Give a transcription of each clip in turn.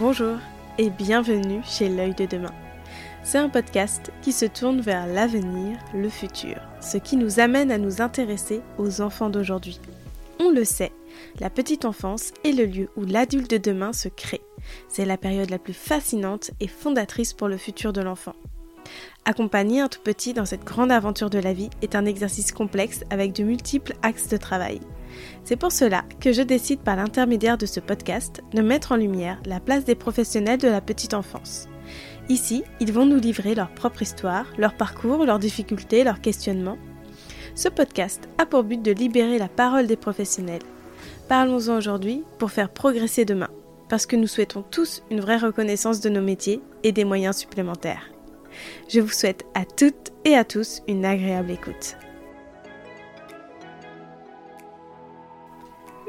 Bonjour et bienvenue chez L'œil de demain. C'est un podcast qui se tourne vers l'avenir, le futur, ce qui nous amène à nous intéresser aux enfants d'aujourd'hui. On le sait, la petite enfance est le lieu où l'adulte de demain se crée. C'est la période la plus fascinante et fondatrice pour le futur de l'enfant. Accompagner un tout petit dans cette grande aventure de la vie est un exercice complexe avec de multiples axes de travail. C'est pour cela que je décide par l'intermédiaire de ce podcast de mettre en lumière la place des professionnels de la petite enfance. Ici, ils vont nous livrer leur propre histoire, leur parcours, leurs difficultés, leurs questionnements. Ce podcast a pour but de libérer la parole des professionnels. Parlons-en aujourd'hui pour faire progresser demain, parce que nous souhaitons tous une vraie reconnaissance de nos métiers et des moyens supplémentaires. Je vous souhaite à toutes et à tous une agréable écoute.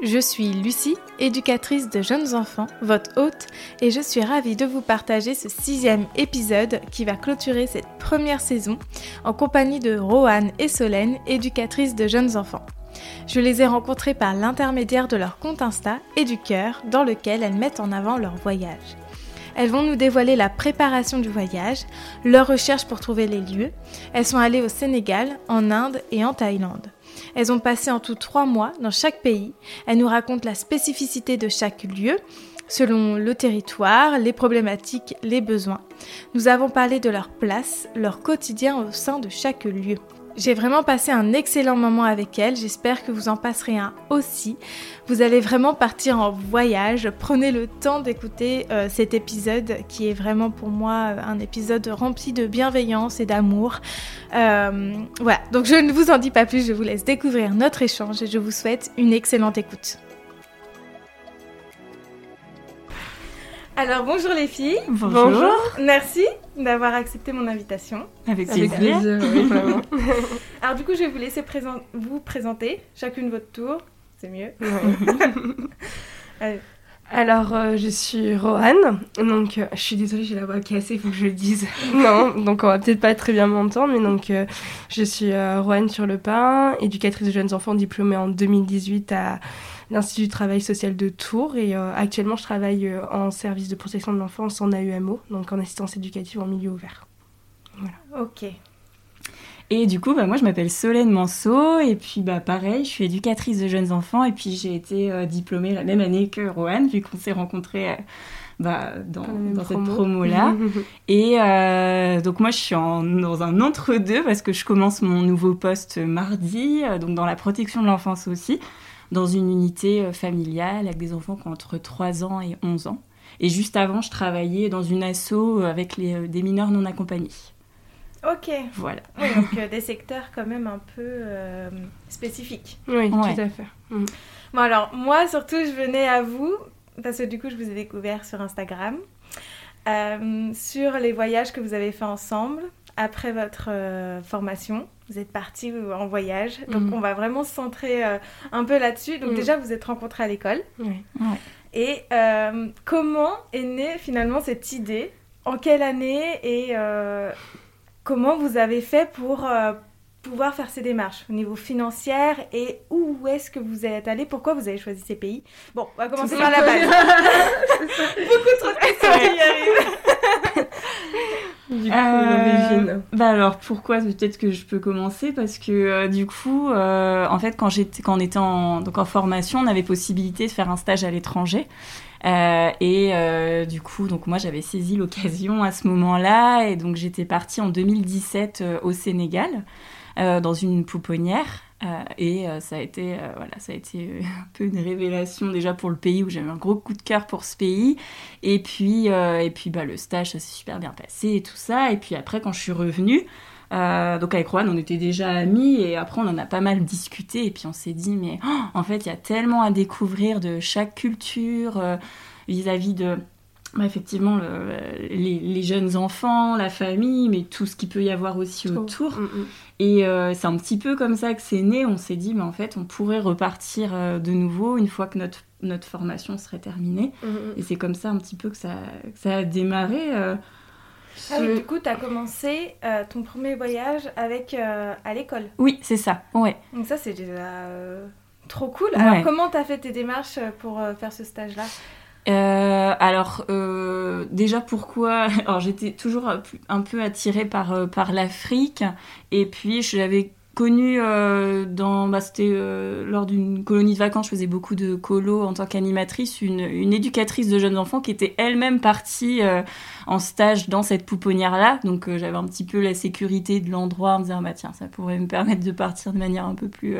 Je suis Lucie, éducatrice de jeunes enfants, votre hôte, et je suis ravie de vous partager ce sixième épisode qui va clôturer cette première saison en compagnie de Roanne et Solène, éducatrices de jeunes enfants. Je les ai rencontrées par l'intermédiaire de leur compte Insta et du cœur dans lequel elles mettent en avant leur voyage. Elles vont nous dévoiler la préparation du voyage, leurs recherches pour trouver les lieux. Elles sont allées au Sénégal, en Inde et en Thaïlande. Elles ont passé en tout trois mois dans chaque pays. Elles nous racontent la spécificité de chaque lieu, selon le territoire, les problématiques, les besoins. Nous avons parlé de leur place, leur quotidien au sein de chaque lieu. J'ai vraiment passé un excellent moment avec elle, j'espère que vous en passerez un aussi. Vous allez vraiment partir en voyage, prenez le temps d'écouter euh, cet épisode qui est vraiment pour moi euh, un épisode rempli de bienveillance et d'amour. Euh, voilà, donc je ne vous en dis pas plus, je vous laisse découvrir notre échange et je vous souhaite une excellente écoute. Alors bonjour les filles. Bonjour. Merci d'avoir accepté mon invitation. Avec plaisir. Alors du coup, je vais vous laisser vous présenter chacune votre tour. C'est mieux. Alors, euh, je suis Rohan. Donc, euh, je suis désolée, j'ai la voix cassée, il faut que je le dise. non, donc on va peut-être pas très bien m'entendre, mais donc, euh, je suis Rohan sur le pain, éducatrice de jeunes enfants diplômée en 2018 à l'Institut du travail social de Tours. Et euh, actuellement, je travaille euh, en service de protection de l'enfance en AUMO, donc en assistance éducative en milieu ouvert. Voilà. Ok. Et du coup, bah, moi, je m'appelle Solène Manceau, et puis bah, pareil, je suis éducatrice de jeunes enfants, et puis j'ai été euh, diplômée la même année que Rohan, vu qu'on s'est rencontrés bah, dans, dans cette promo-là. et donc moi, je suis en, dans un entre-deux, parce que je commence mon nouveau poste mardi, donc dans la protection de l'enfance aussi dans une unité euh, familiale avec des enfants qui ont entre 3 ans et 11 ans. Et juste avant, je travaillais dans une asso euh, avec les, euh, des mineurs non accompagnés. Ok. Voilà. donc des secteurs quand même un peu spécifiques. Oui, tout à fait. Mm. Bon alors, moi surtout, je venais à vous, parce que du coup, je vous ai découvert sur Instagram, sur les voyages que vous avez fait ensemble après votre formation vous êtes partis en voyage. Donc, mm. on va vraiment se centrer euh, un peu là-dessus. Donc, mm. déjà, vous êtes rencontrés à l'école. Et euh, comment est née finalement cette idée? En quelle année? Et euh, comment vous avez fait pour pouvoir faire ces démarches? Au niveau financier et où est-ce que vous êtes allé Pourquoi vous avez choisi ces pays? Bon, on va commencer par la base. Beaucoup trop de questions qui arrivent. Du coup, euh, bah alors pourquoi peut-être que je peux commencer? Parce que euh, du coup euh, en fait quand j'étais quand on était en donc en formation on avait possibilité de faire un stage à l'étranger. Et du coup donc moi j'avais saisi l'occasion à ce moment-là. Et donc j'étais partie en 2017 au Sénégal dans une pouponnière euh, et euh, ça a été, euh, voilà, ça a été un peu une révélation déjà pour le pays où j'avais un gros coup de cœur pour ce pays. Et puis, et puis bah, le stage, ça s'est super bien passé et tout ça. Et puis après, quand je suis revenue, donc avec Juan, on était déjà amis et après on en a pas mal discuté et puis on s'est dit mais oh, en fait il y a tellement à découvrir de chaque culture vis-à-vis de bah, effectivement les, jeunes enfants, la famille, mais tout ce qu'il peut y avoir aussi autour. Mm, mm. Et euh, c'est un petit peu comme ça que c'est né. On s'est dit, mais en fait, on pourrait repartir euh, de nouveau une fois que notre, notre formation serait terminée. Mm, et c'est comme ça un petit peu que ça, ça a démarré. Euh, ah du coup, tu as commencé ton premier voyage avec, à l'école. Oui, c'est ça. Ouais. Donc ça, c'est déjà trop cool. Alors, comment tu as fait tes démarches pour faire ce stage-là? Alors déjà pourquoi Alors j'étais toujours un peu attirée par par l'Afrique et puis j'avais connu euh, dans bah, c'était euh, lors d'une colonie de vacances je faisais beaucoup de colo en tant qu'animatrice une, éducatrice de jeunes enfants qui était elle-même partie euh, en stage dans cette pouponnière là donc j'avais un petit peu la sécurité de l'endroit en me disant bah tiens ça pourrait me permettre de partir de manière un peu plus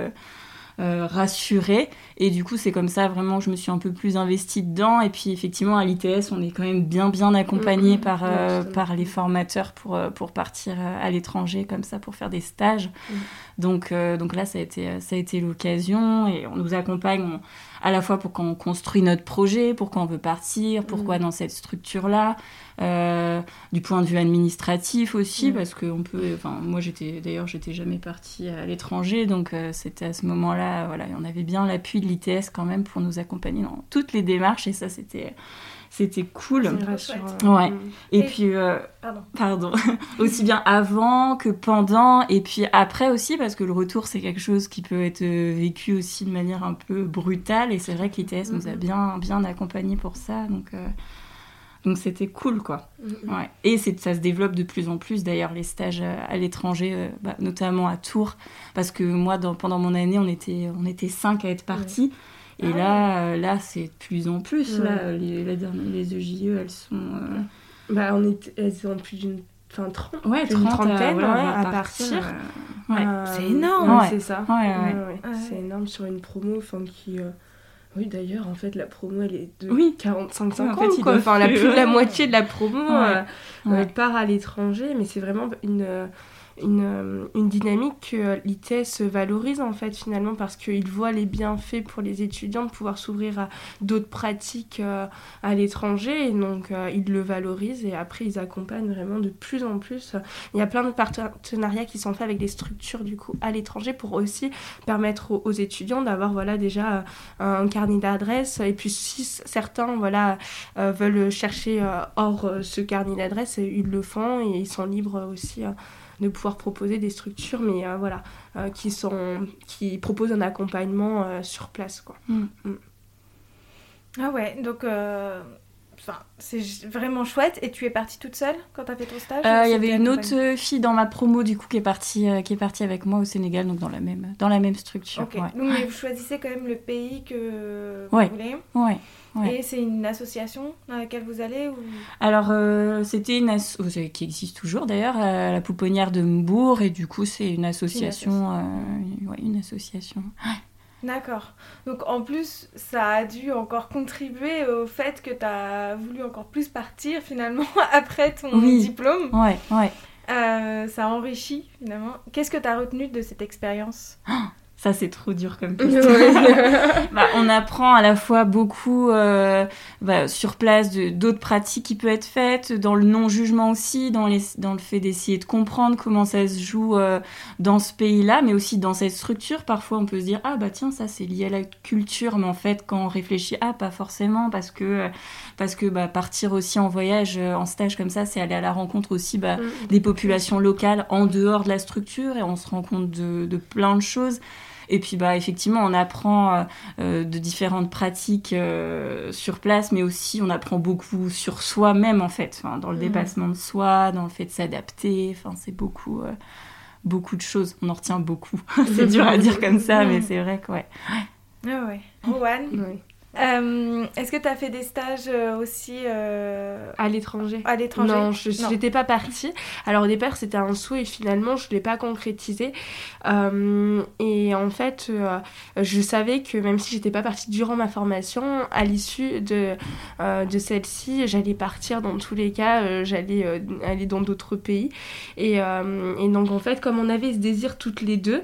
euh, rassurée. Et du coup, c'est comme ça vraiment je me suis un peu plus investie dedans. Et puis effectivement, à l'ITS, on est quand même bien bien accompagné mm-hmm. par, euh, par les formateurs pour, euh, pour partir à l'étranger comme ça, pour faire des stages. Mm. Donc, donc là, ça a été, ça a été l'occasion et on nous accompagne à la fois pour qu'on construit notre projet, pourquoi on veut partir, pourquoi mm. dans cette structure-là. Euh, du point de vue administratif aussi, mm. parce que on peut. Enfin, moi, j'étais d'ailleurs, j'étais jamais partie à l'étranger, donc euh, c'était à ce moment-là, voilà, on avait bien l'appui de l'ITS quand même pour nous accompagner dans toutes les démarches, et ça, c'était c'était cool. Ouais. Mm. Et, puis, euh, pardon, aussi bien avant que pendant, et puis après aussi, parce que le retour, c'est quelque chose qui peut être vécu aussi de manière un peu brutale, et c'est vrai que l'ITS nous a bien, bien accompagnés pour ça, donc. Donc c'était cool, quoi. Mm-hmm. Ouais. Et ça se développe de plus en plus, d'ailleurs, les stages euh, à l'étranger, euh, bah, notamment à Tours. Parce que moi, dans, pendant mon année, on était, on était cinq à être partis. Et ah là, euh, là c'est de plus en plus. Là, les, les EJE, e, elles sont... Bah, on est, elles ont plus d'une... Enfin, 30, ouais, trentaine à, partir. c'est énorme. c'est ça. C'est énorme sur une promo qui... Oui, d'ailleurs, en fait, la promo, elle est de oui. 45-50, quoi. Enfin, la plus de la moitié de la promo euh, euh, part à l'étranger, mais c'est vraiment une, une, euh, une dynamique que l'ITS valorise en fait finalement parce qu'il voit les bienfaits pour les étudiants de pouvoir s'ouvrir à d'autres pratiques euh, à l'étranger et donc euh, ils le valorisent et après ils accompagnent vraiment de plus en plus. Il y a plein de partenariats qui sont faits avec des structures du coup à l'étranger pour aussi permettre aux, étudiants d'avoir voilà déjà un carnet d'adresses et puis si certains voilà veulent chercher hors ce carnet d'adresses ils le font et ils sont libres aussi de pouvoir proposer des structures, mais euh, voilà, euh, qui, sont, qui proposent un accompagnement euh, sur place. Quoi. Mm. Mm. Ah ouais, donc Enfin, c'est vraiment chouette. Et tu es partie toute seule quand tu as fait ton stage Il y avait une autre fille dans ma promo du coup qui est partie, qui est partie avec moi au Sénégal, donc dans la même, dans la même structure. Donc mais vous choisissez quand même le pays que vous voulez. Ouais. Et c'est une association dans laquelle vous allez ou... Alors, euh, c'était une association oh, qui existe toujours d'ailleurs, la Pouponnière de Mbourg, et du coup, c'est une association. Une, euh, une association. D'accord. Donc, en plus, ça a dû encore contribuer au fait que tu as voulu encore plus partir finalement après ton diplôme. Ouais, ouais. Euh, ça enrichit finalement. Qu'est-ce que tu as retenu de cette expérience? Ça, c'est trop dur comme question. bah, on apprend à la fois beaucoup euh, bah, sur place d'autres pratiques qui peuvent être faites, dans le non-jugement aussi, dans, les, dans le fait d'essayer de comprendre comment ça se joue euh, dans ce pays-là, mais aussi dans cette structure. Parfois, on peut se dire, ah bah tiens, ça c'est lié à la culture, mais en fait, quand on réfléchit, ah pas forcément, parce que, parce que bah, partir aussi en voyage, euh, en stage comme ça, c'est aller à la rencontre aussi bah, mm. des populations locales en dehors de la structure, et on se rend compte de, de plein de choses. Et puis, bah, effectivement, on apprend euh, euh, de différentes pratiques euh, sur place, mais aussi on apprend beaucoup sur soi-même, en fait, dans le mmh. dépassement de soi, dans le fait de s'adapter. Enfin, c'est beaucoup, beaucoup de choses. On en retient beaucoup. c'est dur à dire comme ça, mais c'est vrai que, ouais. Ah ouais. Rowan euh, est-ce que tu as fait des stages euh, aussi euh, à l'étranger À l'étranger Non, je n'étais pas partie. Alors au départ, c'était un souhait et finalement, je ne l'ai pas concrétisé. et en fait, je savais que même si j'étais pas partie durant ma formation, à l'issue de, de celle-ci, j'allais partir dans tous les cas, j'allais aller dans d'autres pays. Et, et donc en fait, comme on avait ce désir toutes les deux,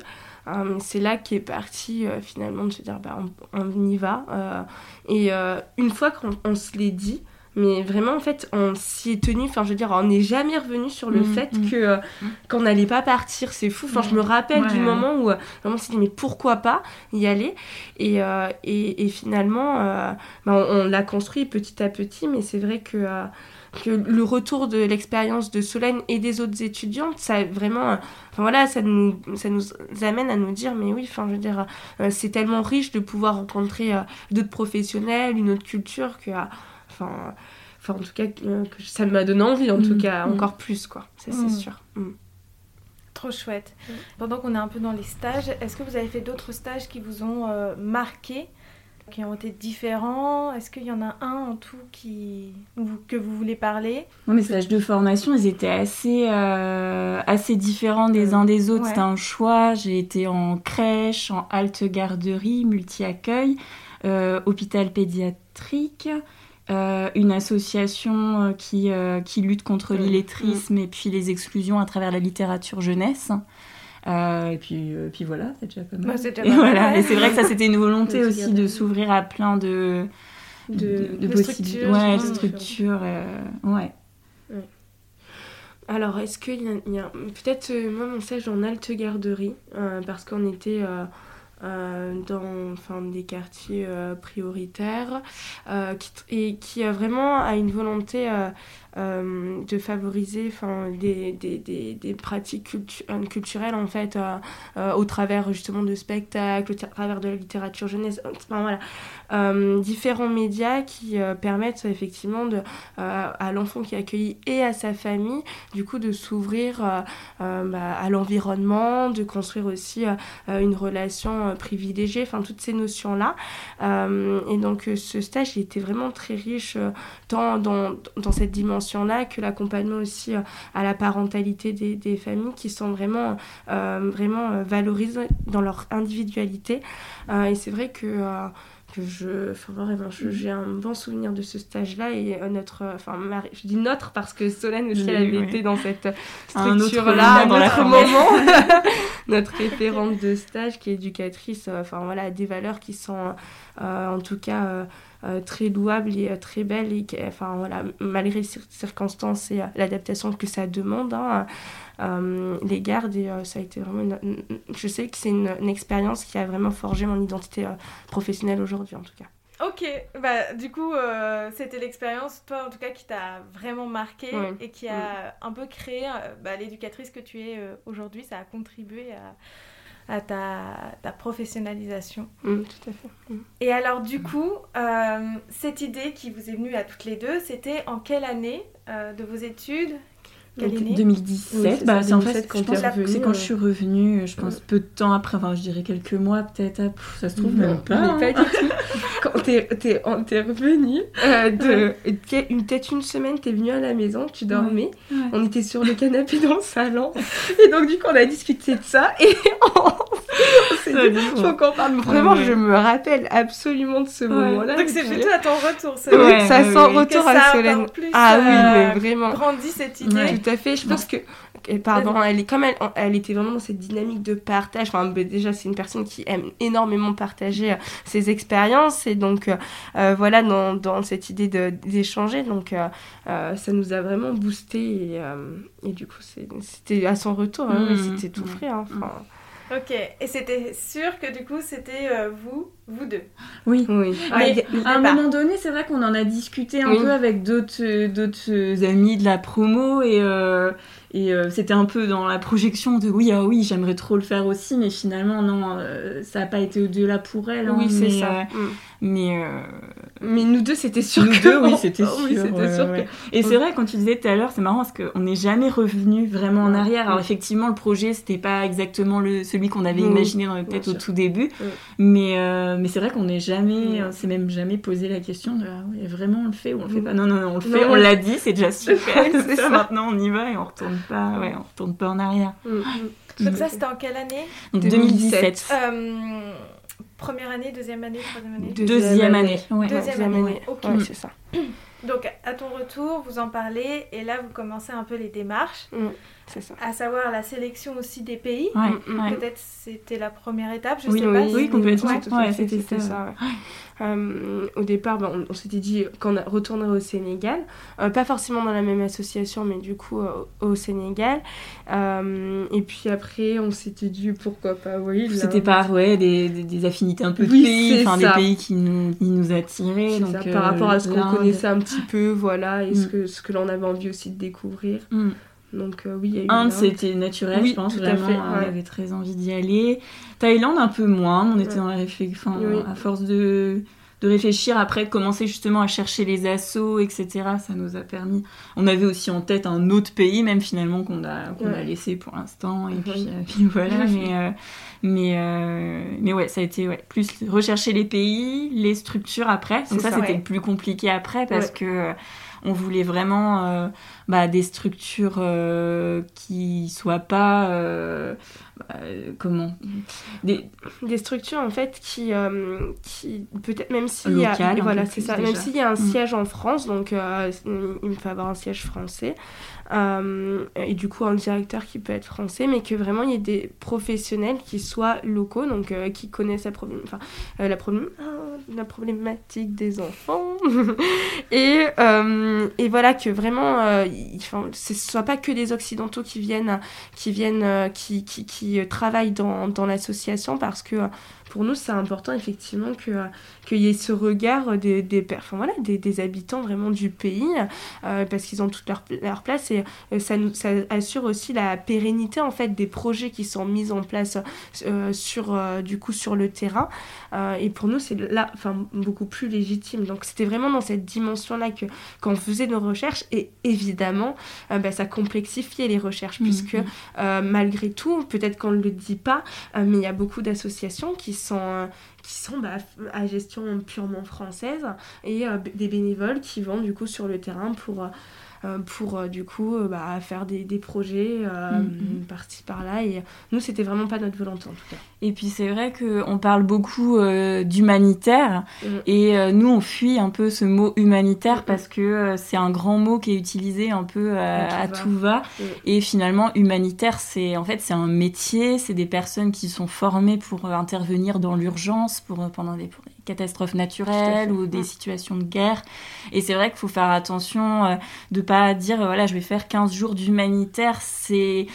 c'est là qu'est parti euh, finalement de se dire bah, on, y va. Euh, et une fois qu'on se l'est dit, Mais vraiment, en fait, on s'y est tenu. Enfin, je veux dire, on n'est jamais revenu sur le mm, fait mm. que euh, qu'on n'allait pas partir. C'est fou. Enfin, je me rappelle du moment où euh, vraiment on s'est dit, mais pourquoi pas y aller? Et, euh, et, finalement, ben, on, l'a construit petit à petit. Mais c'est vrai que que le retour de l'expérience de Solène et des autres étudiantes, ça vraiment, enfin voilà, ça nous, ça nous amène à nous dire, mais oui, enfin je veux dire, c'est tellement riche de pouvoir rencontrer d'autres professionnels, une autre culture que, enfin, enfin en tout cas que, ça m'a donné envie en tout mm. cas mm. encore plus quoi ça c'est mm. sûr Trop chouette. Pendant qu'on est un peu dans les stages, est-ce que vous avez fait d'autres stages qui vous ont euh, marqué, qui ont été différents? Est-ce qu'il y en a un en tout qui que vous voulez parler? Non, mes stages de formation, ils étaient assez euh, assez différents des uns des autres. C'était un choix. J'ai été en crèche, en halte garderie, multi-accueil, euh, hôpital pédiatrique. Euh, une association euh, qui, euh, qui lutte contre l'illettrisme mm. et puis les exclusions à travers la littérature jeunesse. Et puis, puis voilà, c'est déjà pas mal. et, voilà. et c'est vrai que ça, c'était une volonté aussi de s'ouvrir à plein de, de, de, possibilités. Ouais, structures. ouais. Alors, est-ce qu'il y a, a... peut-être moi mon stage en halte garderie parce qu'on était euh, dans enfin, des quartiers euh, prioritaires euh, qui, et qui a vraiment a une volonté euh, de favoriser enfin, des, des, des, pratiques euh, culturelles en fait euh, au travers justement de spectacles, au travers de la littérature jeunesse, enfin, voilà, différents médias qui permettent effectivement à l'enfant qui est accueilli et à sa famille du coup de s'ouvrir bah, à l'environnement, de construire aussi une relation privilégiée, enfin toutes ces notions là. et donc ce stage était vraiment très riche tant dans, dans cette dimension là que l'accompagnement aussi euh, à la parentalité des, des familles qui sont vraiment, euh, vraiment euh, valorisées dans leur individualité. et c'est vrai que que je, enfin vraiment, j'ai un bon souvenir de ce stage-là et notre, enfin je dis notre parce que Solène aussi elle avait été dans cette structure-là, dans notre moment, notre référente de stage qui est éducatrice, enfin voilà, des valeurs qui sont en tout cas euh, très louable et euh, très belle et enfin voilà malgré les circonstances et euh, l'adaptation que ça demande hein, les gardes et ça a été vraiment je sais que c'est une, expérience qui a vraiment forgé mon identité professionnelle aujourd'hui en tout cas. Ok, bah du coup c'était l'expérience toi en tout cas qui t'a vraiment marqué et qui a un peu créé bah, l'éducatrice que tu es aujourd'hui, ça a contribué à, à ta, ta professionnalisation. Mm, tout à fait. Mm. Et alors du coup, euh, cette idée qui vous est venue à toutes les deux, c'était en quelle année euh, de vos études? 2017, bah, c'est en fait quand c'est quand je suis revenue, je pense peu de temps après, enfin je dirais quelques mois peut-être, ah, ça se trouve même pas. Hein. pas du tout. quand t'es es, es revenue, euh, de, peut-être une semaine, t'es venue à la maison, tu dormais, on était sur le canapé dans le salon, et donc du coup on a discuté de ça, et on, s'est dit, faut qu'on parle. Vraiment, je me rappelle absolument de ce moment-là. Donc c'est plutôt à ton retour, vrai. ça sent retour à Solène. Ah oui, mais euh, vraiment. Grandi cette idée à fait. Je pense que, pardon, elle est comme elle, elle était vraiment dans cette dynamique de partage. Enfin, bah, déjà, c'est une personne qui aime énormément partager euh, ses expériences et donc euh, euh, voilà dans, dans, cette idée d'échanger. Donc, ça nous a vraiment boosté et, et du coup, c'était à son retour. Hein, mmh. c'était tout frais. Hein, enfin. Ok, et c'était sûr que du coup c'était euh, vous, vous deux? Oui, oui. Mais à un moment donné, c'est vrai qu'on en a discuté un peu avec d'autres d'autres amis de la promo et euh, et euh, c'était un peu dans la projection de oui, ah oui, j'aimerais trop le faire aussi, mais finalement non, ça n'a pas été au-delà pour elle. oui, hein, c'est ça. Mm. Mais mais nous deux, c'était sûr. Nous deux, oui, c'était sûr. oui, sûr Et c'est vrai, quand tu disais tout à l'heure, c'est marrant parce qu'on n'est jamais revenu vraiment en arrière. Alors effectivement, le projet, c'était pas exactement le, celui qu'on avait imaginé dans notre tête au tout début. Mais, euh, mais c'est vrai qu'on n'est jamais, on s'est même jamais posé la question de ah, oui, vraiment on le fait ou on le fait pas? Non, non, non on le fait, on l'a dit, c'est déjà super. c'est ça, maintenant on y va et on retourne pas, ouais, on retourne pas en arrière. Donc ça, c'était en quelle année? 2017. Euh, première année, deuxième année, troisième année Deuxième, année. Deuxième, année. Ok, c'est ça. Donc, à ton retour, vous en parlez et là, vous commencez un peu les démarches. Mm. Ça. À savoir la sélection aussi des pays. Ouais, ouais. Peut-être c'était la première étape, je Oui, sais oui, pas. oui, si- complètement. Ouais, c'était c'était ça. ça. ouais. Euh, au départ, ben, on, on s'était dit qu'on a- retournerait au Sénégal, Euh, pas forcément dans la même association, mais du coup euh, au Sénégal. Euh, et puis après, on s'était dit pourquoi pas, oui. C'était par ouais, des, des, des affinités un peu de Oui, pays, c'est enfin ça. des pays qui nous, qui nous attiraient. c'est Donc, ça, euh, par rapport à ce qu'on connaissait un petit peu, voilà, et ce Mm. que, ce que l'on avait envie aussi de découvrir. Mm. Donc euh, oui, il y a eu Inde, c'était naturel, Oui, je pense, tout à fait, On avait très envie d'y aller. Thaïlande, un peu moins. On était Ouais. dans la réflexion, enfin, Oui. à force de, de réfléchir, après, de commencer justement à chercher les assos, etc. Ça nous a permis. On avait aussi en tête un autre pays, même finalement, qu'on a, qu'on a laissé pour l'instant. Et puis, euh, puis voilà. mais, euh, mais, euh, mais ouais, ça a été ouais, plus rechercher les pays, les structures après. Donc ça, ça, c'était le plus compliqué après parce que. On voulait vraiment euh, bah, des structures euh, qui soient pas euh, bah, comment des, des structures en fait qui, qui peut-être même s'il y a voilà c'est même s'il y a un Mm. siège en France donc il me faut avoir un siège français euh, et du coup un directeur qui peut être français mais que vraiment il y ait des professionnels qui soient locaux donc euh, qui connaissent euh, ah, la problématique des enfants. Et, et voilà que vraiment ce soit pas que des occidentaux qui viennent qui viennent qui, qui, travaillent dans, dans l'association parce que pour nous c'est important effectivement que qu'il y ait ce regard des des, enfin, voilà, des, des habitants vraiment du pays euh, parce qu'ils ont toute leur, leur place et euh, ça nous ça assure aussi la pérennité en fait des projets qui sont mis en place euh, sur euh, du coup sur le terrain. Et pour nous c'est là enfin beaucoup plus légitime. Donc c'était vraiment dans cette dimension là que qu'on faisait nos recherches. Et évidemment bah, ça complexifiait les recherches puisque Mhm. euh, malgré tout, peut-être qu'on ne le dit pas, mais il y a beaucoup d'associations qui sont, qui sont bah, à gestion purement française et euh, des bénévoles qui vont du coup sur le terrain pour, euh, pour euh, du coup euh, bah, faire des, des projets euh, Mhm. par-ci par-là. Et nous, c'était vraiment pas notre volonté en tout cas. et puis c'est vrai que on parle beaucoup euh, d'humanitaire Mm. et euh, nous on fuit un peu ce mot humanitaire parce que euh, c'est un grand mot qui est utilisé un peu euh, À à tout va Mm. et finalement humanitaire c'est en fait c'est un métier c'est des personnes qui sont formées pour euh, intervenir dans l'urgence pour euh, pendant des catastrophes naturelles ou des situations de guerre. Et c'est vrai qu'il faut faire attention euh, de pas dire voilà je vais faire 15 jours d'humanitaire c'est-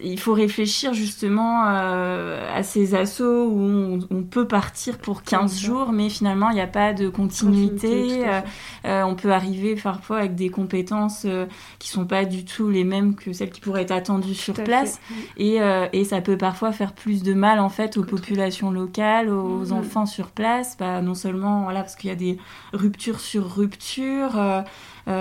il faut réfléchir justement euh, à ces assauts où on, on peut partir pour 15 ça. jours, mais finalement il n'y a pas de continuité. Euh, euh, on peut arriver parfois avec des compétences euh, qui sont pas du tout les mêmes que celles qui pourraient être attendues sur place. fait. Et, et ça peut parfois faire plus de mal en fait aux populations locales, aux Mhm. enfants sur place. Bah, non seulement voilà parce qu'il y a des ruptures sur ruptures, euh,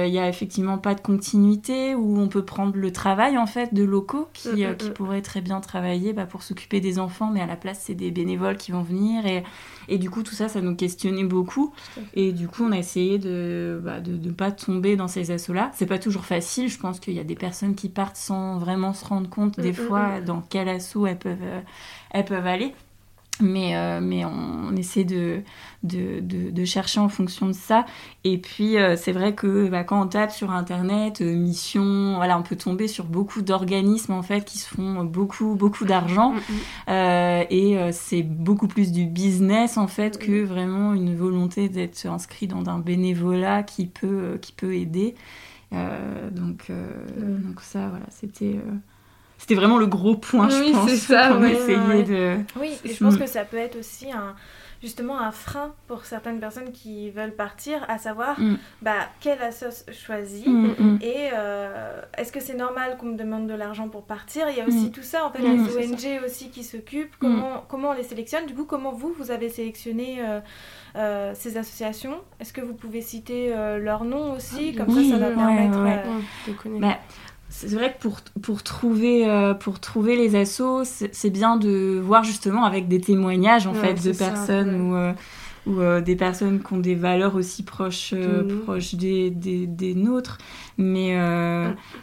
euh, il y a effectivement pas de continuité où on peut prendre le travail en fait de locaux qui, Mhm, euh, qui mhm. pourraient très bien travailler bah, pour s'occuper des enfants, mais à la place c'est des bénévoles qui vont venir et, et du coup tout ça ça nous questionnait beaucoup. Et du coup, on a essayé de bah, de ne pas tomber dans ces assauts-là. C'est pas toujours facile. Je pense qu'il y a des personnes qui partent sans vraiment se rendre compte des Mm, mm, fois mm. dans quel assaut elles peuvent, euh, elles peuvent aller. Mais, euh, mais on, on essaie de, de, de, de chercher en fonction de ça. Et puis, euh, c'est vrai que bah, quand on tape sur Internet, euh, mission, voilà, on peut tomber sur beaucoup d'organismes en fait qui se font beaucoup, beaucoup d'argent. Mm, mm. Et c'est beaucoup plus du business en fait que vraiment une volonté d'être inscrit dans un bénévolat qui peut, qui peut aider. Donc, Mm. donc ça, voilà, c'était... C'était vraiment le gros point, Oui, je pense, c'est ça, qu'on ouais, essayait ouais. de... Oui, et je pense Mm. que ça peut être aussi un, justement un frein pour certaines personnes qui veulent partir, à savoir Mm. bah, quelle assoce choisir. Mm, mm. Et euh, est-ce que c'est normal qu'on me demande de l'argent pour partir? Il y a aussi Mm. tout ça, en fait, Mm, les ONG aussi qui s'occupent. Comment, comment on les sélectionne? Du coup, comment vous, vous avez sélectionné euh, euh, ces associations? Est-ce que vous pouvez citer euh, leur nom aussi? Comme Oui, ça, ça va ouais, permettre... ouais. euh, Mm, je connais. Bah, c'est vrai que pour, pour, trouver, euh, pour trouver les assos, c'est bien de voir justement avec des témoignages en Ouais, fait de personnes ouais. ou, euh, ou euh, des personnes qui ont des valeurs aussi proches, De nous. proches des, des, des nôtres. Mais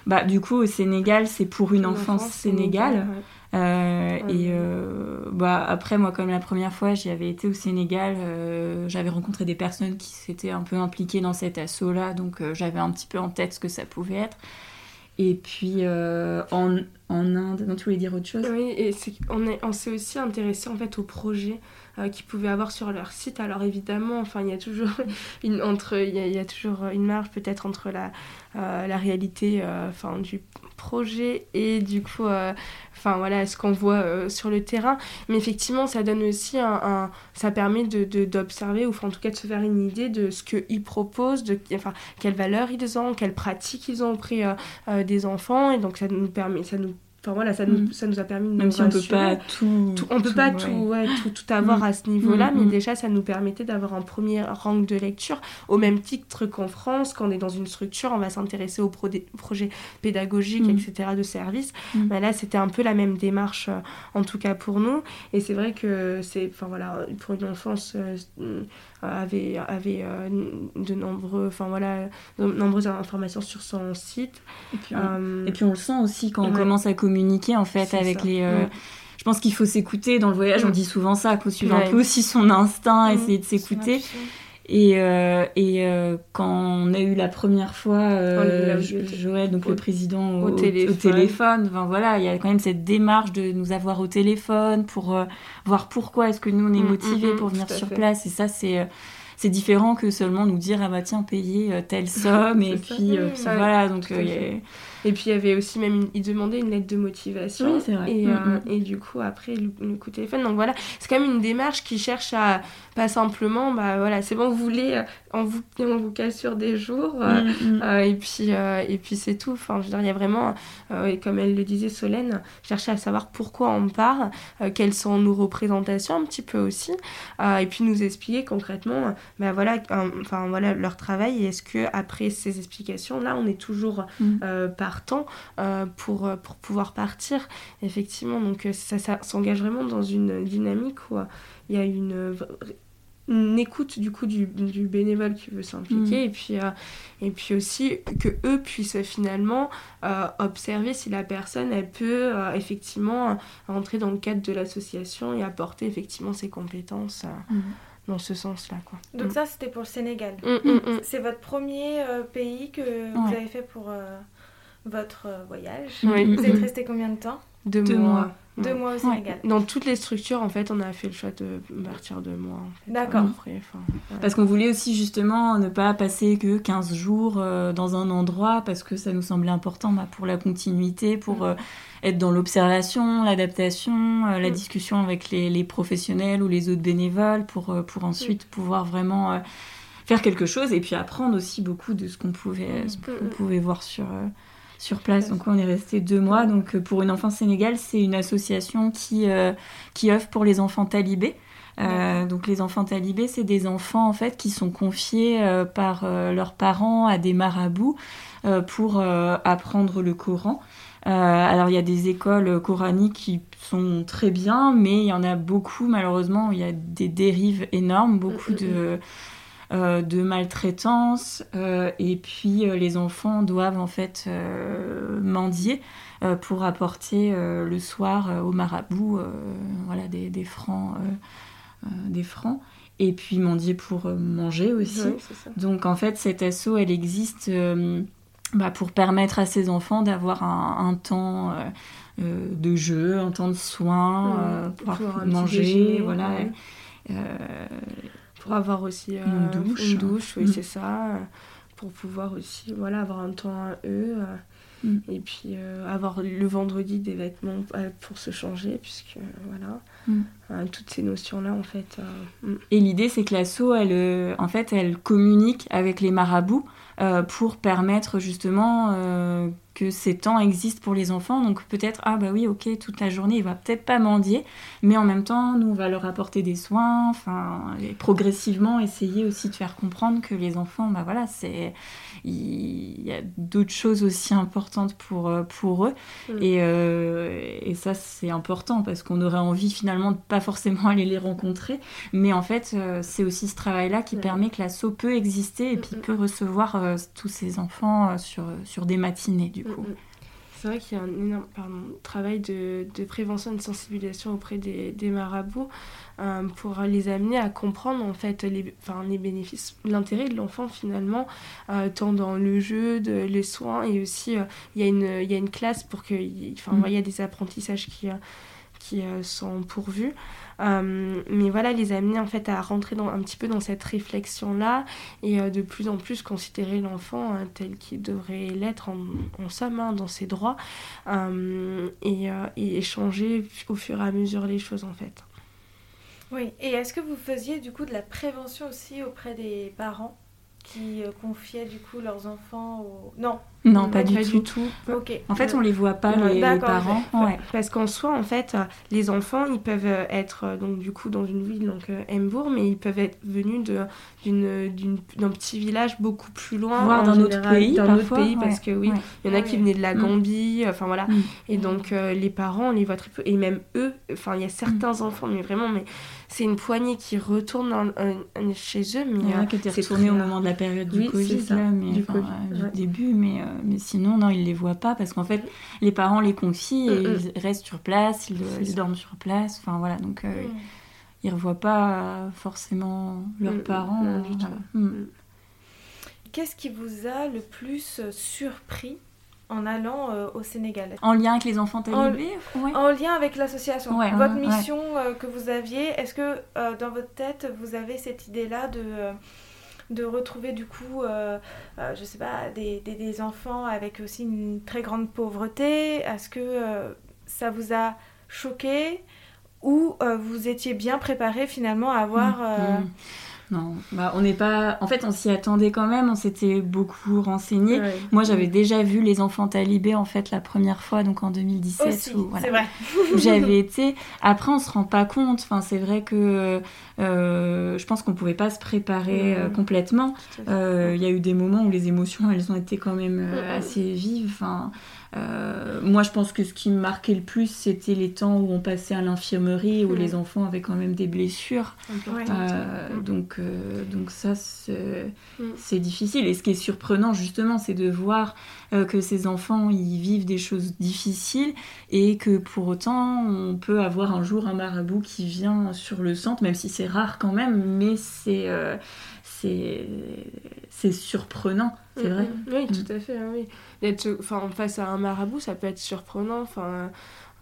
bah, du coup, au Sénégal, c'est pour une Une enfance enfance sénégale. Euh, Ouais. et euh, bah, après, moi, comme la première fois, j'y avais été au Sénégal, euh, j'avais rencontré des personnes qui s'étaient un peu impliquées dans cet assaut-là, donc j'avais un petit peu en tête ce que ça pouvait être. Et puis en, en, Inde, non, tu voulais dire autre chose? Oui, et on, est, on s'est aussi intéressé en fait au projet qu'ils pouvaient avoir sur leur site. Alors évidemment, enfin, il y a toujours une, entre, il y, a, toujours une marge peut-être entre la, la réalité enfin, du projet et du coup euh, enfin voilà ce qu'on voit euh, sur le terrain mais effectivement ça donne aussi un, ça permet de d'observer ou en tout cas de se faire une idée de ce qu'ils proposent de enfin quelles valeurs ils ont quelles pratiques ils ont auprès euh, des enfants et donc ça nous permet ça nous voilà, ça nous, mm. ça nous a permis de Même si on peut pas tout, on peut pas tout, tout, tout, avoir mm. à ce niveau-là, mm, mais déjà ça nous permettait d'avoir un premier rang de lecture. Au même titre qu'en France, quand on est dans une structure, on va s'intéresser aux projets pédagogiques, etc., de service. Mais là, c'était un peu la même démarche, euh, en tout cas pour nous. Et c'est vrai que c'est, enfin voilà, pour une enfance euh, avait, avait euh, de nombreux, enfin voilà, de nombreuses informations sur son site. Et puis, on, euh, et puis on le sent aussi quand on commence à communiquer en fait avec les. Euh, je pense qu'il faut s'écouter dans le voyage. On dit souvent ça, qu'il faut suivre un peu aussi son instinct, essayer de s'écouter. Et, euh, et euh, quand on a eu la première fois euh, Joël, donc le président au, téléphone, voilà, il y a quand même cette démarche de nous avoir au téléphone pour voir pourquoi est-ce que nous on est mm, motivés mm, mm, pour venir sur place. Et ça, c'est c'est différent que seulement nous dire ah bah tiens payer telle somme. Et puis, voilà donc et puis il y avait aussi même, il demandait une lettre de motivation. Oui, c'est vrai. Et, mm, euh, mm. et, du coup, après, le, coup de téléphone. Donc voilà, c'est quand même une démarche qui cherche à, pas simplement, bah voilà, c'est bon, vous voulez, euh, on vous, on vous cale sur des jours, euh, mm, et puis, et puis c'est tout. Enfin, je veux dire, il y a vraiment, et comme elle le disait, Solène, chercher à savoir pourquoi on part, quelles sont nos représentations un petit peu aussi, et puis nous expliquer concrètement, bah voilà, enfin voilà, leur travail, et est-ce que après ces explications, là, on est toujours euh, pour, euh, pour pouvoir partir. Effectivement, donc euh, ça, ça s'engage vraiment dans une dynamique où il y a une une écoute du coup du, du bénévole qui veut s'impliquer mm. et puis et puis aussi que eux puissent finalement observer si la personne elle peut effectivement entrer dans le cadre de l'association et apporter effectivement ses compétences mm. dans ce sens là quoi donc mm. ça c'était pour le Sénégal c'est votre premier pays que vous avez fait pour votre euh, voyage. Vous êtes resté combien de temps? Deux, mois. Deux mois au Sénégal. Dans toutes les structures, en fait, on a fait le choix de partir deux mois. D'accord. Parce qu'on voulait aussi justement ne pas passer que 15 jours euh, dans un endroit parce que ça nous semblait important bah, pour la continuité, pour euh, être dans l'observation, l'adaptation, la mm. discussion avec les, les, professionnels ou les autres bénévoles pour, pour ensuite mm. pouvoir vraiment faire quelque chose et puis apprendre aussi beaucoup de ce qu'on pouvait, ce qu'on pouvait voir sur sur place. Donc on est resté deux mois. Donc euh, pour une enfance Sénégal, c'est une association qui, euh, qui offre pour les enfants talibés. Euh, donc les enfants talibés, c'est des enfants en fait qui sont confiés par leurs parents à des marabouts pour apprendre le Coran. alors il y a des écoles coraniques qui sont très bien, mais il y en a beaucoup malheureusement. Il y a des dérives énormes, beaucoup de. Euh, de maltraitance euh, et puis euh, les enfants doivent en fait mendier pour apporter le soir au marabout voilà des, des francs des francs et puis mendier pour manger aussi. Donc en fait cette asso elle existe bah, pour permettre à ces enfants d'avoir un, temps de jeu, un temps de soin, pour manger, voilà pour avoir aussi euh, une douche, une douche oui, mm. c'est ça, pour pouvoir aussi voilà, avoir un temps à eux. Euh, mm. Et puis euh, avoir le vendredi des vêtements pour se changer, puisque voilà, mm. toutes ces notions-là en fait. Et l'idée c'est que l'asso, elle, en fait, elle communique avec les marabouts pour permettre justement que ces temps existent pour les enfants. Donc peut-être, ah bah oui, ok, toute la journée, il va peut-être pas mendier, mais en même temps, nous, on va leur apporter des soins, enfin, progressivement essayer aussi de faire comprendre que les enfants, bah voilà, c'est il y a d'autres choses aussi importantes pour, euh, pour eux. Mm. Et, euh, et, ça, c'est important parce qu'on aurait envie finalement de pas forcément aller les rencontrer. Mais en fait, euh, c'est aussi ce travail-là qui permet que l'assaut peut exister et puis peut recevoir tous ces enfants sur, sur des matinées, du coup. C'est vrai qu'il y a un énorme travail de, prévention et de sensibilisation auprès des, marabouts euh, pour les amener à comprendre en fait les, enfin, les bénéfices, l'intérêt de l'enfant finalement, euh, tant dans le jeu, de, les soins et aussi il y, a une, y a une classe pour que, enfin, mm. il y a des apprentissages qui, qui sont pourvus. Euh, mais voilà, les amener en fait à rentrer un petit peu dans cette réflexion-là et euh, de plus en plus considérer l'enfant hein, tel qu'il devrait l'être en, en, somme, hein, dans ses droits, euh, et, et échanger au fur et à mesure les choses en fait. Oui, et est-ce que vous faisiez du coup de la prévention aussi auprès des parents? Qui euh, confiaient du coup leurs enfants au... Non. Non, pas, du, tout. En fait, on les voit pas, les, parents. Parce qu'en soi, en fait, les enfants, ils peuvent être euh, donc du coup dans une ville, donc euh, Embourg, mais ils peuvent être venus d'un petit village beaucoup plus loin. Voire dans notre pays, Dans notre pays, parce que oui, il y en a qui venaient de la mm. Gambie, enfin voilà. Mm. Et donc, les parents, on les voit très peu. Et même eux, enfin, il y a certains mm. enfants, mais vraiment, mais c'est une poignée qui retourne chez eux. Mais il y en a qui étaient retournés au moment de la période du Covid, mais, du, début, mais, euh, mais sinon, non, ils les voient pas parce qu'en fait, les parents les confient et mm, mm. ils restent sur place, ils, dorment sur place. Enfin voilà, donc euh, mm. ils revoient pas forcément leurs parents. Qu'est-ce qui vous a le plus surpris? En allant euh, au Sénégal. En lien avec les enfants talibés en, en, lien avec l'association. votre mission euh, que vous aviez, est-ce que euh, dans votre tête, vous avez cette idée-là de, de retrouver du coup, je sais pas, des, des, des, enfants avec aussi une très grande pauvreté? Est-ce que ça vous a choqué? Ou vous étiez bien préparé finalement à avoir... Mm, mm. Non, bah, on n'est pas. En fait, on s'y attendait quand même. On s'était beaucoup renseigné. Moi, j'avais déjà vu les enfants talibés en fait la première fois, donc en 2017. Aussi, c'est vrai. j'avais été. Après, on se rend pas compte. Enfin, c'est vrai que euh, je pense qu'on pouvait pas se préparer euh, complètement. Euh, il y a eu des moments où les émotions, elles ont été quand même assez vives. Enfin. Euh, moi, je pense que ce qui me marquait le plus, c'était les temps où on passait à l'infirmerie, où les enfants avaient quand même des blessures. Euh, donc, euh, donc ça, mm. c'est difficile. Et ce qui est surprenant, justement, c'est de voir que ces enfants, ils vivent des choses difficiles et que pour autant, on peut avoir un jour un marabout qui vient sur le centre, même si c'est rare quand même, mais c'est c'est surprenant, c'est mm, vrai. Mm. Oui, tout à fait. Hein, oui. D'être face à un marabout, ça peut être surprenant. Enfin,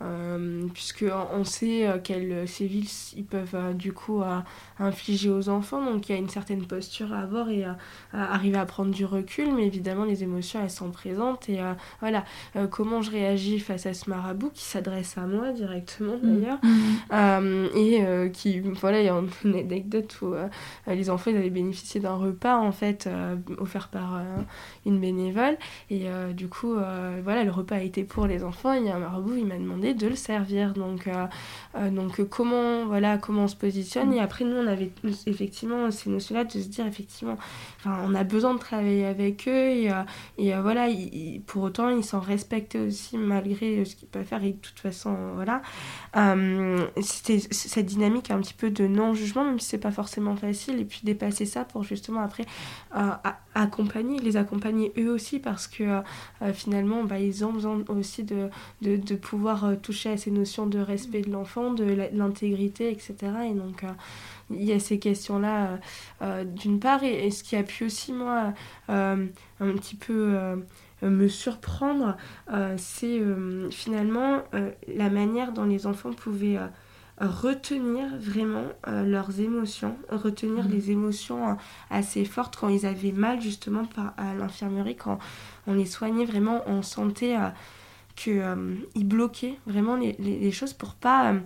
euh, puisque on sait euh, quels sévices ils peuvent euh, du coup infliger aux enfants. Donc il y a une certaine posture à avoir et à, arriver à prendre du recul. Mais évidemment les émotions elles sont présentes. Et voilà. Comment je réagis face à ce marabout qui s'adresse à moi directement mmh. d'ailleurs. Mmh. et qui voilà il y a une anecdote où les enfants ils avaient bénéficié d'un repas en fait offert par une bénévole. Et du coup voilà le repas a été pour les enfants. Et il y a un marabout il m'a demandé de le servir. Donc, euh, euh, donc comment, voilà, comment on se positionne. Et après, nous, on avait effectivement ces notions-là de se dire, effectivement, on a besoin de travailler avec eux. Et, euh, et voilà, pour autant, ils s'en respectent aussi malgré ce qu'ils peuvent faire. Et de toute façon, voilà. C'était cette dynamique un petit peu de non-jugement, même si c'est pas forcément facile. Et puis dépasser ça pour justement après accompagner, les accompagner eux aussi parce que finalement, bah, ils ont besoin aussi de, de pouvoir toucher à ces notions de respect de l'enfant, de l'intégrité, etc. Et donc, euh, il y a ces questions-là, euh, euh, d'une part, et, ce qui a pu aussi, moi, un petit peu me surprendre, c'est finalement la manière dont les enfants pouvaient retenir vraiment leurs émotions, retenir mmh. les émotions assez fortes quand ils avaient mal justement par, à l'infirmerie, quand on les soignait vraiment, on sentait qu'il euh, bloquait vraiment les, les, choses pour pas euh,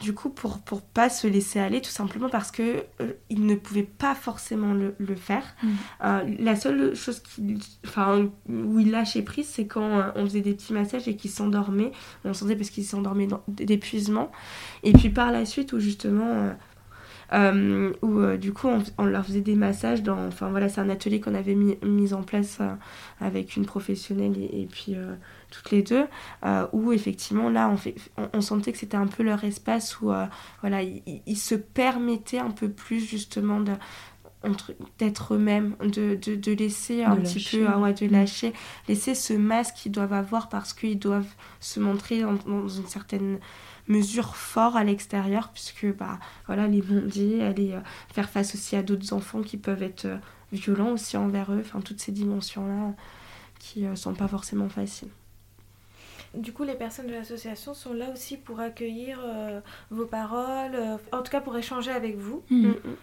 du coup pour pour pas se laisser aller tout simplement parce que euh, il ne pouvait pas forcément le, le faire. Mm. la seule chose qui enfin où il lâchait prise c'est quand on faisait des petits massages et qu'il s'endormait. On sentait parce qu'il s'endormait d'épuisement. Et puis par la suite où justement euh, où euh, du coup on, leur faisait des massages dans enfin voilà c'est un atelier qu'on avait mis, mis en place euh, avec une professionnelle et, puis toutes les deux où effectivement là on, fait, on, sentait que c'était un peu leur espace où voilà ils, se permettaient un peu plus justement de d'être eux-mêmes, de, de, laisser un petit peu, hein, de mm. lâcher, laisser ce masque qu'ils doivent avoir parce qu'ils doivent se montrer dans, une certaine mesure fort à l'extérieur, puisque bah, voilà, les bondiers, aller euh, faire face aussi à d'autres enfants qui peuvent être euh, violents aussi envers eux, enfin toutes ces dimensions-là qui ne sont pas forcément faciles. Du coup, les personnes de l'association sont là aussi pour accueillir euh, vos paroles, euh, en tout cas pour échanger avec vous. Hmm. Mm, mm.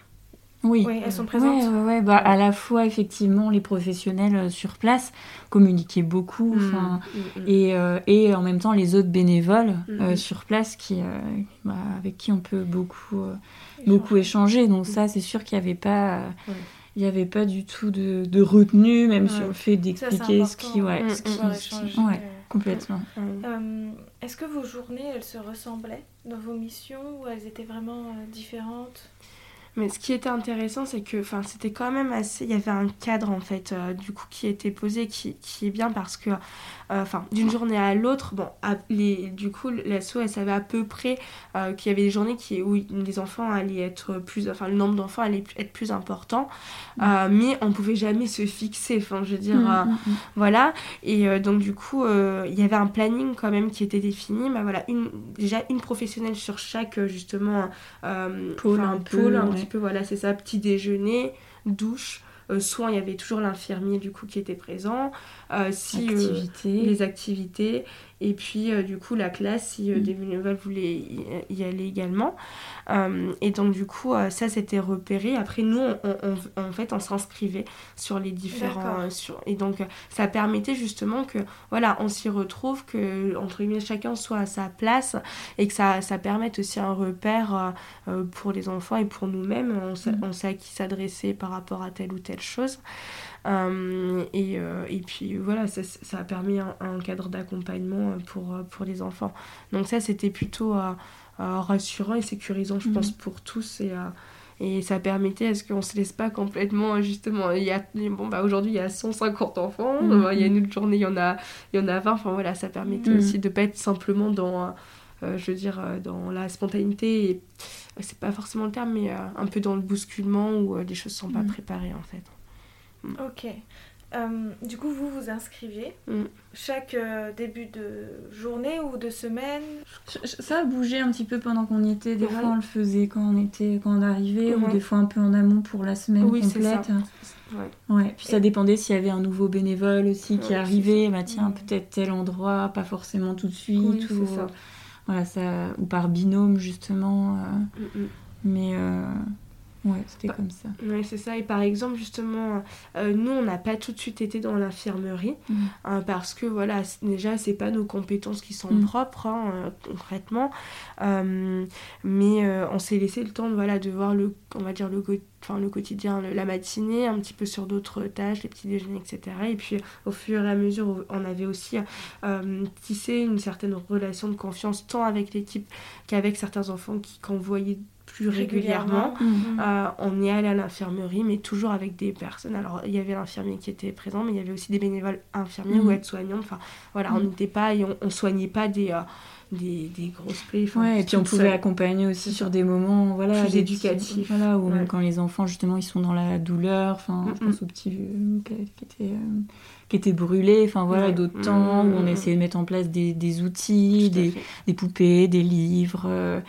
Oui. elles sont présentes. Ouais, bah, à la fois, effectivement, les professionnels euh, sur place communiquaient beaucoup, mm, et, et, en même temps les autres bénévoles sur place qui, bah, avec qui on peut beaucoup, beaucoup échanger. Donc, ça, c'est sûr qu'il n'y avait pas. Il n'y avait pas du tout de, de retenue, même sur le fait d'expliquer ce qui, ouais, ce qui, ouais. Complètement. Euh, est-ce que vos journées, elles se ressemblaient dans vos missions ou elles étaient vraiment euh, différentes? Mais ce qui était intéressant, c'est que c'était quand même assez. Il y avait un cadre, en fait, euh, du coup, qui était posé, qui, qui est bien parce que euh, enfin d'une journée à l'autre, bon, les, du coup, l'asso, elle savait à peu près euh, qu'il y avait des journées qui, où les enfants allaient être plus, enfin le nombre d'enfants allait être plus important, mm. mais on pouvait jamais se fixer, enfin je veux dire, mm, mm, voilà, et donc du coup, il y avait un planning quand même qui était défini, mais voilà, une, déjà une professionnelle sur chaque justement pôle, un, pôle, un petit peu, voilà, c'est ça, petit déjeuner, douche. soin, il y avait toujours l'infirmier du coup qui était présent. Euh, si euh, les activités et puis euh, du coup la classe si mm. des bénévoles voulaient y, aller également. Et donc du coup ça c'était repéré. Après nous en fait on s'inscrivait sur les différents sur, et donc ça permettait justement que voilà on s'y retrouve que entre guillemets chacun soit à sa place et que ça, ça permette aussi un repère pour les enfants et pour nous-mêmes. On, sait, mm. on sait à qui s'adresser par rapport à telle ou telle chose. euh, et, euh, et, puis voilà, ça, ça, a permis un, cadre d'accompagnement pour, pour les enfants. Donc ça, c'était plutôt euh, rassurant et sécurisant, je pense, mhm. pour tous. Et, et ça permettait à ce qu'on se laisse pas complètement justement il y a bon bah aujourd'hui il y a 150 enfants mhm. il y a une autre journée il y en a il y en a 20 enfin voilà ça permettait mhm. aussi de pas être simplement dans je veux dire dans la spontanéité et c'est pas forcément le terme mais un peu dans le bousculement où les choses sont pas préparées en fait Mm. Ok. Euh, du coup, vous vous inscriviez mm. chaque euh, début de journée ou de semaine? Ça a bougé un petit peu pendant qu'on y était. Des fois, on le faisait quand on était, quand on arrivait, ou des fois un peu en amont pour la semaine oui, complète. Ça. Ouais. Puis ça dépendait s'il y avait un nouveau bénévole aussi qui arrivait. Bah tiens, mm. peut-être tel endroit, pas forcément tout de suite. ou, ça. Voilà, ça, ou par binôme justement. Euh. Mais Ouais, c'était comme ça. Oui, c'est ça. Et par exemple, justement, euh, nous, on n'a pas tout de suite été dans l'infirmerie mm. hein, parce que, voilà, déjà, c'est pas nos compétences qui sont mm. propres, hein, euh, concrètement. Euh, mais on s'est laissé le temps, voilà, de voir le, on va dire, le, enfin, le quotidien, la matinée, un petit peu sur d'autres tâches, les petits déjeuners, etc. Et puis, au fur et à mesure, on avait aussi tissé une certaine relation de confiance, tant avec l'équipe qu'avec certains enfants qui, quand voyaient plus régulièrement. Mhm. Euh, on est allé à l'infirmerie, mais toujours avec des personnes. Alors, il y avait l'infirmier qui était présent, mais il y avait aussi des bénévoles infirmiers ou mhm. aides-soignants. Enfin, voilà, on n'était pas et on, on soignait pas des. Euh, des, des, grosses plaies. Ouais, et puis on pouvait accompagner aussi sur des moments voilà, plus éducatifs. Voilà, où quand les enfants, justement, ils sont dans la douleur, enfin, je pense au petit euh, qui était, qui était brûlé, enfin voilà, d'autres temps où on essayait de mettre en place des, des outils, des, des, poupées, des livres. Euh,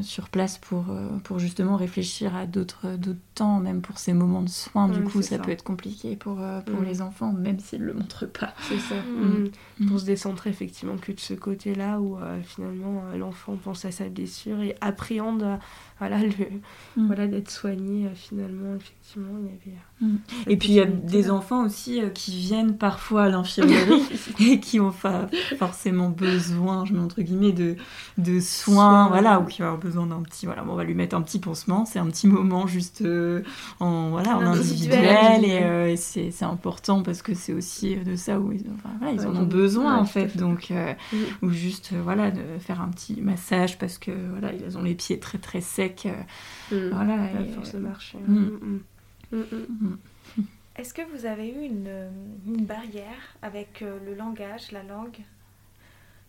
sur place pour, euh, pour justement réfléchir à d'autres temps, même pour ces moments de soins. du coup, ça, peut être compliqué pour, euh, pour mm. les enfants, même s'ils ne le montrent pas. C'est ça. Mm. Mm. Pour se décentrer effectivement que de ce côté-là où finalement l'enfant pense à sa blessure et appréhende voilà, le, voilà, d'être soigné finalement. Effectivement, il y avait Mm. Et puis il y a des enfants aussi euh, qui viennent parfois à l'infirmerie et qui ont pas forcément besoin, je mets entre guillemets, de, de soins, voilà, ou qui vont avoir besoin d'un petit, voilà, on va lui mettre un petit pansement, c'est un petit moment juste euh, en, voilà, en individuel, et, euh, c'est important parce que c'est aussi de ça où ils, ils en ont besoin en fait, donc, ou juste, voilà, de faire un petit massage parce que voilà, ils ont les pieds très très secs, mm. voilà, et, force de marcher. Mm. Mm, mm. Mm. Est-ce que vous avez eu une, une barrière avec euh, le langage, la langue,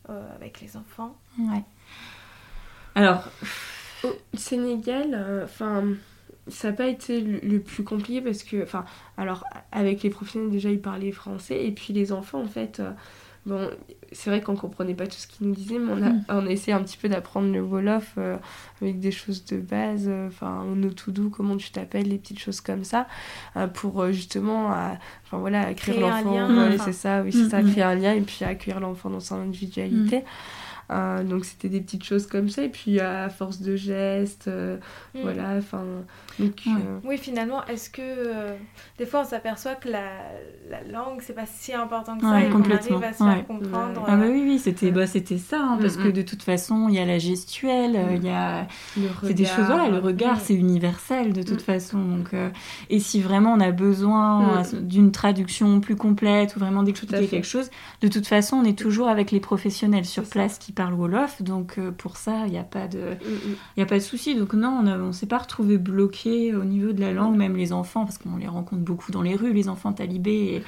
euh, avec les enfants? Ouais. Alors, au Sénégal, euh, enfin, ça n'a pas été le, plus compliqué parce que, enfin, alors avec les professionnels déjà ils parlaient français et puis les enfants en fait, euh, bon, c'est vrai qu'on comprenait pas tout ce qu'ils nous disaient, mais on a, mm. on a essayé un petit peu d'apprendre le Wolof euh, avec des choses de base, euh, enfin, no to do, comment tu t'appelles, les petites choses comme ça, pour justement, enfin voilà, créer l'enfant, c'est ça, oui, c'est ça, mm, mm. créer un lien et puis accueillir l'enfant dans son individualité. Euh, donc c'était des petites choses comme ça. Et puis à force de gestes, euh, mm. voilà. Enfin, euh, Oui, finalement, est-ce que des fois on s'aperçoit que la, la langue c'est pas si important que ça et qu'on arrive à se faire comprendre Ah bah oui, oui, c'était bah, c'était ça, hein, parce que de toute façon il y a la gestuelle, il y a c'est des choses voilà, le regard c'est universel de toute façon. Donc et si vraiment on a besoin d'une traduction plus complète ou vraiment d'expliquer quelque chose, de toute façon on est toujours avec les professionnels sur place qui parle Wolof, donc euh, pour ça, il n'y a pas de, mm, mm. il a pas de souci. Donc non, on ne s'est pas retrouvé bloqué au niveau de la langue, même les enfants, parce qu'on les rencontre beaucoup dans les rues, les enfants talibés,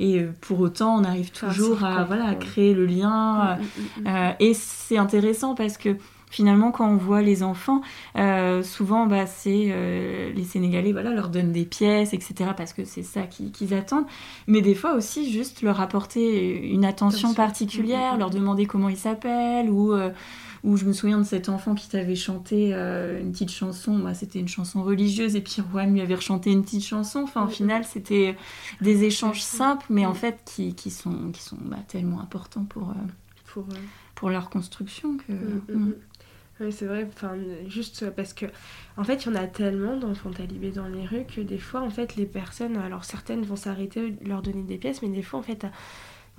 et, mm. euh, pour autant, on arrive toujours à, voilà, créer le lien. Euh, et c'est intéressant parce que finalement, quand on voit les enfants, souvent, bah, c'est les Sénégalais, voilà, leur donnent des pièces, etc., parce que c'est ça qu'ils attendent. Mais des fois aussi, juste leur apporter une attention particulière, leur demander comment ils s'appellent, ou, ou je me souviens de cet enfant qui t'avait chanté une petite chanson, bah, c'était une chanson religieuse, et puis Juan lui avait rechanté une petite chanson. Enfin, au final, c'était des échanges simples, mais en fait, qui, qui sont, qui sont bah, tellement importants pour, pour, pour leur construction que... Oui, c'est vrai, enfin, juste parce que, en fait, il y en a tellement d'enfants talibés dans les rues que des fois, en fait, les personnes, alors certaines vont s'arrêter, leur donner des pièces, mais des fois, en fait,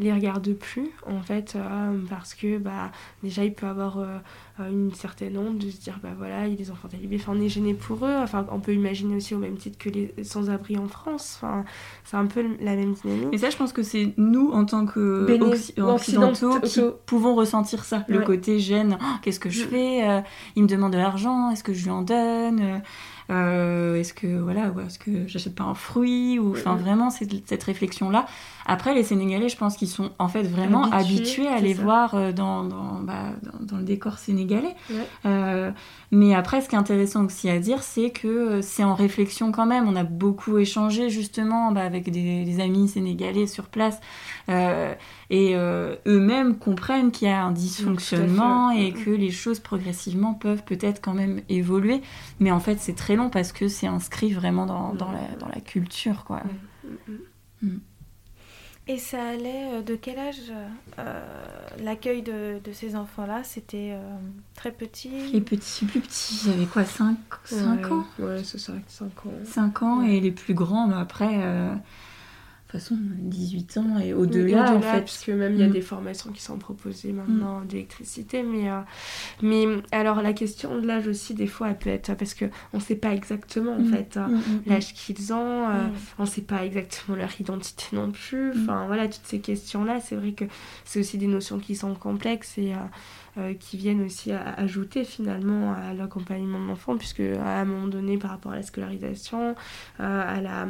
les regarde plus en fait euh, parce que bah déjà il peut avoir euh, une certaine honte de se dire bah voilà il y a des enfants talibés enfin on est gêné pour eux. Enfin on peut imaginer aussi au même titre que les sans-abri en France. Enfin c'est un peu la même dynamique. Et ça je pense que c'est nous en tant que occidentaux, qui pouvons ressentir ça. Le côté gêne oh, qu'est-ce que je mm. fais euh, il me demande de l'argent est-ce que je lui en donne euh, est-ce que voilà, est-ce que j'achète pas un fruit ou enfin vraiment cette, cette réflexion là. Après les Sénégalais, je pense qu'ils sont en fait vraiment habitués, à les voir euh, dans dans, bah, dans, le décor sénégalais. Euh, mais après, ce qui est intéressant aussi à dire, c'est que c'est en réflexion quand même. On a beaucoup échangé justement bah, avec des, des, amis sénégalais sur place et eux-mêmes comprennent qu'il y a un dysfonctionnement et que les choses progressivement peuvent peut-être quand même évoluer. Mais en fait, c'est très long parce que c'est inscrit vraiment dans, dans, la, dans, la, culture. Quoi. Mm. Et ça allait euh, de quel âge euh, l'accueil de, de, ces enfants-là? C'était euh, très petit? Les petits, plus petits, j'avais quoi 5, 5 ans? Ouais, c'est ça, 5 ans. 5 ans, et les plus grands, bah, après, toute façon, 18 ans et au-delà, en fait. Parce que même il y a mm. des formations qui sont proposées maintenant mm. d'électricité. Mais, euh, mais alors, la question de l'âge aussi, des fois, elle peut être. Parce qu'on ne sait pas exactement, en mm. fait, hein, l'âge qu'ils ont. Euh, on ne sait pas exactement leur identité non plus. Enfin, voilà, toutes ces questions-là, c'est vrai que c'est aussi des notions qui sont complexes et. Euh, euh, qui viennent aussi ajouter finalement à l'accompagnement de l'enfant, puisque à un moment donné, par rapport à la scolarisation, euh, à la,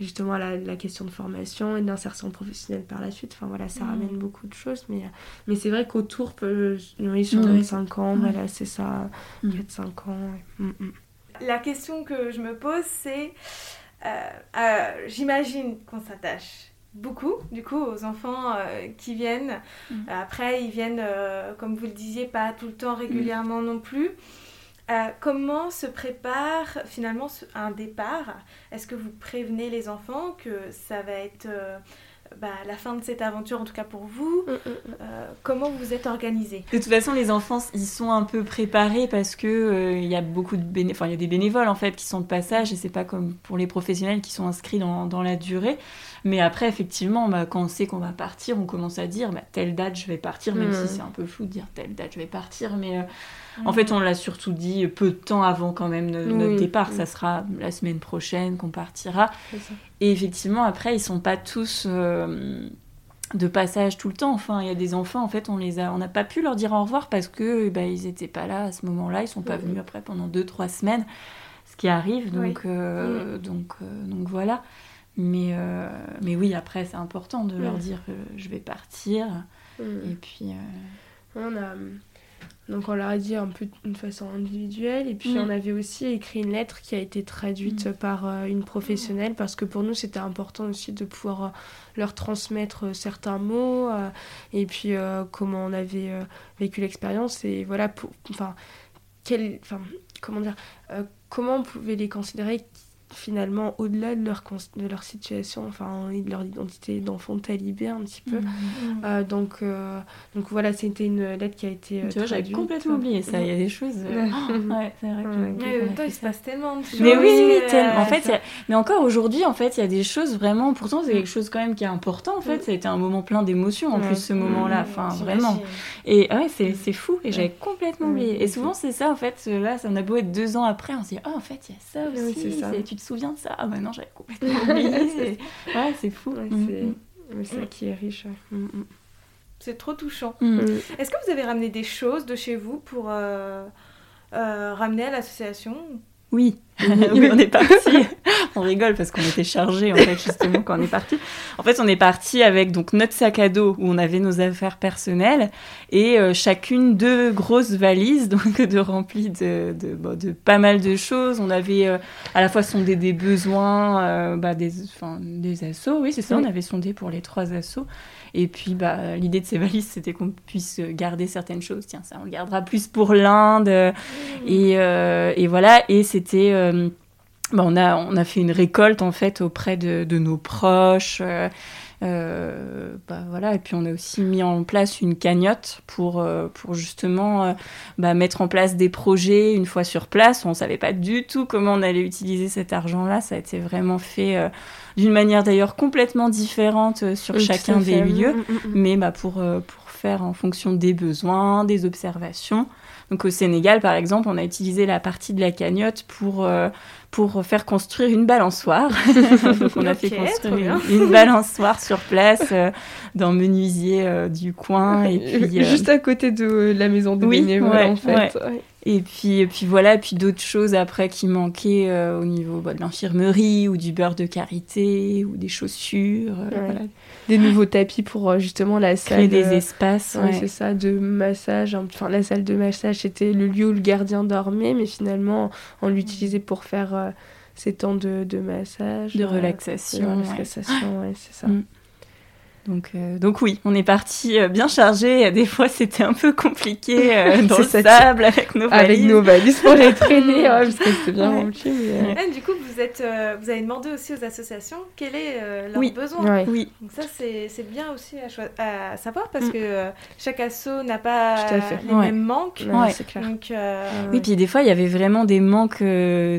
justement à la, question de formation et d'insertion professionnelle par la suite, enfin voilà, ça mmh. ramène beaucoup de choses, mais, mais c'est vrai qu'autour, oui, sur les 5 ans, voilà, c'est ça, 4-5 mmh. ans. Mmh, la question que je me pose, c'est, euh, j'imagine qu'on s'attache beaucoup, du coup, aux enfants euh, qui viennent. Mm. Après, ils viennent, euh, comme vous le disiez, pas tout le temps régulièrement non plus. Euh, comment se prépare finalement un départ? Est-ce que vous prévenez les enfants que ça va être bah, la fin de cette aventure, en tout cas pour vous? Mm, mm, comment vous êtes organisé? De toute façon, les enfants, ils sont un peu préparés parce que il y a beaucoup de béné... enfin, il y a des bénévoles en fait qui sont de passage et c'est pas comme pour les professionnels qui sont inscrits dans, dans la durée. Mais après, effectivement, bah, quand on sait qu'on va partir, on commence à dire bah, telle date je vais partir, même si c'est un peu fou de dire telle date je vais partir. Mais euh, en fait, on l'a surtout dit peu de temps avant quand même notre départ. Ça sera la semaine prochaine qu'on partira. Et effectivement, après, ils sont pas tous. Euh, de passage tout le temps. Enfin, il y a des enfants, en fait, on les a, on n'a pas pu leur dire au revoir parce que bah, ils étaient pas là à ce moment-là. Ils sont pas venus après pendant deux trois semaines, ce qui arrive. Donc, euh, donc, donc voilà. Mais, euh, mais oui, après, c'est important de leur dire que je vais partir. Et puis. Euh, on a. Donc on leur a dit un peu d'une façon individuelle et puis Mm. on avait aussi écrit une lettre qui a été traduite Mm. par euh, une professionnelle parce que pour nous c'était important aussi de pouvoir leur transmettre certains mots et puis comment on avait vécu l'expérience et voilà pour enfin quel enfin comment dire comment on pouvait les considérer finalement au-delà de leur de leur situation enfin et de leur identité d'enfant talibé un petit peu Mm. Euh, donc, euh, donc voilà, c'était une lettre qui a été. euh, Tu vois, j'avais complètement oublié ça. Il y a des choses. euh, oh, ouais, c'est vrai que. Ouais. Mais en même temps, il se passe tellement de choses. Mais oui, oui, tellement. En fait, a- mais encore aujourd'hui, en fait, il y a des choses vraiment. Pourtant, c'est Mm. quelque chose quand même qui est important. En fait, Mm. ça a été un moment plein d'émotions en Ouais. plus ce moment-là. Mm, Enfin, vraiment. Et ouais, c'est c'est fou. Et Ouais. j'avais complètement oublié. Et souvent, c'est ça. En fait, là, ça en a beau être deux ans après, on se dit, oh, en fait, il y a ça Oui, aussi. c'est ça. c'est- Tu te souviens de ça Ah, bah non, j'avais complètement oublié. C'est- ouais, c'est fou. Ouais, c'est ça qui est riche. ouais. Mm, mm. C'est trop touchant. Mm. Est-ce que vous avez ramené des choses de chez vous pour euh, euh, ramener à l'association Oui, oui, on est parti. on rigole parce qu'on était chargés en fait justement quand on est parti. En fait, on est parti avec donc notre sac à dos où on avait nos affaires personnelles et euh, chacune deux grosses valises donc de remplies de, de, bon, de pas mal de choses. On avait euh, à la fois sondé des besoins, euh, bah, des, enfin, des assos. Oui, c'est ça. Oui. On avait sondé pour les trois assos. Et puis, bah, l'idée de ces valises, c'était qu'on puisse garder certaines choses. Tiens, ça, on le gardera plus pour l'Inde. euh, et, euh, et voilà, et c'était. euh, bah, on, a, on a fait une récolte en fait auprès de, de nos proches. Euh, bah, voilà, et puis on a aussi mis en place une cagnotte pour, euh, pour justement euh, bah, mettre en place des projets une fois sur place. On ne savait pas du tout comment on allait utiliser cet argent-là. Ça a été vraiment fait euh, d'une manière d'ailleurs complètement différente sur Oui, chacun des lieux Mm, mm, mm. mais bah, pour, pour faire en fonction des besoins, des observations. Donc au Sénégal, par exemple, on a utilisé la partie de la cagnotte pour, euh, pour faire construire une balançoire. Donc on a fait construire une, une balançoire sur place euh, dans menuisier euh, du coin. Et puis, euh, Juste à côté de la maison des oui, bénévoles, ouais, en fait. ouais. Et puis, et puis voilà, puis d'autres choses après qui manquaient euh, au niveau bah, de l'infirmerie ou du beurre de karité ou des chaussures. euh, voilà. Des nouveaux tapis pour euh, justement la salle. Créer des euh, espaces. Ouais, ouais. c'est ça, de massage. Enfin, la salle de massage, c'était le lieu où le gardien dormait, mais finalement, on l'utilisait pour faire euh, ses temps de, de massage. De euh, relaxation, de relaxation, ouais, c'est ça. Mm. Donc, euh, donc oui, on est parti euh, bien chargé. Des fois, c'était un peu compliqué euh, dans le ça, sable avec nos valises. Avec nos valises pour les traîner, ouais, parce que c'était bien Ouais. rempli. Mais, Du coup, vous, êtes, euh, vous avez demandé aussi aux associations quel est euh, leur Oui. besoin. ouais. Oui, Donc ça, c'est c'est bien aussi à, savoir parce que euh, chaque asso n'a pas les Ouais. mêmes manques. Ouais, Ouais. c'est clair. Donc, euh, oui. Puis des fois, il y avait vraiment des manques, euh,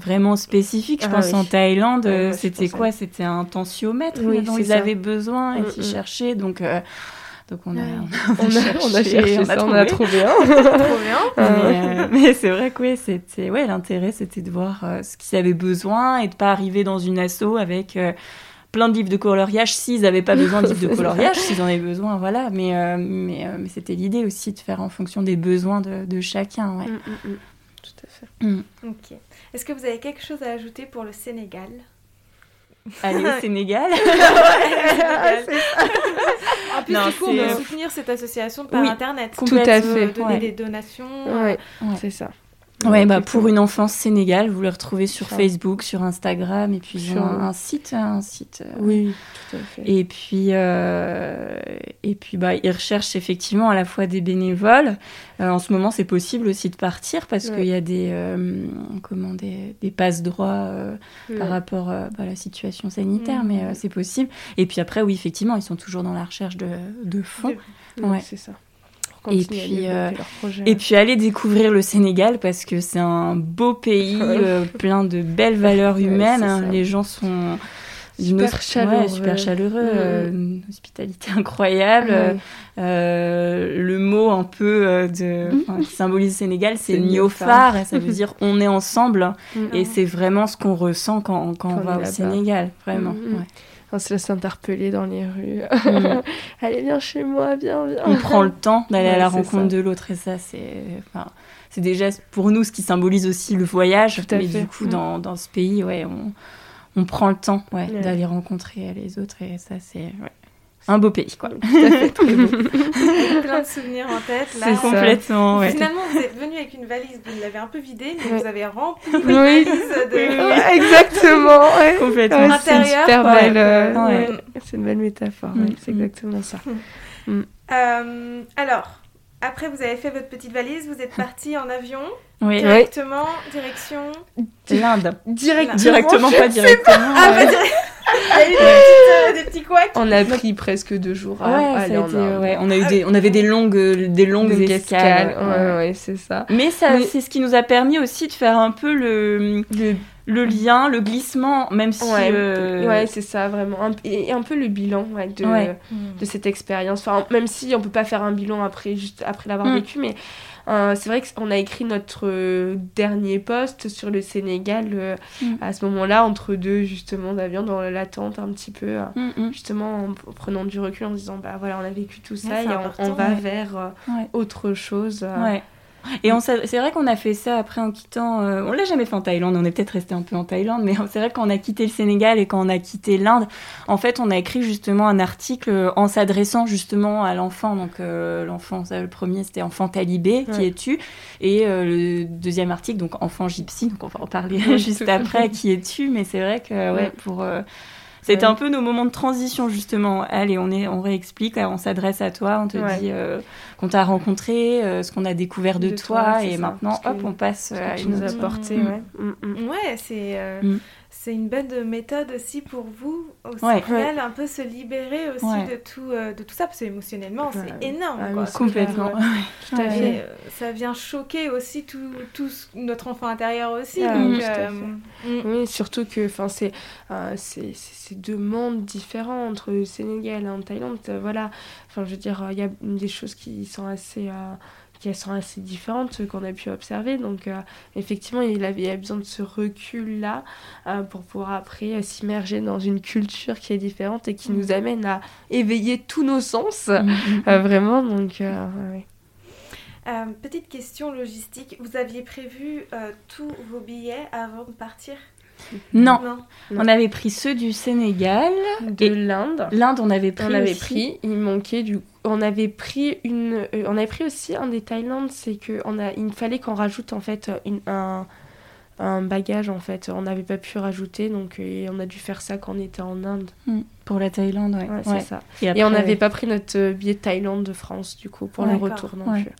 vraiment spécifiques. Je Ah pense oui. en Thaïlande, je c'était quoi? C'était un tensiomètre Oui, dont ils ça. avaient besoin et Mm, qu'ils mm. cherchaient. Donc, euh, donc on a, on a, On a, on a cherché ça, on a trouvé un. Mais, ouais. euh, mais c'est vrai que ouais, c'était ouais, l'intérêt c'était de voir euh, ce qu'ils avaient besoin et de pas arriver dans une asso avec euh, plein de livres de coloriage s'ils n'avaient pas besoin de livres de coloriage, s'ils en avaient besoin, voilà. Mais, euh, mais, euh, mais c'était l'idée aussi de faire en fonction des besoins de, de chacun. Ouais. Mm, mm, mm. Tout à fait. Ok. Est-ce que vous avez quelque chose à ajouter pour le Sénégal? Aller au Sénégal. En plus, Non, du coup, on peut soutenir cette association par Oui, Internet. Tout à fait. Donner ouais. des donations. Ouais, Ouais. c'est ça. Ouais, bah, pour une enfance Sénégal, vous le retrouvez sur. Facebook, sur Instagram, et puis ils Sur- ont un, un site, un site. euh, Oui, tout à fait. Et puis, euh, et puis bah, ils recherchent effectivement à la fois des bénévoles. Euh, en ce moment, c'est possible aussi de partir parce Ouais. qu'il y a des, euh, comment, des, des passe-droits euh, par rapport euh, bah, à la situation sanitaire, Mhm. mais euh, c'est possible. Et puis après, oui, effectivement, ils sont toujours dans la recherche de, de fonds. De- Ouais. c'est ça. Et puis, euh. Et puis aller découvrir le Sénégal parce que c'est un beau pays Ouais. euh, plein de belles valeurs humaines. hein. Les gens sont Super chaleureux. ouais, super chaleureux, Mhm. euh, une hospitalité incroyable. Euh, le mot un peu de, enfin, qui symbolise le Sénégal, c'est Niofar, et ça veut dire on est ensemble. Mm. Et c'est vraiment ce qu'on ressent quand, quand, Quand on va au. Sénégal, vraiment. Ouais. On se laisse interpeller dans les rues. Mhm. Allez, viens chez moi, viens, viens. on prend le temps d'aller à la rencontre ça. de l'autre et ça c'est enfin, c'est déjà pour nous ce qui symbolise aussi le voyage mais fait. du coup Mm. dans, dans ce pays ouais on, on prend le temps ouais, Ouais. d'aller rencontrer les autres et ça c'est ouais. Un beau pays, quoi. Tout à fait, très beau. Plein de souvenirs en tête. Là. C'est complètement, ouais. Finalement, vous êtes venu avec une valise, vous l'avez un peu vidée, mais Ouais. vous avez rempli une Oui. valise de... Ouais, exactement. ouais. Complètement. C'est une super quoi. belle. euh, C'est une belle métaphore. Mm. ouais, c'est exactement ça. Euh, alors, après vous avez fait votre petite valise, vous êtes parti en avion, Oui, directement, direction... l'Inde. Direct, Directement, pas directement. Ah, ouais. pas direct- Il y a eu des, petites, euh, des petits couacs. On a pris presque deux jours à Ouais, aller en été- Inde. ouais, on a eu des, on avait des longues, des longues Longue escales. escale, Ouais, ouais, c'est ça. Mais ça, Mais- c'est ce qui nous a permis aussi de faire un peu le, le, le lien, le glissement, même si. Ouais, euh, ouais c'est ça, vraiment. Un- et, et un peu le bilan ouais, de, Ouais. de cette expérience. Enfin, même si on peut pas faire un bilan après, juste après l'avoir Mm. vécu, mais euh, c'est vrai qu'on a écrit notre euh, dernier post sur le Sénégal Mm. à ce moment-là, entre deux justement d'avions, dans l'attente un petit peu. Mm. Justement, en prenant du recul, en se disant, bah voilà, on a vécu tout ça et on, on va vers autre chose. Ouais. Et c'est vrai qu'on a fait ça après en quittant. euh, on l'a jamais fait en Thaïlande, on est peut-être resté un peu en Thaïlande, mais c'est vrai qu'on a quitté le Sénégal et quand on a quitté l'Inde, en fait, on a écrit justement un article euh, en s'adressant justement à l'enfant. Donc, euh, l'enfant, ça, le premier, c'était enfant talibé, qui Ouais. es-tu? Et euh, le deuxième article, donc enfant gypsy, donc on va en parler juste après, qui es-tu? Mais c'est vrai que, ouais, Ouais. pour. Euh, c'était Ouais. un peu nos moments de transition justement. Allez, on est, on réexplique, on s'adresse à toi, on te Ouais. dit euh, qu'on t'a rencontré, euh, ce qu'on a découvert de, De toi, et ça. maintenant, hop, on passe à une nous autre- apporté, Mm. ouais. Mm, mm. Ouais, c'est euh, Mm. C'est une bonne méthode aussi pour vous, aussi, Ouais. au final, un peu se libérer aussi Ouais. de, tout, euh, de tout ça, parce que émotionnellement, Ouais. c'est énorme. Ah quoi. c'est Complètement. Euh, Tout à Ouais. fait. euh, ça vient choquer aussi tout, tout ce- notre enfant intérieur aussi. Ah, donc, euh, mm. Oui, surtout que enfin c'est euh, c'est deux mondes différents entre le Sénégal et en Thaïlande. voilà, enfin je veux dire, il y a des choses qui sont assez euh, qui sont assez différentes euh, qu'on a pu observer. Donc euh, effectivement, il avait besoin de ce recul là pour pouvoir après euh, s'immerger dans une culture qui est différente et qui nous amène à éveiller tous nos sens. Mm, mm, Euh, vraiment, donc euh, ouais. Euh, petite question logistique, vous aviez prévu euh, tous vos billets avant de partir? Non, Non. on avait pris ceux du Sénégal. de Et l'Inde. L'Inde, on avait pris. on avait aussi. pris, il manquait du on avait pris une euh, on avait pris aussi un des Thaïlandes, c'est que on a il fallait qu'on rajoute en fait une, un un bagage en fait, on n'avait pas pu rajouter donc euh, et on a dû faire ça quand on était en Inde. Pour la Thaïlande, ouais. Ouais, Ouais. c'est ça. Et, et on n'avait pas pris notre euh, billet de Thaïlande de France du coup pour le retour non Ouais. plus.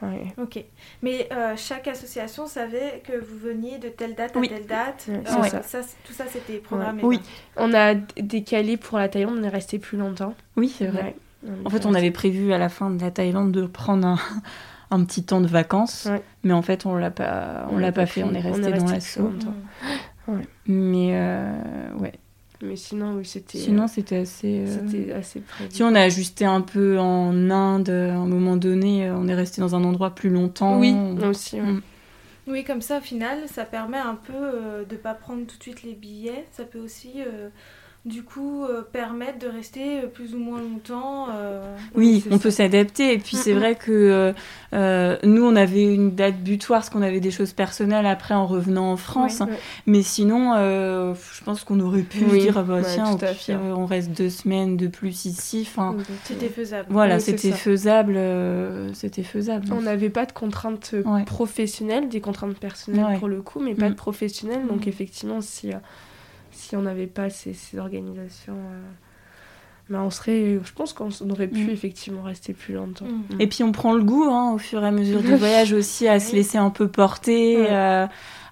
Ouais. Ok. Mais euh, chaque association savait que vous veniez de telle date à Oui. telle date. Euh, c'est ça. tout ça, c'était programmé. Oui. On a décalé pour la Thaïlande, on est resté plus longtemps. Oui, c'est vrai. Ouais. En fait, on avait prévu à la fin de la Thaïlande de prendre un, un petit temps de vacances, Ouais. mais en fait, on l'a pas, on l'a pas fait. On est resté dans plus l'assaut. longtemps. Mais euh, ouais. Mais sinon oui, c'était Sinon, c'était assez. euh, c'était assez prévu. Si on a ajusté un peu en Inde, à un moment donné, euh, on est resté dans un endroit plus longtemps. Oui, On- aussi. ouais. Mm. Oui, comme ça, au final, ça permet un peu euh, de pas prendre tout de suite les billets. Ça peut aussi, euh, du coup, euh, permettre de rester euh, plus ou moins longtemps. euh, Oui, on ça. peut s'adapter. Et puis c'est Mm, mm. vrai que euh, nous, on avait une date butoir parce qu'on avait des choses personnelles après en revenant en France. Ouais. Mais sinon, je pense qu'on aurait pu Oui, dire, ah bah, tiens, pire, on reste deux semaines de plus ici. Enfin, C'était faisable. voilà, Oui, c'était faisable. c'était faisable. On n'avait pas de contraintes Ouais. professionnelles, des contraintes personnelles pour le coup, mais pas Mm. de professionnelles. Donc Mm. effectivement, si, si on n'avait pas ces, ces organisations, euh, ben, on serait, je pense qu'on aurait pu Mm. effectivement rester plus longtemps. Mm. Et puis on prend le goût hein, au fur et à mesure du voyage aussi à se laisser un peu porter, Ouais. à,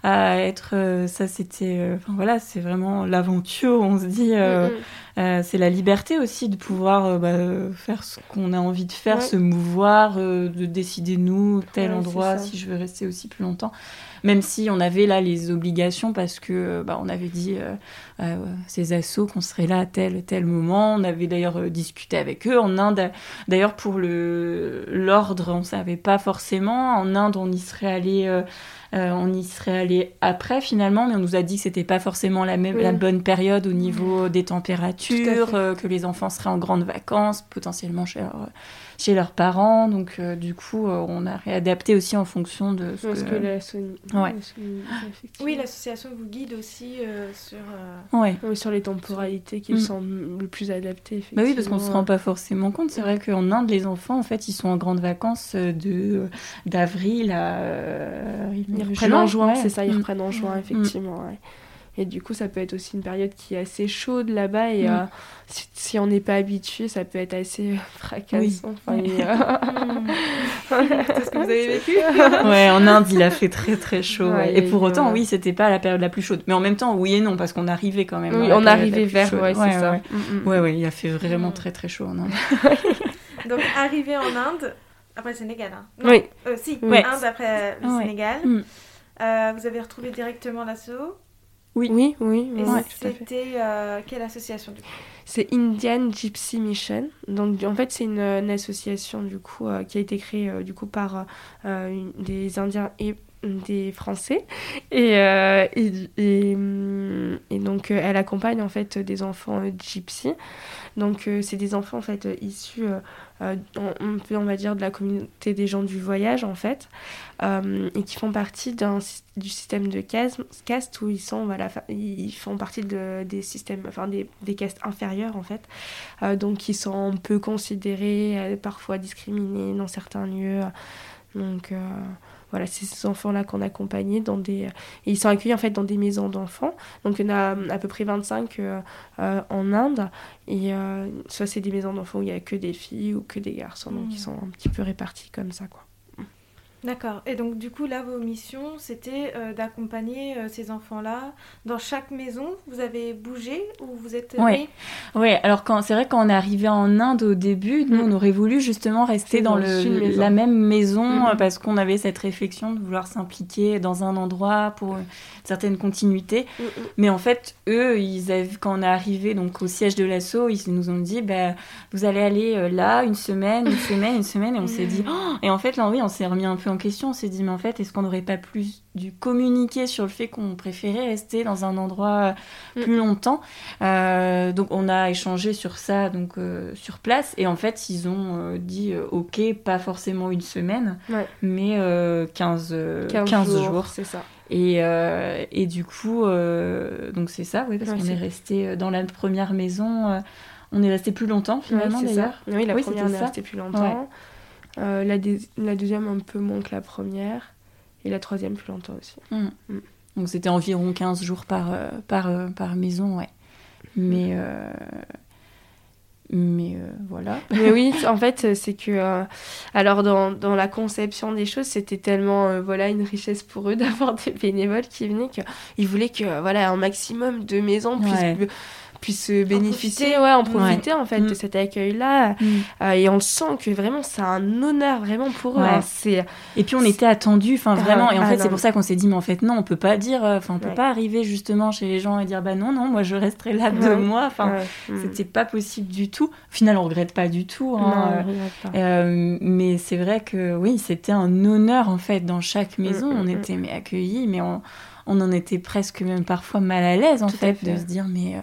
à être. euh, ça, c'était. euh, Enfin voilà, c'est vraiment l'aventure. On se dit. euh, Mm, mm. C'est la liberté aussi de pouvoir bah, faire ce qu'on a envie de faire, Ouais. se mouvoir, de décider nous tel Ouais, endroit si je veux rester aussi plus longtemps. Même si on avait là les obligations parce que bah, on avait dit euh, ces assos qu'on serait là à tel tel moment. On avait d'ailleurs euh, discuté avec eux en Inde. D'ailleurs pour le l'ordre, on savait pas forcément. En Inde, on y serait allé. Euh, euh, on y serait allé après finalement, mais on nous a dit que c'était pas forcément la même Oui. la bonne période au niveau des températures. ouverture, que les enfants seraient en grande vacances, potentiellement chez leur, chez leurs parents. Donc, du coup, on a réadapté aussi en fonction de ce que... la ouais. Oui, l'association vous guide aussi sur... Ouais. Oui, sur les temporalités qui mm. sont le plus adaptées. Bah oui, parce qu'on se rend pas forcément compte. C'est vrai qu'en Inde, les enfants, en fait, ils sont en grandes vacances de d'avril à... ils reprennent en juin, c'est ça, ils mm. reprennent en juin, mm. effectivement. Et du coup, ça peut être aussi une période qui est assez chaude là-bas. Et mm. euh, si, on n'est pas habitué, ça peut être assez fracassant. Oui. Euh, c'est ce que vous avez vécu Ouais, en Inde, il a fait très très chaud. et pour autant, oui, c'était pas la période la plus chaude. Mais en même temps, oui et non, parce qu'on arrivait quand même. Oui, on arrivait vers, ouais, c'est ça. Ouais. Mm, ouais, ouais, il a fait vraiment très très chaud en Inde. Donc, arrivé en Inde, après le Sénégal. Hein. Oui. Euh, si, Inde après le Sénégal. Euh, vous avez retrouvé directement l'assaut oui. Oui, oui. Et c'était euh, quelle association du coup? C'est Indian Gypsy Mission. Donc en fait c'est une, association du coup euh, qui a été créée du coup par des Indiens et des Français et, et, et, donc elle accompagne en fait des enfants gypsy donc c'est des enfants en fait issus euh, on, peut on va dire de la communauté des gens du voyage en fait euh, et qui font partie du système de caste, où ils sont voilà ils font partie de, des systèmes enfin des, castes inférieures en fait euh, donc ils sont peu considérés parfois discriminés dans certains lieux voilà, c'est ces enfants-là qu'on accompagnait dans des... ils sont accueillis en fait dans des maisons d'enfants. Donc il y en a à peu près 25 euh, euh, en Inde. Et euh, soit c'est des maisons d'enfants où il n'y a que des filles ou que des garçons. Donc ils mmh. sont un petit peu répartis comme ça, quoi. D'accord. Et donc, du coup, là, vos missions, c'était euh, d'accompagner euh, ces enfants-là dans chaque maison. Vous avez bougé ou vous êtes. Oui. Oui. Alors, quand c'est vrai, quand on est arrivé en Inde au début, nous, on mm. aurait voulu justement rester dans, le, la même maison mm. euh, parce qu'on avait cette réflexion de vouloir s'impliquer dans un endroit pour une certaine continuité. Mm, Mais en fait, eux, ils avaient, quand on est arrivé donc au siège de l'assaut, ils nous ont dit, bah, vous allez aller là une semaine, une semaine, une semaine, et on s'est dit, oh et en fait, là, oui, on s'est remis un peu en question. On s'est dit, mais en fait, est-ce qu'on n'aurait pas plus dû communiquer sur le fait qu'on préférait rester dans un endroit mm. plus longtemps euh, Donc, on a échangé sur ça donc euh, sur place. Et en fait, ils ont euh, dit, ok, pas forcément une semaine, mais 15, 15, jours. C'est ça. Et, et, du coup, donc c'est ça, oui, parce qu'on est resté dans la première maison. on est resté plus longtemps finalement d'ailleurs. Oui, la première on est resté plus longtemps. Euh, la, la, deuxième un peu moins que la première. Et la troisième plus longtemps aussi. Mm. Mm. Donc c'était environ 15 jours par, euh, par, euh, par maison, ouais. Mais, mais voilà. Mais oui, en fait, c'est que. alors, dans, dans, la conception des choses, c'était tellement voilà, une richesse pour eux d'avoir des bénévoles qui venaient qu'ils voulaient que voilà, un maximum de maisons puissent puissent bénéficier, en ouais, en profiter en fait de mm. cet accueil-là. Mm. Euh, et on sent que vraiment c'est un honneur vraiment pour eux. Hein. c'est... Et puis on était attendus, enfin vraiment. et en ah, fait c'est pour ça qu'on s'est dit mais en fait non, on peut pas dire, euh, enfin on peut pas arriver justement chez les gens et dire bah non non, moi je resterai là deux mois. Enfin mm. c'était pas possible du tout. Au final on regrette pas du tout. Hein, euh, mais c'est vrai que oui c'était un honneur en fait dans chaque maison. on était mais accueillis, mais on on en était presque même parfois mal à l'aise en fait, de se dire mais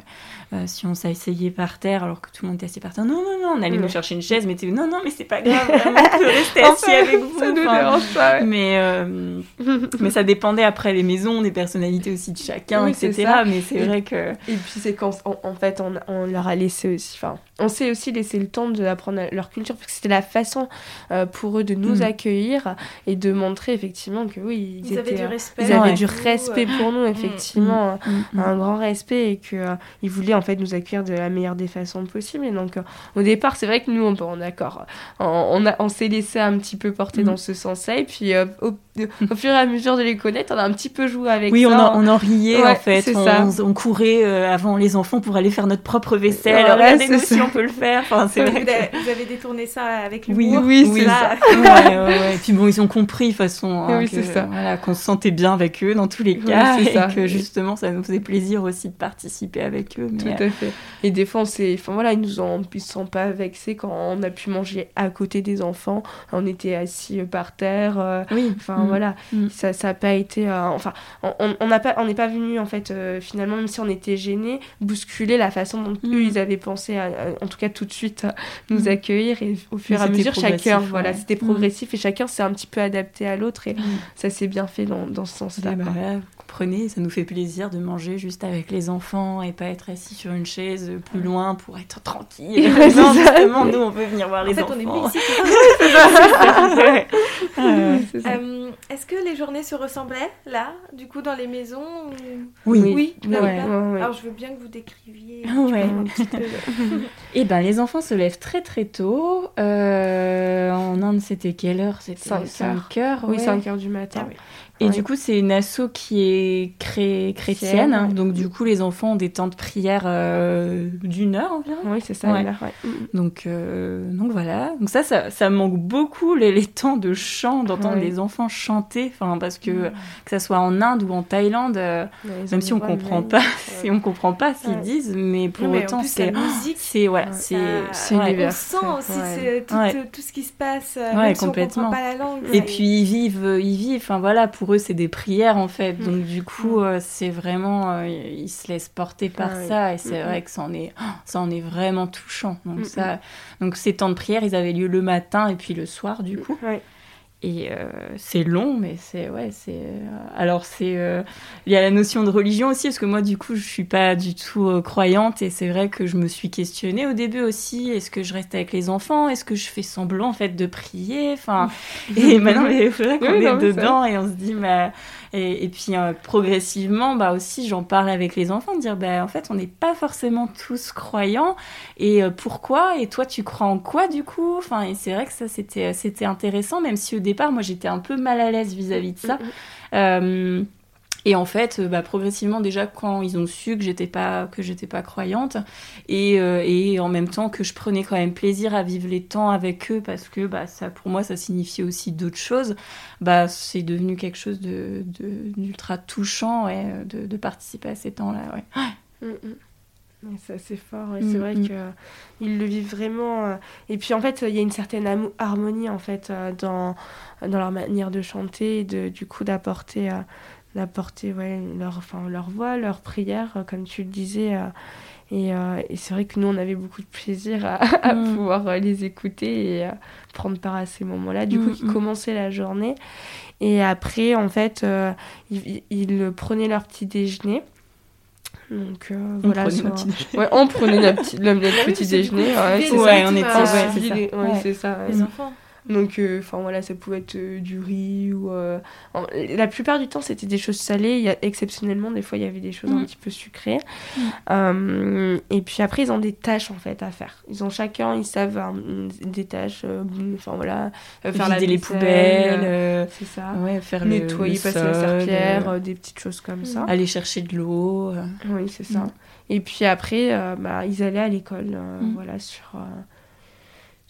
euh, si on s'asseyait par terre alors que tout le monde était assis par terre, non, non, non, on allait nous chercher une chaise, mais non, non, mais c'est pas grave, vraiment, on peut rester assis avec vous. Ça nous dérange pas. Mais, euh, mais ça dépendait après les maisons, des personnalités aussi de chacun, etc. Mais c'est vrai que. Et puis c'est quand, en, fait, on, on, leur a laissé aussi, enfin, on s'est aussi laissé le temps d'apprendre leur culture, parce que c'était la façon euh, pour eux de nous mm. accueillir et de montrer effectivement que oui, ils, avaient du respect. Ils avaient du respect pour nous, effectivement, mm. un grand respect et qu'ils voulaient en fait nous accueillir de la meilleure des façons possibles. Et donc, euh, au départ, c'est vrai que nous, on, on d'accord, on, on, on s'est laissé un petit peu porter mm. dans ce sens-là. Et puis, euh, au, au, fur et à mesure de les connaître, on a un petit peu joué avec oui, ça. Oui, on, on, en riait en fait. On, on, courait euh, avant les enfants pour aller faire notre propre vaisselle. Regarder-nous si on peut le faire. Enfin, c'est vrai vous, avez détourné ça avec le Oui, oui, c'est ça. ouais, ouais, Puis bon, ils ont compris de façon hein, oui, c'est ça. Voilà, qu'on se sentait bien avec eux dans tous les cas et ça. que justement ça nous faisait plaisir aussi de participer avec eux. Tout à fait. Et des fois, on enfin voilà, ils nous ont, ils se sentent pas vexés quand on a pu manger à côté des enfants. On était assis par terre. Euh, oui. Enfin mm. voilà, mm. ça, ça a pas été. Euh, enfin, on n'a pas, on n'est pas venu en fait euh, finalement, même si on était gênés, bousculer la façon dont mm. eux ils avaient pensé, en tout cas tout de suite, nous accueillir et au fur et à mesure chacun, voilà, c'était progressif et chacun s'est un petit peu adapté à l'autre et ça s'est bien fait dans, dans ce sens-là. Comprenez, ça nous fait plaisir de manger juste avec les enfants et pas être assis sur une chaise plus loin pour être tranquille. non, justement, nous, on peut venir voir les enfants. On est euh, Est-ce que les journées se ressemblaient là, du coup, dans les maisons Oui. Oui. Alors, je veux bien que vous décriviez un petit peu. Eh ben, les enfants se lèvent très très tôt. Euh, en Inde, c'était quelle heure? C'était 5 heures. Oui, 5 heures du matin. Ah et du coup, c'est une asso qui est cré chrétienne. Hein. donc, du coup, les enfants ont des temps de prière euh, d'une heure environ. Oui, c'est ça, une heure, mm, mm. Donc, euh, donc voilà. Donc ça, ça, ça manque beaucoup les, les, temps de chant, d'entendre les enfants chanter. Enfin, parce que mm. que ça soit en Inde ou en Thaïlande, euh, même si on comprend pas, si on comprend pas ce qu'ils disent, mais pour autant, c'est c'est ouais, c'est c'est On sent aussi tout, tout, ce qui se passe. même complètement. Si on comprend pas la langue. Et puis ils vivent, ils vivent. Enfin voilà, pour c'est des prières en fait. Mm. Donc du coup, mm. euh, c'est vraiment, euh, ils se laissent porter par ah ça et c'est vrai que ça en est, ça en est vraiment touchant. Donc ça, donc ces temps de prière, ils avaient lieu le matin et puis le soir du coup. Et euh, c'est long, mais c'est ouais, c'est. alors c'est, il y a la notion de religion aussi, parce que moi du coup je suis pas du tout croyante et c'est vrai que je me suis questionnée au début aussi. Est-ce que je reste avec les enfants Est-ce que je fais semblant en fait de prier Enfin, et maintenant il faudrait qu'on est dedans et on se dit mais et, puis euh, progressivement, bah aussi, j'en parle avec les enfants, de dire, bah, en fait, on n'est pas forcément tous croyants. Et euh, pourquoi? Et toi, tu crois en quoi du coup? Enfin, et c'est vrai que ça, c'était, c'était intéressant, même si au départ, moi, j'étais un peu mal à l'aise vis-à-vis de ça. Euh, et en fait, euh, bah, progressivement, déjà, quand ils ont su que j'étais pas, que j'étais pas croyante, et, euh, et, en même temps que je prenais quand même plaisir à vivre les temps avec eux, parce que bah, ça, pour moi, ça signifiait aussi d'autres choses, bah, c'est devenu quelque chose de, d'ultra touchant ouais, de, de, participer à ces temps-là. Ouais. Mm, mm. C'est assez fort, c'est mm, vrai qu'ils le vivent vraiment. Euh, et puis en fait, il y a une certaine harmonie en fait dans, dans leur manière de chanter et de, du coup d'apporter d'apporter ouais, leur, enfin, leur voix, leur prière, euh, comme tu le disais. Euh, et, euh, et c'est vrai que nous, on avait beaucoup de plaisir à, mm. pouvoir les écouter et prendre part à ces moments-là. Du coup, mm, ils mm. commençaient la journée. Et après, en fait, ils, ils, prenaient leur petit déjeuner. Donc on voilà, prenait notre petit ouais, on prenait notre petit, petit déjeuner. Ouais, on était, ouais, c'est ça. Les enfants. Donc, euh, enfin voilà, ça pouvait être euh, du riz ou. Euh, la plupart du temps, c'était des choses salées. Il y a, exceptionnellement, des fois, il y avait des choses un mm. petit peu sucrées. Mm. et puis après, ils ont des tâches en fait à faire. Ils ont chacun, ils savent des tâches. Enfin voilà, faire Vider les poubelles, c'est ça. Ouais, faire nettoyer, passer la serpillère, des petites choses comme mm. ça. Aller chercher de l'eau. Oui, c'est ça. Et puis après, bah, ils allaient à l'école, voilà, sur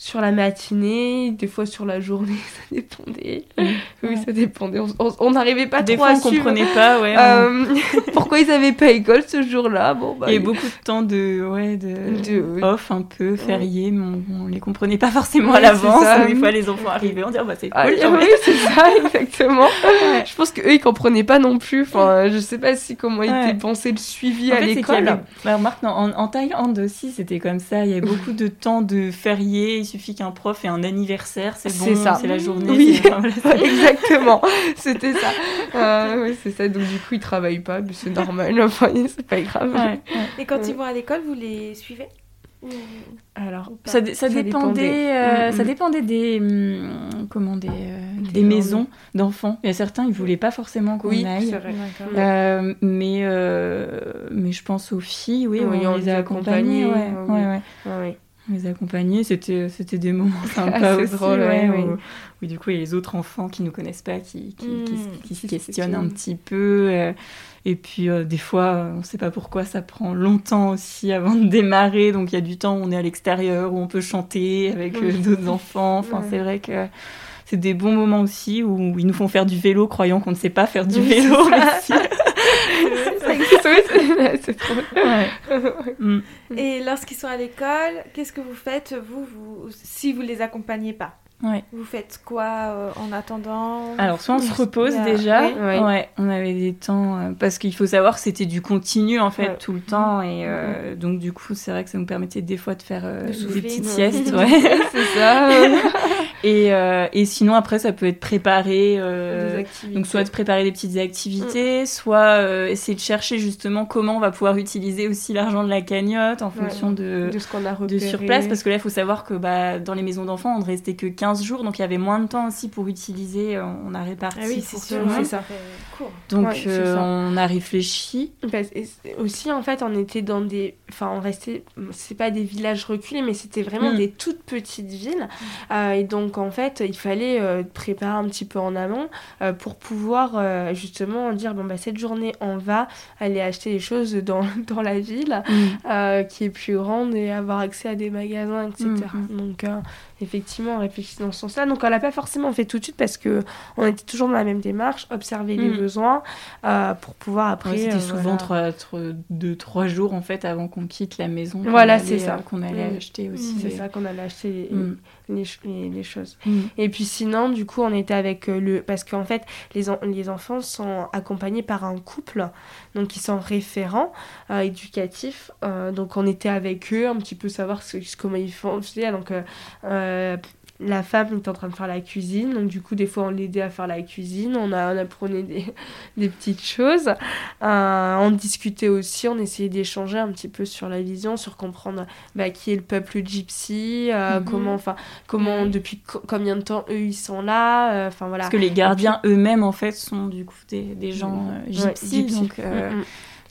sur la matinée, des fois sur la journée, ça dépendait. Mm. Oui, ça dépendait. On n'arrivait pas des trop fois, on comprenait pas, ouais. Euh, pourquoi ils n'avaient pas école ce jour-là? Bon, bah, Il y a beaucoup de temps de, ouais, de, off un peu, férié, mais on, ne les comprenait pas forcément à l'avance. Des fois, les enfants arrivaient, on dirait, bah, c'est ah, cool. oui, c'est ça, exactement. Je pense qu'eux, ils comprenaient pas non plus. Enfin, je sais pas si comment était pensé le suivi à l'école. Bah, remarque, en, en Thaïlande aussi, c'était comme ça. Il y avait beaucoup de temps de férié suffit qu'un prof ait un anniversaire, c'est bon, c'est la journée. Oui, exactement, c'était ça. Euh, c'est ça. Donc du coup, ils travaillent pas, mais c'est normal. Enfin, c'est pas grave. Et quand ils vont à l'école, vous les suivez alors, ça, ça, dépendait, euh, mm, ça mm. dépendait des, mm, comment, des, euh, des, maisons d'enfants. Il y a certains, ils voulaient pas forcément qu'on oui, aille. Vrai. Euh, mais, mais je pense aux filles, oui, on, les a accompagnées. Ouais, ouais, ouais. Les accompagner. C'était, c'était des moments sympas aussi, drôle, oui. du coup, il y a les autres enfants qui ne nous connaissent pas, qui, qui, qui, se questionnent un petit peu. Euh, et puis, euh, des fois, on ne sait pas pourquoi, ça prend longtemps aussi avant de démarrer. Donc, il y a du temps où on est à l'extérieur, où on peut chanter avec euh, d'autres enfants. Enfin, c'est vrai que c'est des bons moments aussi où ils nous font faire du vélo, croyant qu'on ne sait pas faire du vélo. c'est trop. Mm. Et lorsqu'ils sont à l'école, qu'est-ce que vous faites, vous, vous, si vous les accompagnez pas? Vous faites quoi euh, en attendant? Alors, soit on se repose déjà. Ouais. on avait des temps. Euh, parce qu'il faut savoir que c'était du continu, en fait, tout le temps. Et euh, donc, du coup, c'est vrai que ça nous permettait des fois de faire des petites siestes. Ouais, c'est ça. Et, et sinon, après, ça peut être préparer. donc, soit de préparer des petites activités, mm. soit essayer de chercher justement comment on va pouvoir utiliser aussi l'argent de la cagnotte en fonction de, de ce qu'on a repéré. De sur place. Parce que là, il faut savoir que bah, dans les maisons d'enfants, on ne restait que 15 jours, donc il y avait moins de temps aussi pour utiliser. Euh, on a réparti. Ah oui, c'est sûr, c'est ça. Donc euh, on a réfléchi. aussi, en fait, on était dans des. Enfin, on restait. C'est pas des villages reculés, mais c'était vraiment mm. des toutes petites villes. Mm. Euh, et donc, en fait, il fallait préparer un petit peu en amont pour pouvoir justement dire bon, bah, cette journée, on va aller acheter des choses dans, dans la ville mm. qui est plus grande et avoir accès à des magasins, etc. Donc, effectivement, on réfléchit dans ce sens-là. Donc, on l'a pas forcément fait tout de suite parce que on était toujours dans la même démarche, observer les mm. besoins euh, pour pouvoir après. C'était euh, souvent trois, deux, trois jours en fait avant qu'on quitte la maison. Voilà, c'est ça. Euh, qu'on allait mm. acheter aussi. C'est ça qu'on allait acheter les, mm. les, choses. Et puis sinon, du coup, on était avec le. Parce qu'en fait, les, les enfants sont accompagnés par un couple, donc ils sont référents éducatifs. donc, on était avec eux, un petit peu savoir ce, comment ils font. Donc, la femme était en train de faire la cuisine, donc du coup, des fois, on l'aidait à faire la cuisine, on, a, on apprenait des, des petites choses. Euh, on discutait aussi, on essayait d'échanger un petit peu sur la vision, sur comprendre bah, qui est le peuple gypsy, euh, mhm. comment, enfin, comment, depuis combien de temps eux ils sont là, euh, enfin voilà. Parce que les gardiens eux-mêmes, en fait, sont du coup des, des gens gypsy, donc. Mm, mm.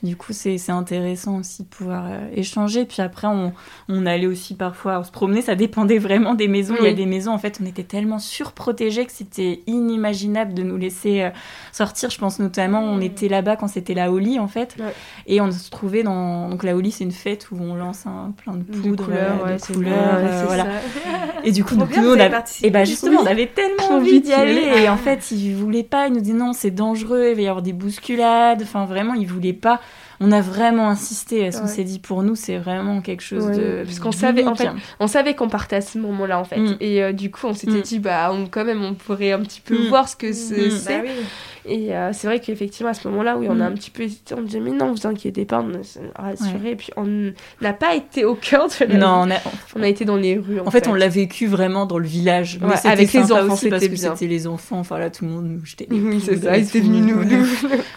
Du coup, c'est intéressant aussi de pouvoir euh, échanger. Puis après, on, on, allait aussi parfois se promener. Ça dépendait vraiment des maisons. Il y a des maisons, en fait, on était tellement surprotégés que c'était inimaginable de nous laisser euh, sortir. Je pense notamment, on était là-bas quand c'était la Holi, en fait. Et on se trouvait dans. Donc, la Holi, c'est une fête où on lance un, plein de poudre, euh, de couleurs. voilà. Et du coup, nous, on avait. Et bah, justement, on avait tellement envie d'y aller. Et en fait, ils voulaient pas. Ils nous disaient non, c'est dangereux, il va y avoir des bousculades. Enfin, vraiment, ils voulaient pas on a vraiment insisté. On s'est dit pour nous c'est vraiment quelque chose de parce qu'on savait en fait on savait qu'on partait à ce moment-là en fait mm. et euh, du coup on s'était mm. dit bah on, quand même on pourrait un petit peu mm. voir ce que c'est. Bah et euh, c'est vrai qu'effectivement, à ce moment-là, oui, on a un petit peu hésité. On disait, mais non, vous inquiétez pas, on est rassuré. Et puis, on n'a pas été au cœur de la Non, on a... on a été dans les rues. En, fait, on l'a vécu vraiment dans le village. Mais avec les enfants, aussi parce que c'était les enfants. Enfin, là, tout le monde nous jetait Oui, c'est ça. Ils étaient venus nous.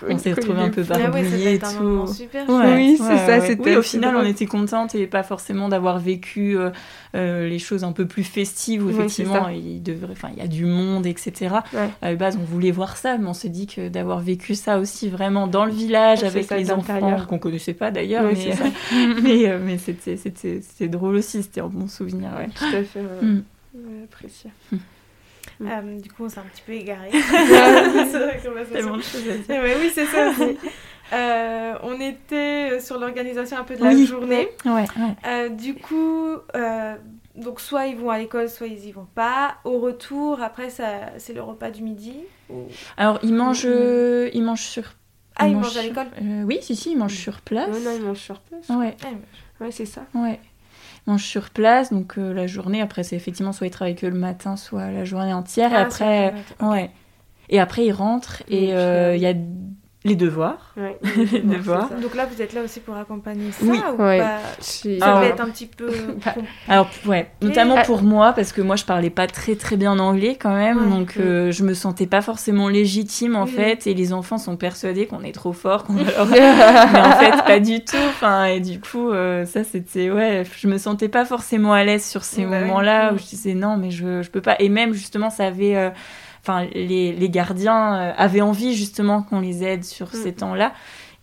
on s'est retrouvés un peu barbouillés et tout. Oui, c'est ça. Oui, au final, on était contentes et pas forcément d'avoir vécu euh, euh, les choses un peu plus festives où effectivement il devrait, enfin il y a du monde, etc. À la base, on voulait voir ça, mais on s'est dit que d'avoir vécu ça aussi vraiment dans le village avec les enfants qu'on connaissait pas d'ailleurs, mais, euh, mais, c'était c'était drôle aussi, c'était un bon souvenir. Ouais. Tout à fait. Mm. apprécié. Mm. Euh, du coup, on s'est un petit peu égaré. c'est Tellement de choses à dire. oui, c'est ça aussi. Euh, on était sur l'organisation un peu de la journée. Ouais, euh, du coup, euh, donc soit ils vont à l'école, soit ils y vont pas. Au retour, après, ça, c'est le repas du midi. Alors, ils mangent, ils mangent sur. Ah, ils, mangent, à l'école Oui, si, si, ils mangent sur place. non, ils mangent sur place. Ouais. Ah, ouais, c'est ça. Ouais. Ils mangent sur place, donc la journée, après, c'est effectivement soit ils travaillent que le matin, soit la journée entière. et ah, après, ouais. Et après, ils rentrent et il y a les devoirs. les devoirs. Donc là, vous êtes là aussi pour accompagner ça oui. ou pas Ça va être un petit peu... Bah, alors, ouais, notamment pour moi, parce que moi, je parlais pas très très bien anglais quand même, donc euh, je me sentais pas forcément légitime en fait, et les enfants sont persuadés qu'on est trop fort, qu'on mais en fait, pas du tout. Enfin, et du coup, euh, ça, c'était... Ouais, je me sentais pas forcément à l'aise sur ces bah moments-là où je disais non, mais je, je peux pas. Et même, justement, ça avait... Euh, enfin les, les, gardiens euh, avaient envie justement qu'on les aide sur mm. ces temps-là.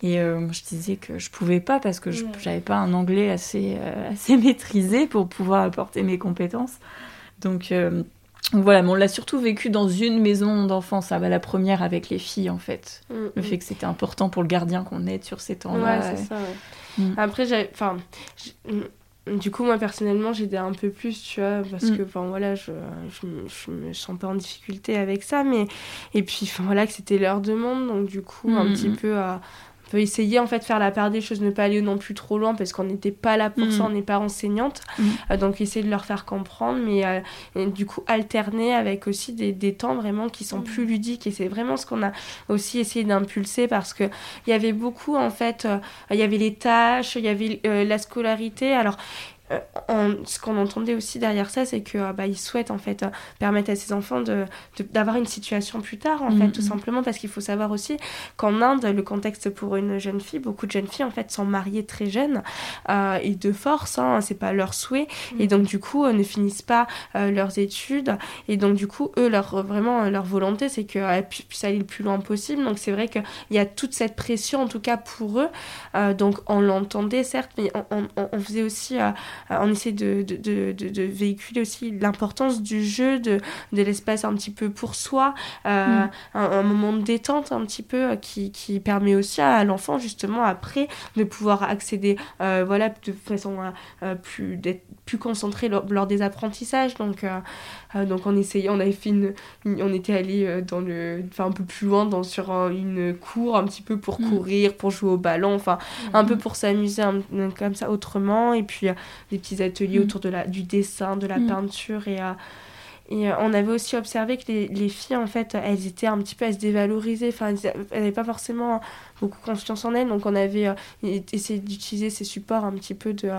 Et je disais que je pouvais pas parce que je n'avais pas un anglais assez, assez maîtrisé pour pouvoir apporter mes compétences. Donc voilà, mais on l'a surtout vécu dans une maison d'enfance, ça va la première avec les filles en fait. Mm, le mm. fait que c'était important pour le gardien qu'on aide sur ces temps-là. Ouais, c'est ça. Ouais. Mm. Après, enfin, du coup, moi personnellement, j'aidais un peu plus, tu vois, parce que, enfin voilà, je, je, je, me sens pas en difficulté avec ça, mais et puis, enfin voilà, que c'était leur demande, donc du coup, un petit peu à peut essayer en fait de faire la part des choses, ne pas aller non plus trop loin parce qu'on n'était pas là pour ça, mm. on n'est pas enseignante. Mm. Euh, donc essayer de leur faire comprendre, mais euh, du coup alterner avec aussi des, des, temps vraiment qui sont mm. plus ludiques. Et c'est vraiment ce qu'on a aussi essayé d'impulser parce qu'il y avait beaucoup en fait, euh, il y avait les tâches, il y avait la scolarité. Alors euh, ce qu'on entendait aussi derrière ça, c'est que euh, bah, souhaitent en fait euh, permettre à ses enfants de, d'avoir une situation plus tard, en fait, tout mm-hmm. simplement parce qu'il faut savoir aussi qu'en Inde, le contexte pour une jeune fille, beaucoup de jeunes filles en fait sont mariées très jeunes et de force, hein, c'est pas leur souhait, et donc du coup ne finissent pas leurs études, et donc du coup eux leur vraiment leur volonté, c'est qu'elles puissent aller le plus loin possible. Donc c'est vrai qu'il y a toute cette pression en tout cas pour eux. donc on l'entendait certes, mais on, on faisait aussi euh, on essaie de, de, de, véhiculer aussi l'importance du jeu, de, l'espace un petit peu pour soi, euh, mm. un, moment de détente un petit peu euh, qui, qui permet aussi à l'enfant justement après de pouvoir accéder voilà, de façon plus, d'être plus concentré lors, des apprentissages. Donc, donc on essayait, on avait fait une, on était allé dans le, enfin un peu plus loin dans, sur une cour un petit peu pour mm. courir, pour jouer au ballon, enfin un peu mm. pour s'amuser comme ça autrement. Et puis des petits ateliers mm. autour de la, du dessin, de la mm. peinture. Et, euh, et euh, on avait aussi observé que les, les, filles, en fait, elles étaient un petit peu à se dévaloriser. Enfin, elles n'avaient pas forcément beaucoup confiance en elles. Donc, on avait euh, essayé d'utiliser ces supports un petit peu de,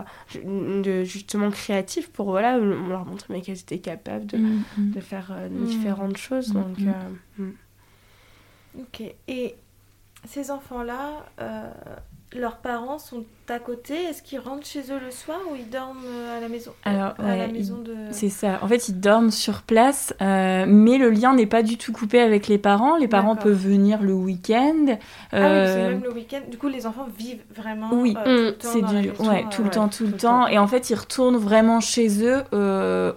de justement créatifs pour voilà, leur montrer qu'elles étaient capables de, mm, de faire différentes choses. Donc, Ok. Et ces enfants-là, leurs parents sont à côté Est-ce qu'ils rentrent chez eux le soir ou ils dorment euh, à la maison Alors, à la maison de... c'est ça. En fait, ils dorment sur place, euh, mais le lien n'est pas du tout coupé avec les parents. Les parents peuvent venir le week-end. Ah oui, c'est euh, même le week-end. Du coup, les enfants vivent vraiment oui, c'est du... ouais, tout le temps, tout, le temps. Et en fait, ils retournent vraiment chez eux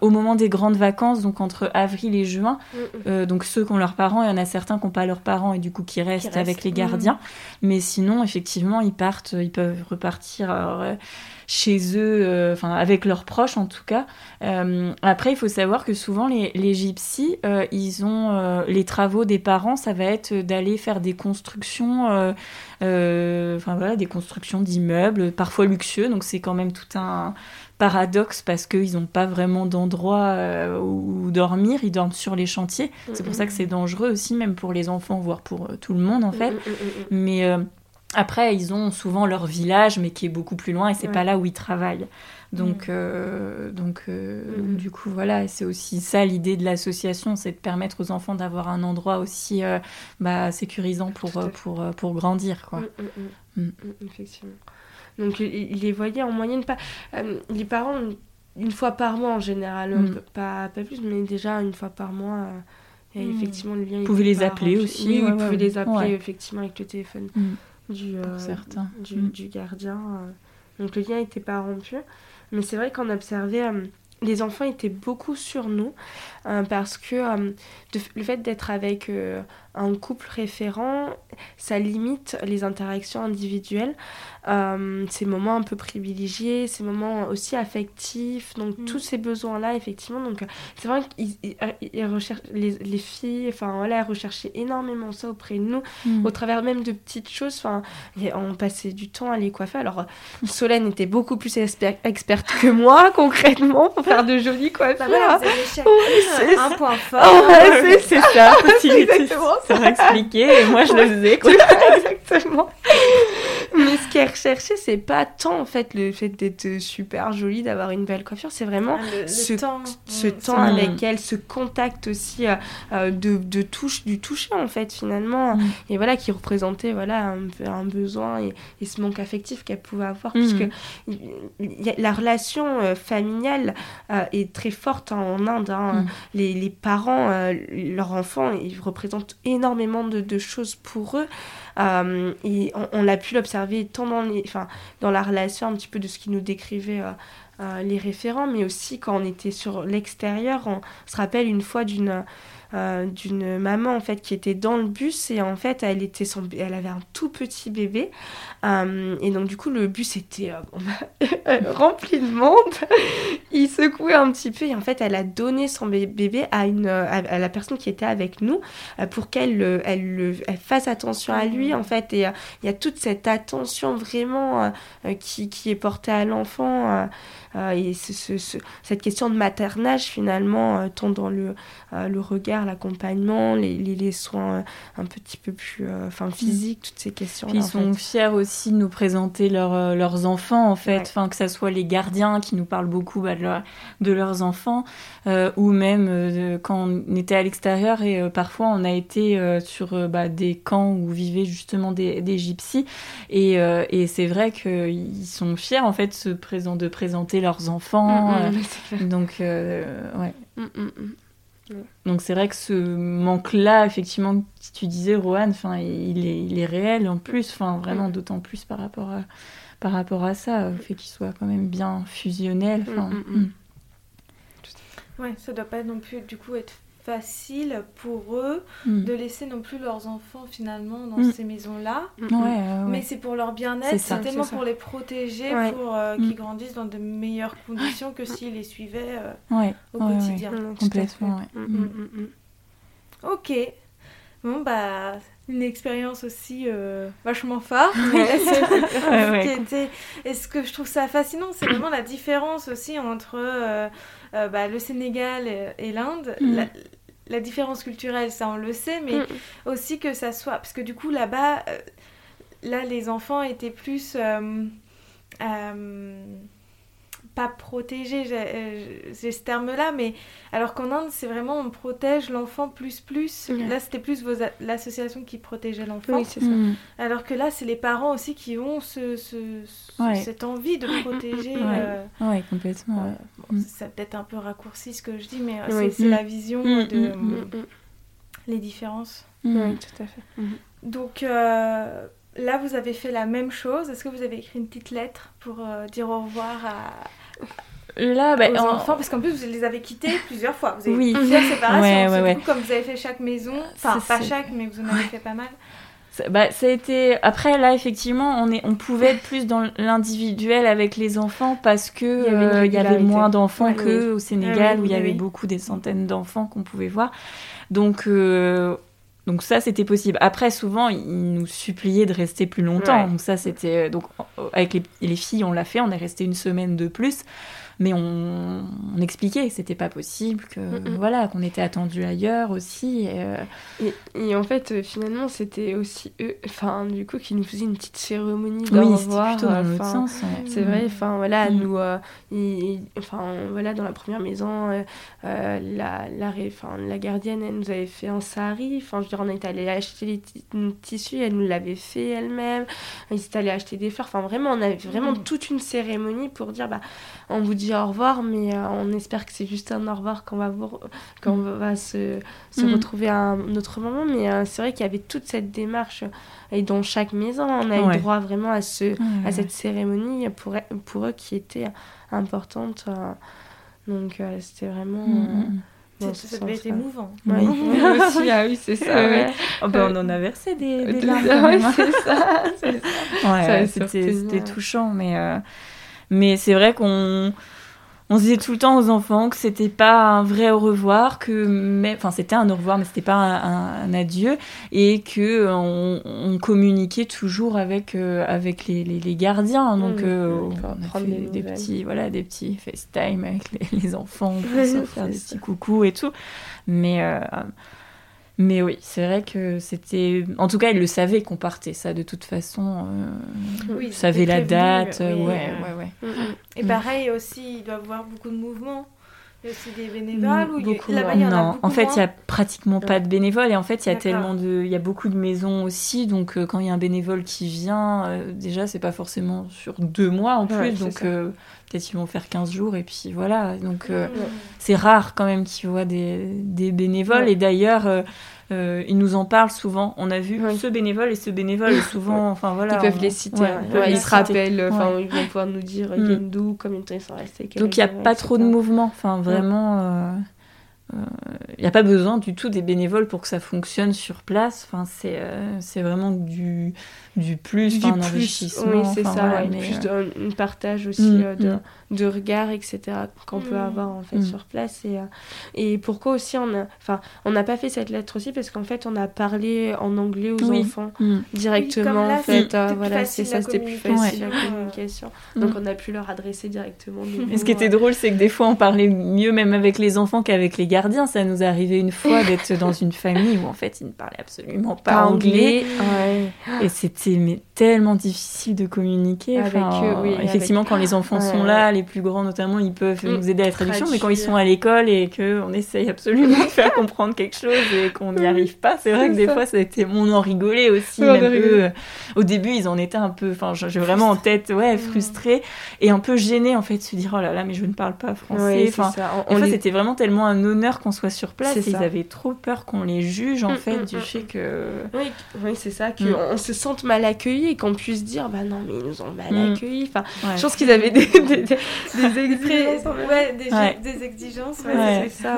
au moment des grandes vacances, donc entre avril et juin. Mm, mm. donc ceux qui ont leurs parents, il y en a certains qui n'ont pas leurs parents et du coup qui restent, avec les gardiens. Mm. Mais sinon, effectivement, ils partent, ils peuvent repartir euh, chez eux, euh, enfin avec leurs proches en tout cas. Euh, après, il faut savoir que souvent les, les gypsies, ils ont les travaux des parents, ça va être d'aller faire des constructions, enfin voilà, des constructions d'immeubles, parfois luxueux. Donc c'est quand même tout un paradoxe parce qu'ils n'ont pas vraiment d'endroit où dormir, ils dorment sur les chantiers. C'est pour ça que c'est dangereux aussi, même pour les enfants, voire pour tout le monde en fait. Mais après, ils ont souvent leur village, mais qui est beaucoup plus loin, et c'est pas là où ils travaillent. Donc, mm. euh, donc euh, mm, mm. du coup, voilà, c'est aussi ça l'idée de l'association, c'est de permettre aux enfants d'avoir un endroit aussi euh, bah, sécurisant pour, pour, pour, grandir. Quoi. Effectivement. Donc, ils les voyaient en moyenne pas. les parents, une fois par mois en général, pas, pas plus, mais déjà une fois par mois. Et effectivement, le lien. Vous pouvez les appeler aussi. Oui, vous pouvez les appeler effectivement avec le téléphone du, euh, certains. Du, mm. du, gardien. Euh. Donc le lien n'était pas rompu. Mais c'est vrai qu'on observait, euh, les enfants étaient beaucoup sur nous parce que le fait d'être avec un couple référent, ça limite les interactions individuelles, euh, ces moments un peu privilégiés, ces moments aussi affectifs, donc mm. tous ces besoins-là, effectivement. Donc c'est vrai qu'ils recherchent les, les, filles, enfin voilà, elles recherchaient énormément ça auprès de nous, mm. au travers même de petites choses. Enfin, on passait du temps à les coiffer. Alors Solène était beaucoup plus experte que moi, concrètement, pour faire de jolies coiffures. Bah c'est un point fort. c'est ça. Exactement pour expliquer et moi je le faisais quoi. Exactement. Mais ce qu'elle recherchait, c'est pas tant en fait le fait d'être super jolie, d'avoir une belle coiffure, c'est vraiment ah, ce, temps, ce temps avec elle, ce contact aussi euh, euh, de, de, touche, du toucher en fait finalement, mm. et voilà qui représentait voilà un, un besoin et, et, ce manque affectif qu'elle pouvait avoir, puisque la relation euh, familiale est très forte hein, en Inde. Hein. Les, les, parents, leurs enfants, ils représentent énormément de, de choses pour eux. Et on, l'a pu l'observer tant dans, les, dans la relation un petit peu de ce qu'il nous décrivait les référents, mais aussi quand on était sur l'extérieur. On se rappelle une fois d'une euh, d'une maman en fait qui était dans le bus et en fait elle était elle avait un tout petit bébé. Euh, et donc du coup le bus était euh, rempli de monde. Il secouait un petit peu et en fait elle a donné son bébé à une à, la personne qui était avec nous pour qu'elle elle, elle, fasse attention à lui en fait. Et il y a toute cette attention vraiment qui, qui est portée à l'enfant et cette question de maternage, finalement, tant dans le, le regard, l'accompagnement, les, les, soins un petit peu plus enfin physiques, toutes ces questions. ils sont fiers aussi de nous présenter leurs enfants, en fait, enfin, que ce soit les gardiens qui nous parlent beaucoup bah, de, leurs enfants, ou même quand on était à l'extérieur et parfois on a été sur bah, des camps où vivaient justement des, des gypsies. Et, et c'est vrai qu'ils sont fiers, en fait, de présenter leurs enfants. Mm, mm, euh, donc, euh, ouais. Mm, donc c'est vrai que ce manque-là, effectivement, si tu disais, Rohan, enfin, il est, il est réel en plus, enfin, vraiment d'autant plus par rapport à, par rapport à ça, au fait qu'il soit quand même bien fusionnel. Ouais, ça doit pas non plus du coup être facile pour eux mm. de laisser non plus leurs enfants finalement dans mm. ces maisons-là. Mm, Mais c'est pour leur bien-être, c'est tellement pour les protéger, pour euh, qu'ils grandissent dans de meilleures conditions que s'ils les suivaient euh, au quotidien. Complètement. Ok. Bon, bah, une expérience aussi euh, vachement phare. Et ce que je trouve ça fascinant, c'est vraiment la différence aussi entre bah, le Sénégal et, l'Inde la différence culturelle, ça on le sait, mais mm. aussi que ça soit. Parce que du coup, là-bas, euh, là, les enfants étaient plus. Euh, euh, pas protégés, j'ai ce terme-là, mais alors qu'en Inde, c'est vraiment on protège l'enfant plus plus. Là, c'était plus l'association qui protégeait l'enfant. Mm. Alors que là, c'est les parents aussi qui ont ce, cette envie de protéger. Oui, complètement. C'est peut-être un peu raccourci ce que je dis, mais c'est mm. la vision mm, de les différences. Oui, tout à fait. Donc, euh, là, vous avez fait la même chose. Est-ce que vous avez écrit une petite lettre pour euh, dire au revoir à, Là, bah, aux enfants, parce qu'en plus vous les avez quittés plusieurs fois. Vous avez oui. plusieurs séparations. Ouais, ouais, comme vous avez fait chaque maison, enfin pas chaque, mais vous en avez fait pas mal. Bah, ça a été après là effectivement on est on pouvait être plus dans l'individuel avec les enfants parce que il y avait, euh, moins d'enfants que au Sénégal où il y avait beaucoup des centaines d'enfants qu'on pouvait voir donc euh, donc ça, c'était possible. Après, souvent, ils nous suppliaient de rester plus longtemps. Donc ça, c'était... Donc avec les, les filles, on l'a fait. On est resté une semaine de plus mais on, expliquait que c'était pas possible, que mm, mm. voilà, qu'on était attendu ailleurs aussi. Euh, et, et, en fait, euh, finalement, c'était aussi eux, enfin, du coup, qui nous faisaient une petite cérémonie oui, revoir. plutôt dans l'autre sens. C'est vrai, enfin voilà, mm. nous, euh, enfin voilà, dans la première maison, la, la, la gardienne, elle nous avait fait un sari. Enfin, je veux dire, on est allé acheter les tissus, elle nous l'avait fait elle-même. Ils étaient allés acheter des fleurs. Enfin, vraiment, on avait vraiment toute une cérémonie pour dire, bah, on vous dit au revoir, mais euh, on espère que c'est juste un au revoir qu'on va, vous, qu'on mm. va se, se mm. retrouver à un autre moment. Mais euh, c'est vrai qu'il y avait toute cette démarche. Et dans chaque maison, on a eu droit vraiment à, ce, à cette cérémonie pour, pour eux qui était importante. Euh. donc c'était vraiment... Mm, ça devait être émouvant. Oui, aussi, ah oui, c'est ça. Oh, ben, on en a versé des, des larmes. Hein. c'est ça. Ouais, c'était touchant, mais, mais c'est vrai qu'on on disait tout le temps aux enfants que c'était pas un vrai au revoir, que enfin c'était un au revoir, mais c'était pas un, adieu, et que on, communiquait toujours avec euh, avec les, les, gardiens. Donc mmh, euh, on a fait des, petits voilà des petits FaceTime avec les, enfants, pour se faire des petits coucous et tout. Mais euh, mais oui, c'est vrai que c'était. En tout cas, il le savait qu'on partait, ça, de toute façon. Euh... Oui, savait la date. ouais, ouais, ouais. Mm, mm. Et pareil aussi, il doit avoir beaucoup de mouvements. Y des bénévoles ou beaucoup, il y a... Non, en, fait, il n'y a pratiquement pas de bénévoles. Et en fait, il y a tellement de. Il y a beaucoup de maisons aussi. Donc, euh, quand il y a un bénévole qui vient, euh, déjà, c'est pas forcément sur deux mois en plus. donc, euh, peut-être ils vont faire 15 jours. Et puis voilà. Donc, mm. c'est rare quand même qu'ils voient des, des bénévoles. Et d'ailleurs euh, ils nous en parlent souvent. On a vu ce bénévole et ce bénévole, souvent, enfin voilà. Ils peuvent les citer. ils, se rappellent, enfin, ils vont pouvoir nous dire mm. ils d'où, combien de temps ils sont restés. Donc il n'y a pas trop de mouvement, enfin vraiment. Il n'y a pas besoin du tout des bénévoles pour que ça fonctionne sur place. Enfin, c'est c'est vraiment du, du plus, du enrichissement. Oui, c'est ça, plus de, un partage aussi mm, de, mm de regard, etc., qu'on peut mm. avoir en fait sur place. Et, euh, et pourquoi aussi on a, enfin, on n'a pas fait cette lettre aussi parce qu'en fait on a parlé en anglais aux enfants directement. en fait, euh, voilà, c'est ça, c'était plus facile la communication. Donc on a pu leur adresser directement. Et ce qui était drôle, c'est que des fois on parlait mieux même avec les enfants qu'avec les gardiens. Ça nous est arrivé une fois d'être dans une famille où en fait ils ne parlaient absolument pas, anglais. Et c'était tellement difficile de communiquer. Avec eux, oui, effectivement, quand les enfants sont là, les plus grands notamment, ils peuvent mm. nous aider à la traduction, mais quand ils sont à l'école et qu'on essaye absolument de faire comprendre quelque chose et qu'on n'y arrive pas, c'est vrai que des fois, ça a été... on en rigolait aussi. Euh, au début, ils en étaient un peu, enfin, j'ai vraiment en tête, ouais, mm. frustrés et un peu gênés en fait, de se dire, oh là là, mais je ne parle pas français. enfin, en fait, c'était vraiment tellement un honneur qu'on soit sur place. ils avaient trop peur qu'on les juge, en mm, fait, du fait que... Oui, oui c'est ça, qu'on se sente mal accueilli et qu'on puisse dire, bah non, mais ils nous ont mal accueillis. Enfin, je pense qu'ils avaient des, des exigences. ouais, des, ouais. exigences, c'est ça.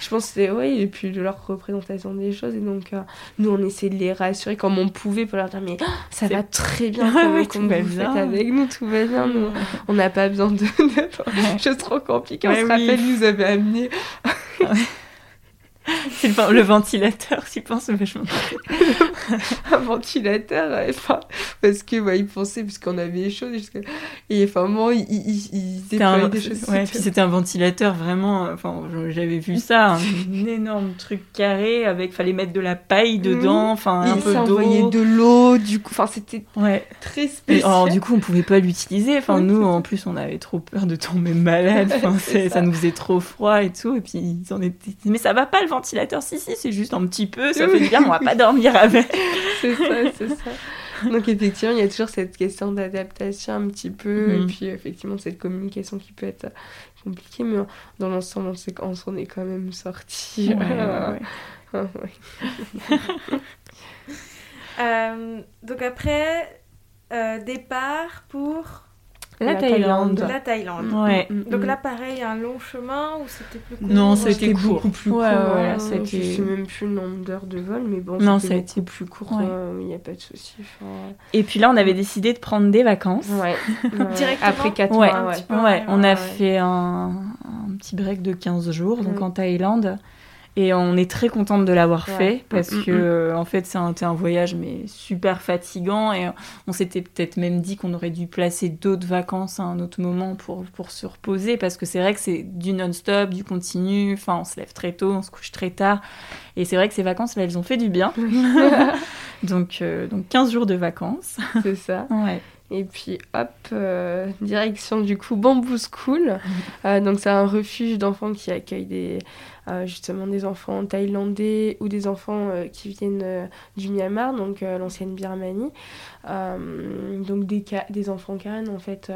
Je pense c'est, ouais, et puis de leur représentation des choses. Et donc, euh, nous, on essayait de les rassurer comme on pouvait pour leur dire, mais ça va très bien, comme, vous faites avec nous, tout va bien. Nous, on n'a pas besoin de, de choses trop compliquées. On se rappelle, nous avez amené. C'est le, ventilateur, tu penses vachement. un ventilateur, enfin, parce que bah, ils pensaient, puisqu'on avait les choses, et enfin, bon, ils, ils, ils un, des choses. Ouais, puis c'était un ventilateur vraiment, enfin, j'avais vu ça, un énorme truc carré avec, fallait mettre de la paille dedans, enfin, un peu d'eau. de l'eau, du coup, enfin, c'était ouais. très spécial. alors, du coup, on pouvait pas l'utiliser, enfin, nous, en plus, on avait trop peur de tomber malade, enfin, ça. ça nous faisait trop froid et tout, et puis ils en étaient, mais ça va pas le ventilateur ventilateur, si, si, c'est juste un petit peu, ça fait bien, on va pas dormir avec. c'est ça, c'est ça. Donc effectivement, il y a toujours cette question d'adaptation un petit peu, et mhm. puis effectivement cette communication qui peut être compliquée, mais dans l'ensemble, on s'en est quand même sorti. Ouais, euh, donc après, euh, départ pour la, Thaïlande. La Thaïlande. Ouais. Mm, mm, Donc mm. là, pareil, un long chemin ou c'était plus court? Non, c'était beaucoup plus court. Ouais, ouais, Je sais même plus le nombre d'heures de vol, mais bon, non, ça a été plus court. Il n'y a pas de souci. Et puis là, on avait décidé de prendre des vacances. Ouais. Directement? Après 4 mois. Ouais. On a fait un, un, petit break de 15 jours, donc en Thaïlande. Et on est très contente de l'avoir fait parce mm, mm, que, mm. en fait, c'était un, voyage mais super fatigant et on s'était peut-être même dit qu'on aurait dû placer d'autres vacances à un autre moment pour, pour se reposer parce que c'est vrai que c'est du non-stop, du continu. Enfin, on se lève très tôt, on se couche très tard. Et c'est vrai que ces vacances-là, elles ont fait du bien. donc, euh, donc 15 jours de vacances. C'est ça. ouais. Et puis hop, euh, direction du coup Bamboo School. Euh, donc c'est un refuge d'enfants qui accueille des, euh, justement des enfants thaïlandais ou des enfants qui viennent du Myanmar, donc l'ancienne Birmanie. donc des, des enfants Karen en fait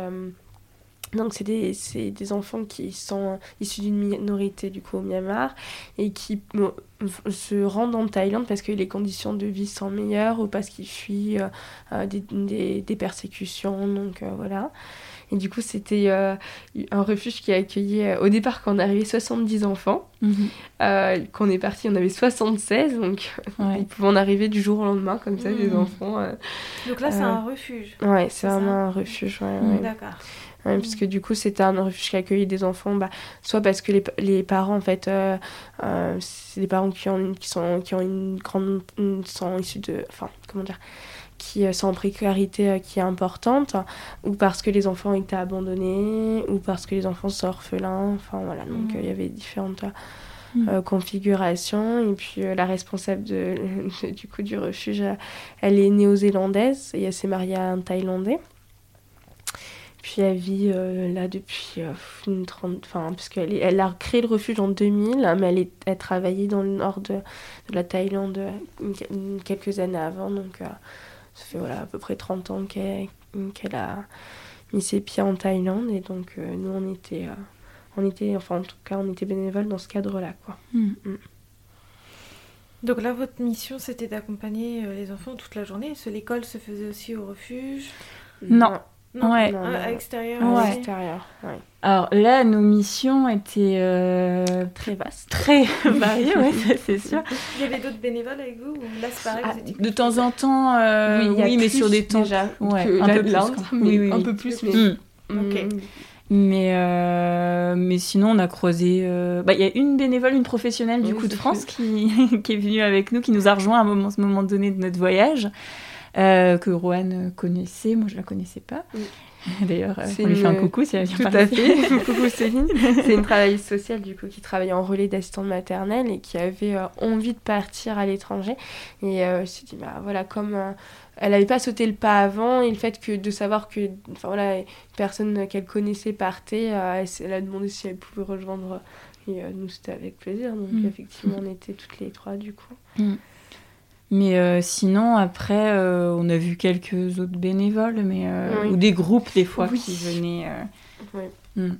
donc c'est des, des, enfants qui sont issus d'une minorité du coup au Myanmar et qui se rendent en Thaïlande parce que les conditions de vie sont meilleures ou parce qu'ils fuient euh, euh, des, des, persécutions. Donc euh, voilà. Et du coup c'était un refuge qui a accueilli au départ quand on est arrivé 70 enfants. Mhm. quand on est parti on avait 76 donc ils pouvaient en arriver du jour au lendemain comme ça des mhm. enfants. donc là c'est un refuge. Ouais c'est vraiment un refuge. Ouais, D'accord. Ouais, puisque du coup c'était un refuge qui accueillait des enfants bah, soit parce que les, les parents en fait euh, euh, c'est des parents qui ont qui sont qui ont une grande sont issus de enfin comment dire qui euh, sont en précarité qui est importante ou parce que les enfants étaient abandonnés ou parce que les enfants sont orphelins enfin voilà. Donc il y avait différentes mmh. configurations. Et puis la responsable de, du coup du refuge elle est néo-zélandaise et elle s'est mariée à un thaïlandais puis elle vit euh, là depuis euh, une trente... Enfin, parce qu'elle elle a créé le refuge en 2000, mais elle, est, elle travaillait dans le nord de, de la Thaïlande euh, quelques années avant. Donc, ça fait voilà, à peu près 30 ans qu'elle, qu'elle a mis ses pieds en Thaïlande. Et donc, nous, on était, on était... Enfin, en tout cas, on était bénévoles dans ce cadre-là, quoi. Hmm. Hmm. Donc là, votre mission, c'était d'accompagner les enfants toute la journée. Est-ce que l'école se faisait aussi au refuge? Non. Non, ouais. à l'extérieur. Ouais. Alors là, nos missions étaient très vastes, très variées, ouais, c'est sûr. Il y avait d'autres bénévoles avec vous Là, c'est pareil. Ah, de temps en temps, oui, mais sur des temps déjà, ouais, un, peu plus, oui, oui, un peu plus, mais. Mm. Ok. Mais, euh, mais sinon, on a croisé. Euh, bah, il y a une bénévole, une professionnelle du coup de France qui, qui, est venue avec nous, qui nous a rejoint à un moment, moment donné de notre voyage, euh, que Rohan connaissait. Moi, je la connaissais pas. D'ailleurs, on lui fait un coucou si elle vient Tout à fait. coucou Céline. C'est une travailleuse sociale du coup qui travaille en relais d'assistante maternelle et qui avait envie de partir à l'étranger. Et je me suis dit, bah voilà, comme elle n'avait pas sauté le pas avant et le fait que de savoir que enfin voilà une personne qu'elle connaissait partait euh, elle, a demandé si elle pouvait rejoindre et euh, nous c'était avec plaisir donc mm. effectivement on était toutes les trois du coup mm. Mais euh, sinon après on a vu quelques autres bénévoles mais ou des groupes des fois qui venaient mm.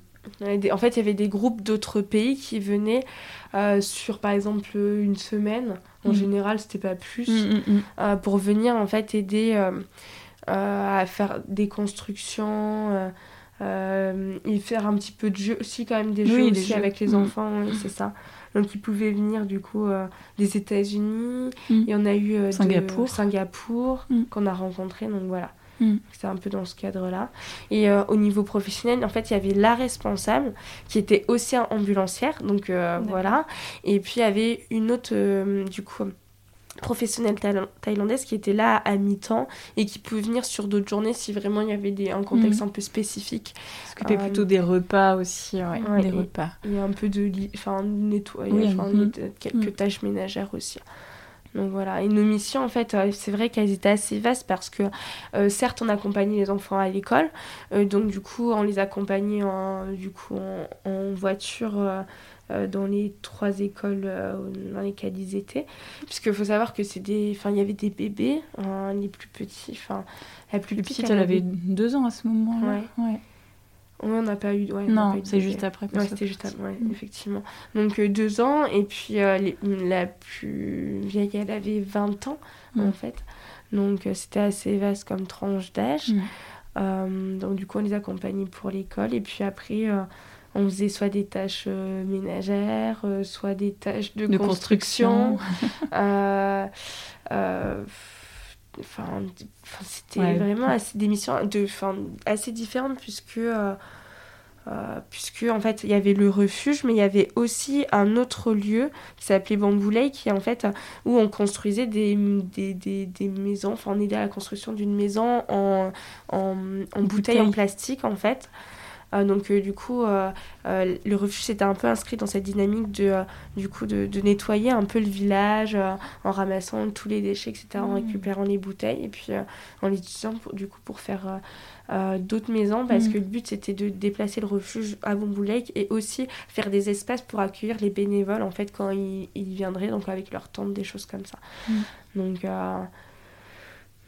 En fait, il y avait des groupes d'autres pays qui venaient sur, par exemple, une semaine en mm. général, c'était pas plus. Mm, mm, euh, pour venir en fait aider euh, euh, à faire des constructions. et faire un petit peu de jeu aussi quand même des jeux aussi avec les enfants c'est ça donc ils pouvaient venir du coup des États-Unis. Et on a eu Singapour, Singapour qu'on a rencontré donc voilà. C'est un peu dans ce cadre-là. Et au niveau professionnel, en fait, il y avait la responsable qui était aussi ambulancière, donc voilà. Et puis il y avait une autre, du coup, professionnelle thaïlandaise qui était là à mi-temps et qui pouvait venir sur d'autres journées si vraiment il y avait des, un contexte un peu spécifique. S'occuper euh, plutôt des repas aussi, ouais, des repas. Et un peu de enfin, nettoyage, quelques mm. tâches ménagères aussi. Donc voilà, et nos missions, en fait, euh, c'est vrai qu'elles étaient assez vastes parce que, euh, certes, on accompagnait les enfants à l'école, donc du coup, on les accompagnait en, du coup, en, voiture dans les trois écoles dans lesquelles ils étaient. Puisqu'il faut savoir que c'est des... Enfin, il y avait des bébés, hein, les plus petits, enfin, la plus, petite, elle, avait deux ans à ce moment-là. Ouais. on n'a pas eu. non, c'est juste après. Ouais, c'était juste après, mm. effectivement. Donc deux ans, et puis la plus vieille, elle avait 20 ans, mm. en fait. Donc c'était assez vaste comme tranche d'âge. Mm. donc du coup, on les accompagnait pour l'école, et puis après on faisait soit des tâches euh, ménagères, euh, soit des tâches de, construction. Euh, enfin, c'était vraiment assez, des missions de, assez différentes puisque, puisque en fait il y avait le refuge, mais il y avait aussi un autre lieu qui s'appelait Bamboulay, qui en fait où on construisait des, des, des, maisons, enfin on aidait à la construction d'une maison en, en, en bouteille en plastique en fait. Euh, donc euh, du coup, euh, le refuge s'était un peu inscrit dans cette dynamique de, du coup, de, nettoyer un peu le village en ramassant tous les déchets, etc., en mmh. récupérant les bouteilles et puis en les utilisant pour, du coup pour faire d'autres maisons parce mmh. que le but c'était de déplacer le refuge à Bamboo et aussi faire des espaces pour accueillir les bénévoles en fait quand ils, viendraient donc avec leur tente des choses comme ça mmh. donc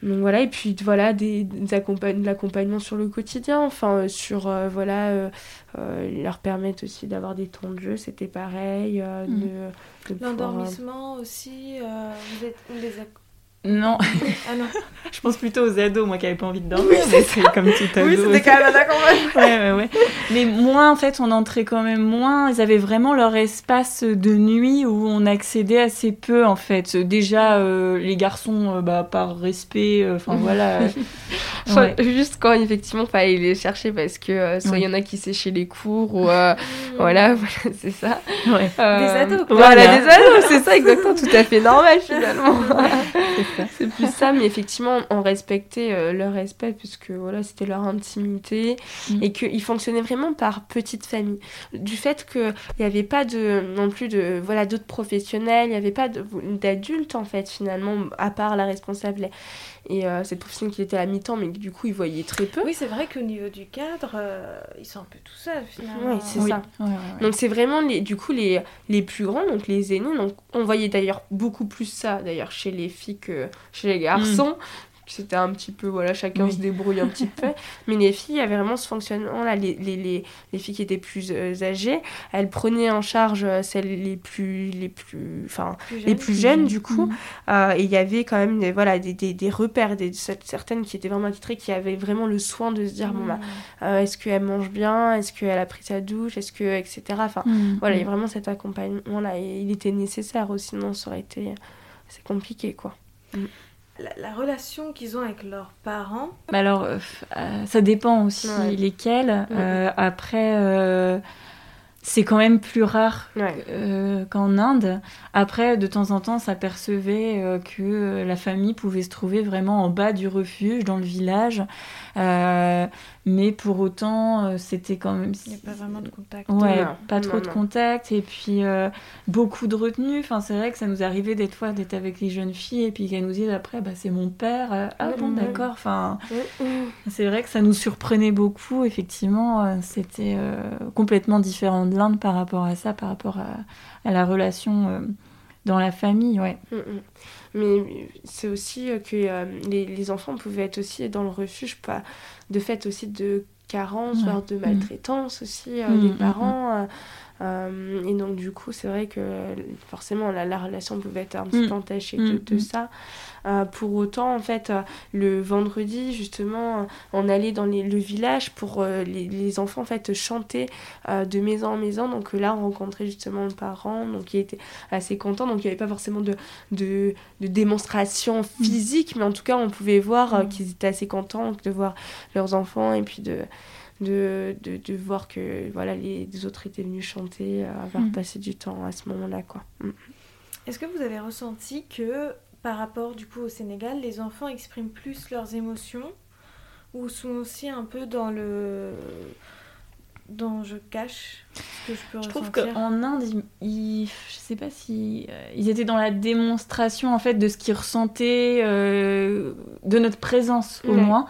donc voilà, et puis voilà, des, de l'accompagnement sur le quotidien, enfin euh, sur, euh, voilà, euh, leur permettre aussi d'avoir des temps de jeu, c'était pareil. Mm. L'endormissement aussi, vous êtes, les non. Ah non. je pense plutôt aux ados, moi qui n'avais pas envie de dormir. c'est comme tout ado. Oui, c'était quand même un ouais, ouais, ouais. Mais moins, en fait, on entrait quand même moins. Ils avaient vraiment leur espace de nuit où on accédait assez peu, en fait. Déjà, euh, les garçons, euh, bah, par respect, euh, enfin voilà. Juste quand, effectivement, fallait les chercher parce que soit il y en a qui séchaient les cours ou. voilà, voilà c'est ça. des ados. Voilà, des ados, c'est ça, exactement. Tout à fait normal, finalement. c'est plus ça, mais effectivement, on respectait euh, leur respect puisque voilà, c'était leur intimité mm. et qu'ils fonctionnaient vraiment par petite famille. Du fait qu'il n'y avait pas de, non plus de voilà d'autres professionnels, il n'y avait pas d'adultes en fait finalement, à part la responsable et euh, cette professionnelle qui était à mi-temps, mais du coup, ils voyaient très peu. Oui, c'est vrai qu'au niveau du cadre, euh, ils sont un peu tout seuls finalement. Oui, c'est ça. donc, c'est vraiment les, du coup les, les plus grands, donc les aînés. Donc, on voyait d'ailleurs beaucoup plus ça, d'ailleurs, chez les filles que chez les garçons. C'était un petit peu, voilà, chacun se débrouille un petit peu. Mais les filles avaient vraiment ce fonctionnement-là. Les, les, les, les, filles qui étaient plus euh, âgées, elles prenaient en charge euh, celles les plus, les plus, enfin, les plus jeunes, du coup. Mhm. Euh, et il y avait quand même des, voilà, des, des, des repères, des, certaines qui étaient vraiment attitrées, qui avaient vraiment le soin de se dire, bon, bah, mhm. est-ce qu'elle mange bien? Est-ce qu'elle a pris sa douche? Est-ce que, etc. Enfin, mhm. voilà, il y a vraiment cet accompagnement-là. Et il était nécessaire aussi, sinon ça aurait été, c'est compliqué, quoi. La, relation qu'ils ont avec leurs parents Alors, euh, euh, ça dépend aussi lesquels. Euh, après, c'est quand même plus rare qu'en Inde. Après, de temps en temps, ça percevait que la famille pouvait se trouver vraiment en bas du refuge, dans le village. Mais pour autant, euh, c'était quand même. Il n'y a pas vraiment de contact. Ouais, pas trop de contact. Et puis, euh, beaucoup de retenue. Enfin, c'est vrai que ça nous arrivait des fois d'être avec les jeunes filles et puis qu'elles nous disent après, bah, c'est mon père. Euh, ah bon, d'accord. Enfin, c'est vrai que ça nous surprenait beaucoup. Effectivement, c'était complètement différent de l'Inde par rapport à ça, par rapport à, à la relation dans la famille, ouais. Mm, mm. Mais c'est aussi que les, les, enfants pouvaient être aussi dans le refuge, pas de fait aussi de carence, voire de mm. maltraitance aussi euh, des parents. Euh, euh, et donc, du coup, c'est vrai que forcément, la, la, relation pouvait être un petit peu entachée de, de ça. Euh, pour autant, en fait, euh, le vendredi, justement, on allait dans le village pour euh, les, enfants, en fait, chanter de maison en maison. Donc là, on rencontrait justement le parent, donc il était assez content. Donc il n'y avait pas forcément de, de, démonstration physique, mais en tout cas, on pouvait voir qu'ils étaient assez contents de voir leurs enfants et puis de... De, de, voir que voilà les, autres étaient venus chanter, avoir mm. passé du temps à ce moment-là. quoi. Mm. Est-ce que vous avez ressenti que par rapport du coup au Sénégal, les enfants expriment plus leurs émotions ou sont aussi un peu dans le dans je cache ce que je peux je trouve qu'en Inde ils, je sais pas si euh, ils étaient dans la démonstration en fait de ce qu'ils ressentaient euh, de notre présence au moins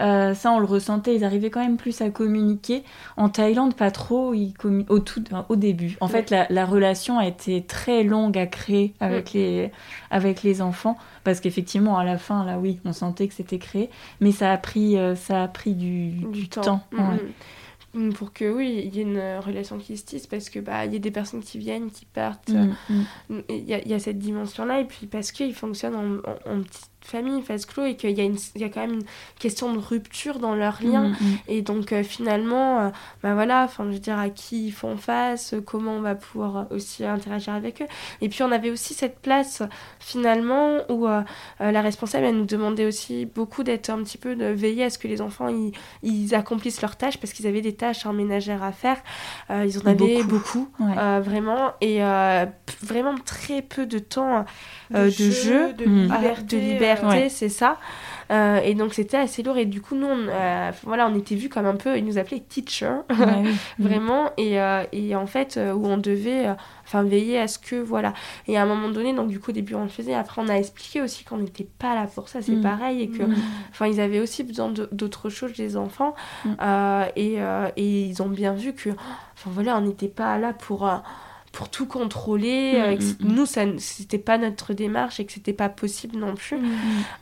euh, ça, on le ressentait. Ils arrivaient quand même plus à communiquer. En Thaïlande, pas trop. Ils au, tout, au début. En fait, la, relation a été très longue à créer avec, les, avec les enfants. Parce qu'effectivement, à la fin, là, oui, on sentait que c'était créé. Mais ça a pris, euh, ça a pris du, du, temps. Mm, pour que oui il y ait une relation qui se tisse parce que bah il y a des personnes qui viennent qui partent mm, mm. il y, a, y, a cette dimension là et puis parce qu'ils fonctionnent en, en, en, famille phase clos et qu'il y, a une, il y a quand même une question de rupture dans leur lien. Mm, mm. Et donc euh, finalement, euh, bah voilà, enfin je veux dire à qui ils font face, comment on va pouvoir aussi interagir avec eux. Et puis on avait aussi cette place finalement où euh, la responsable elle nous demandait aussi beaucoup d'être un petit peu de veiller à ce que les enfants ils, ils accomplissent leurs tâches parce qu'ils avaient des tâches en ménagère à faire. ils en avaient beaucoup, vraiment et vraiment très peu de temps de, jeu, de liberté, de liberté c'est ça. Euh, et donc c'était assez lourd. Et du coup nous on, euh, voilà on était vus comme un peu ils nous appelaient teacher vraiment. Et, euh, et, en fait où on devait enfin veiller à ce que voilà. Et à un moment donné donc du coup au début on le faisait. Après on a expliqué aussi qu'on n'était pas là pour ça. C'est mm. pareil. Et que mm. enfin ils avaient aussi besoin d'autres choses les enfants. Mm. et, et ils ont bien vu que enfin voilà on n'était pas là pour pour tout contrôler. Mm, euh, mm, mm. Nous, ça, c'était pas notre démarche et que c'était pas possible non plus.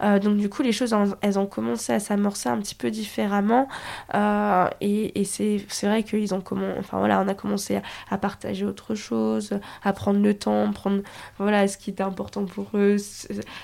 Euh, donc du coup, les choses, elles ont commencé à s'amorcer un petit peu différemment. Euh, et, et c'est, c'est vrai qu'ils ont commencé, enfin voilà, on a commencé à, partager autre chose, à prendre le temps, prendre voilà ce qui était important pour eux,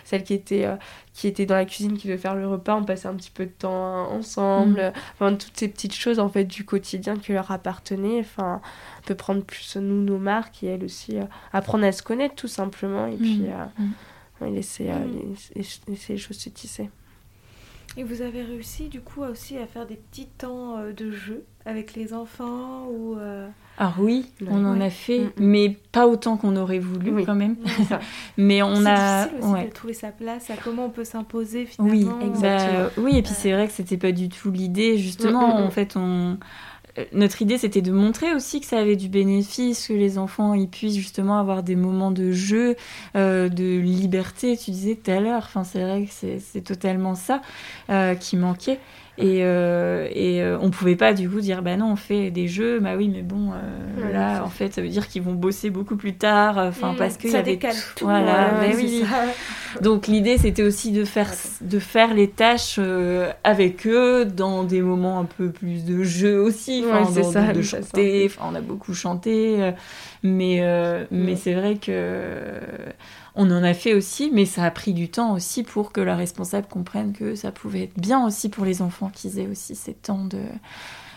celle qui était qui était dans la cuisine, qui devait faire le repas, on passait un petit peu de temps ensemble, enfin toutes ces petites choses en fait du quotidien qui leur appartenaient. Enfin, on peut prendre plus nous nos marques et elles aussi euh, apprendre à se connaître tout simplement et puis euh, mm. Mm. laisser, euh, laisser, les choses se tisser. Et vous avez réussi du coup aussi à faire des petits temps de jeu avec les enfants ou Alors oui, on en a fait, mm, mais pas autant qu'on aurait voulu quand même. mais on a difficile aussi de trouver sa place, à comment on peut s'imposer finalement. Oui, exactement. oui, et puis c'est vrai que c'était pas du tout l'idée. Justement, en fait, on notre idée, c'était de montrer aussi que ça avait du bénéfice, que les enfants ils puissent justement avoir des moments de jeu, euh, de liberté. Tu disais tout à l'heure, enfin, c'est vrai que c'est totalement ça euh, qui manquait. Et, euh, et euh, on pouvait pas du coup dire bah non on fait des jeux. Bah oui mais bon euh, là en fait ça veut dire qu'ils vont bosser beaucoup plus tard enfin Mm, parce y ça avait décale tout, voilà ouais, mais oui. ça. donc l'idée c'était aussi de faire de faire les tâches euh, avec eux dans des moments un peu plus de jeu aussi. Enfin, Ouais, c'est dans- ça, de le chanter. enfin on a beaucoup chanté euh, mais euh, mais Ouais. c'est vrai que euh, on en a fait aussi, mais ça a pris du temps aussi pour que la responsable comprenne que ça pouvait être bien aussi pour les enfants qu'ils aient aussi ces temps de,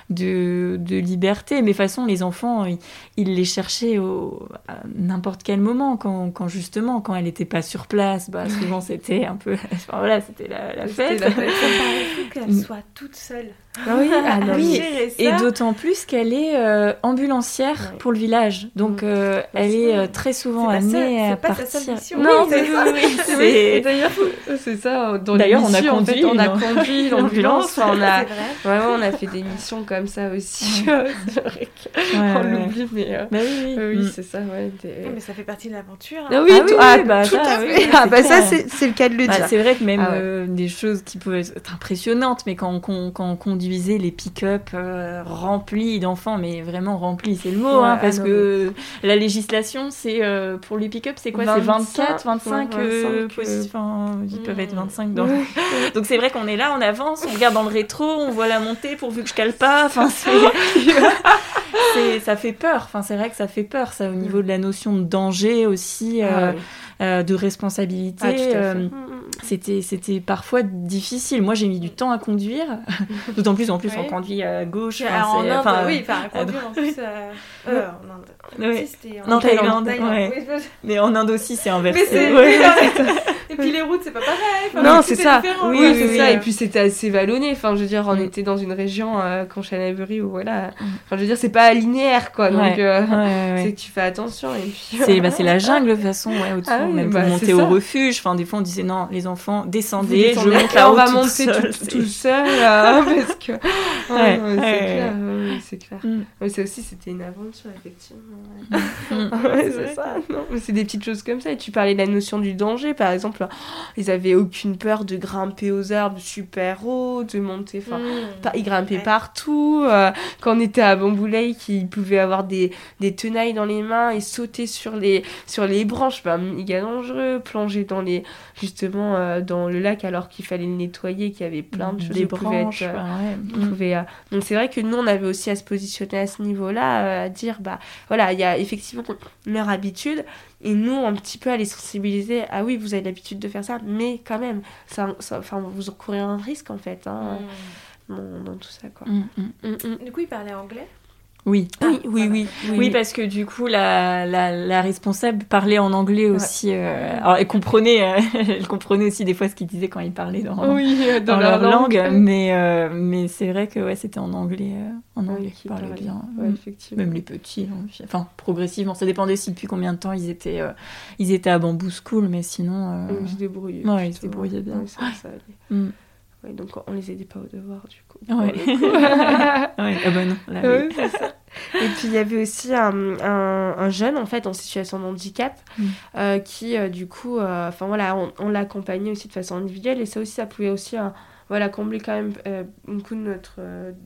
de, de liberté. Mais de toute façon, les enfants, ils, ils les cherchaient au, à n'importe quel moment, quand, quand justement, quand elle n'était pas sur place, bah, souvent c'était un peu. Enfin, voilà, c'était la, la C'était fête. la fête. Ça me paraît fou qu'elle soit toute seule. Ah oui, ah non, Oui, Gérer ça. Et d'autant plus qu'elle est euh, ambulancière Ouais. pour le village. Donc, Mm. euh, elle est euh, très souvent amenée à c'est pas sa partir. seule mission. Non, Oui, c'est D'ailleurs, c'est ça. D'ailleurs, on a en conduit fait, on a une- conduit l'ambulance. on a, vraiment, on a fait des missions comme ça aussi. Ouais. c'est vrai Ouais, qu'on ouais. l'oublie, mais euh, Bah oui, oui. oui, Mm. c'est ça. Ouais, des- Oui, mais ça fait partie de l'aventure. hein. Ah oui, Ah tout, oui, ah, oui, bah, tout ça, à fait. ah bah ça, c'est le cas de le Bah, dire. c'est vrai que même Ah des choses qui pouvaient être impressionnantes, mais quand on, on conduisait les pick-up euh, remplis d'enfants, mais vraiment remplis, c'est le mot, Ouais, hein, ah parce que la législation, c'est euh, pour les pick-up, c'est quoi C'est 24, 25, ouais, euh, 25, possi- enfin, ils peuvent être Mm. 25 dans. Donc c'est vrai qu'on est là, on avance, on regarde dans le rétro, on voit la montée pourvu que je cale pas. Enfin, ça fait peur. Enfin, c'est vrai que ça fait peur, ça, au niveau de la notion de danger aussi, euh, Ah oui. de responsabilité. Ah, c'était, c'était parfois difficile. Moi, j'ai mis du temps à conduire. D'autant plus, en plus, Oui. on conduit à gauche. Enfin, en Inde, oui, enfin, à conduire en plus. euh, euh, en Inde. Si, En Thaïlande, ouais. Oui, je- Mais en Inde aussi, c'est inversé. Mais c'est. Ouais. Et puis les routes, c'est pas pareil. Enfin, Non, c'est est ça. Oui, Ouais, c'est oui, ça. Et puis c'était assez vallonné. Enfin, je veux dire, on Mm. était dans une région euh, Conchanaberry où voilà. Enfin, je veux dire, c'est pas linéaire quoi. Donc, Ouais. euh, Ouais, c'est que tu fais attention. Et puis. C'est bah, la jungle de toute façon, ouais, au-dessous, Ah même bah, pour c'est monter au refuge. Enfin, des fois, on disait non, les enfants, descendez, descendez, je monte là-haut on va monter tout, seul euh, parce que. Mais c'est clair. oui, oui, c'est clair. Mm. Mais ça aussi, c'était une aventure effectivement. Mm. C'est ça. Non, mais c'est des petites choses comme ça. Et tu parlais de la notion du danger, par exemple. Ils avaient aucune peur de grimper aux arbres super hauts, de monter. Enfin, Mm. pas- ils grimpaient Ouais. partout. euh, quand on était à Bamboulay, ils pouvaient avoir des, des tenailles dans les mains et sauter sur les, sur les branches. Bah, méga dangereux. Plonger dans les, justement, euh, dans le lac alors qu'il fallait le nettoyer, qu'il y avait plein de choses. des branches. être, euh, ouais. pouvait, euh, Donc c'est vrai que nous, on avait aussi à se positionner à ce niveau-là, à dire, bah voilà, il y a effectivement leur habitude, et nous, un petit peu à les sensibiliser, ah oui, vous avez l'habitude de faire ça, mais quand même, ça, ça- enfin, vous encourez un risque en fait, hein, Mm. dans, dans tout ça, quoi. Mm, mm. Mm, mm. Du coup, il parlait anglais? Oui. Oui, oui, voilà. oui, oui. Oui, parce que du coup, la, la, la responsable parlait en anglais aussi. euh, alors, elle comprenait, euh, elle comprenait aussi des fois ce qu'ils disaient quand ils parlaient dans, Oui, euh, dans, leur, langue. Mais, euh, mais c'est vrai que ouais, c'était en anglais. en anglais qu'ils qui parlaient bien. Ouais, Mm. effectivement. Même les petits, hein, enfin progressivement. Ça dépendait aussi depuis combien de temps ils étaient, ils étaient à Bamboo School, mais sinon. Ils se débrouillaient. Ils se débrouillaient bien. Ça, ça allait. mm. Ouais, donc on les aidait pas au devoir, du coup. Ouais. pour le coup. Ouais, ah bah non, là, oui. Ça. Et puis il y avait aussi un, un- un jeune en fait en situation de handicap Mm. euh, qui euh, du coup, euh, enfin voilà, on, on l'accompagnait aussi de façon individuelle et ça aussi ça pouvait aussi voilà combler quand même beaucoup de notre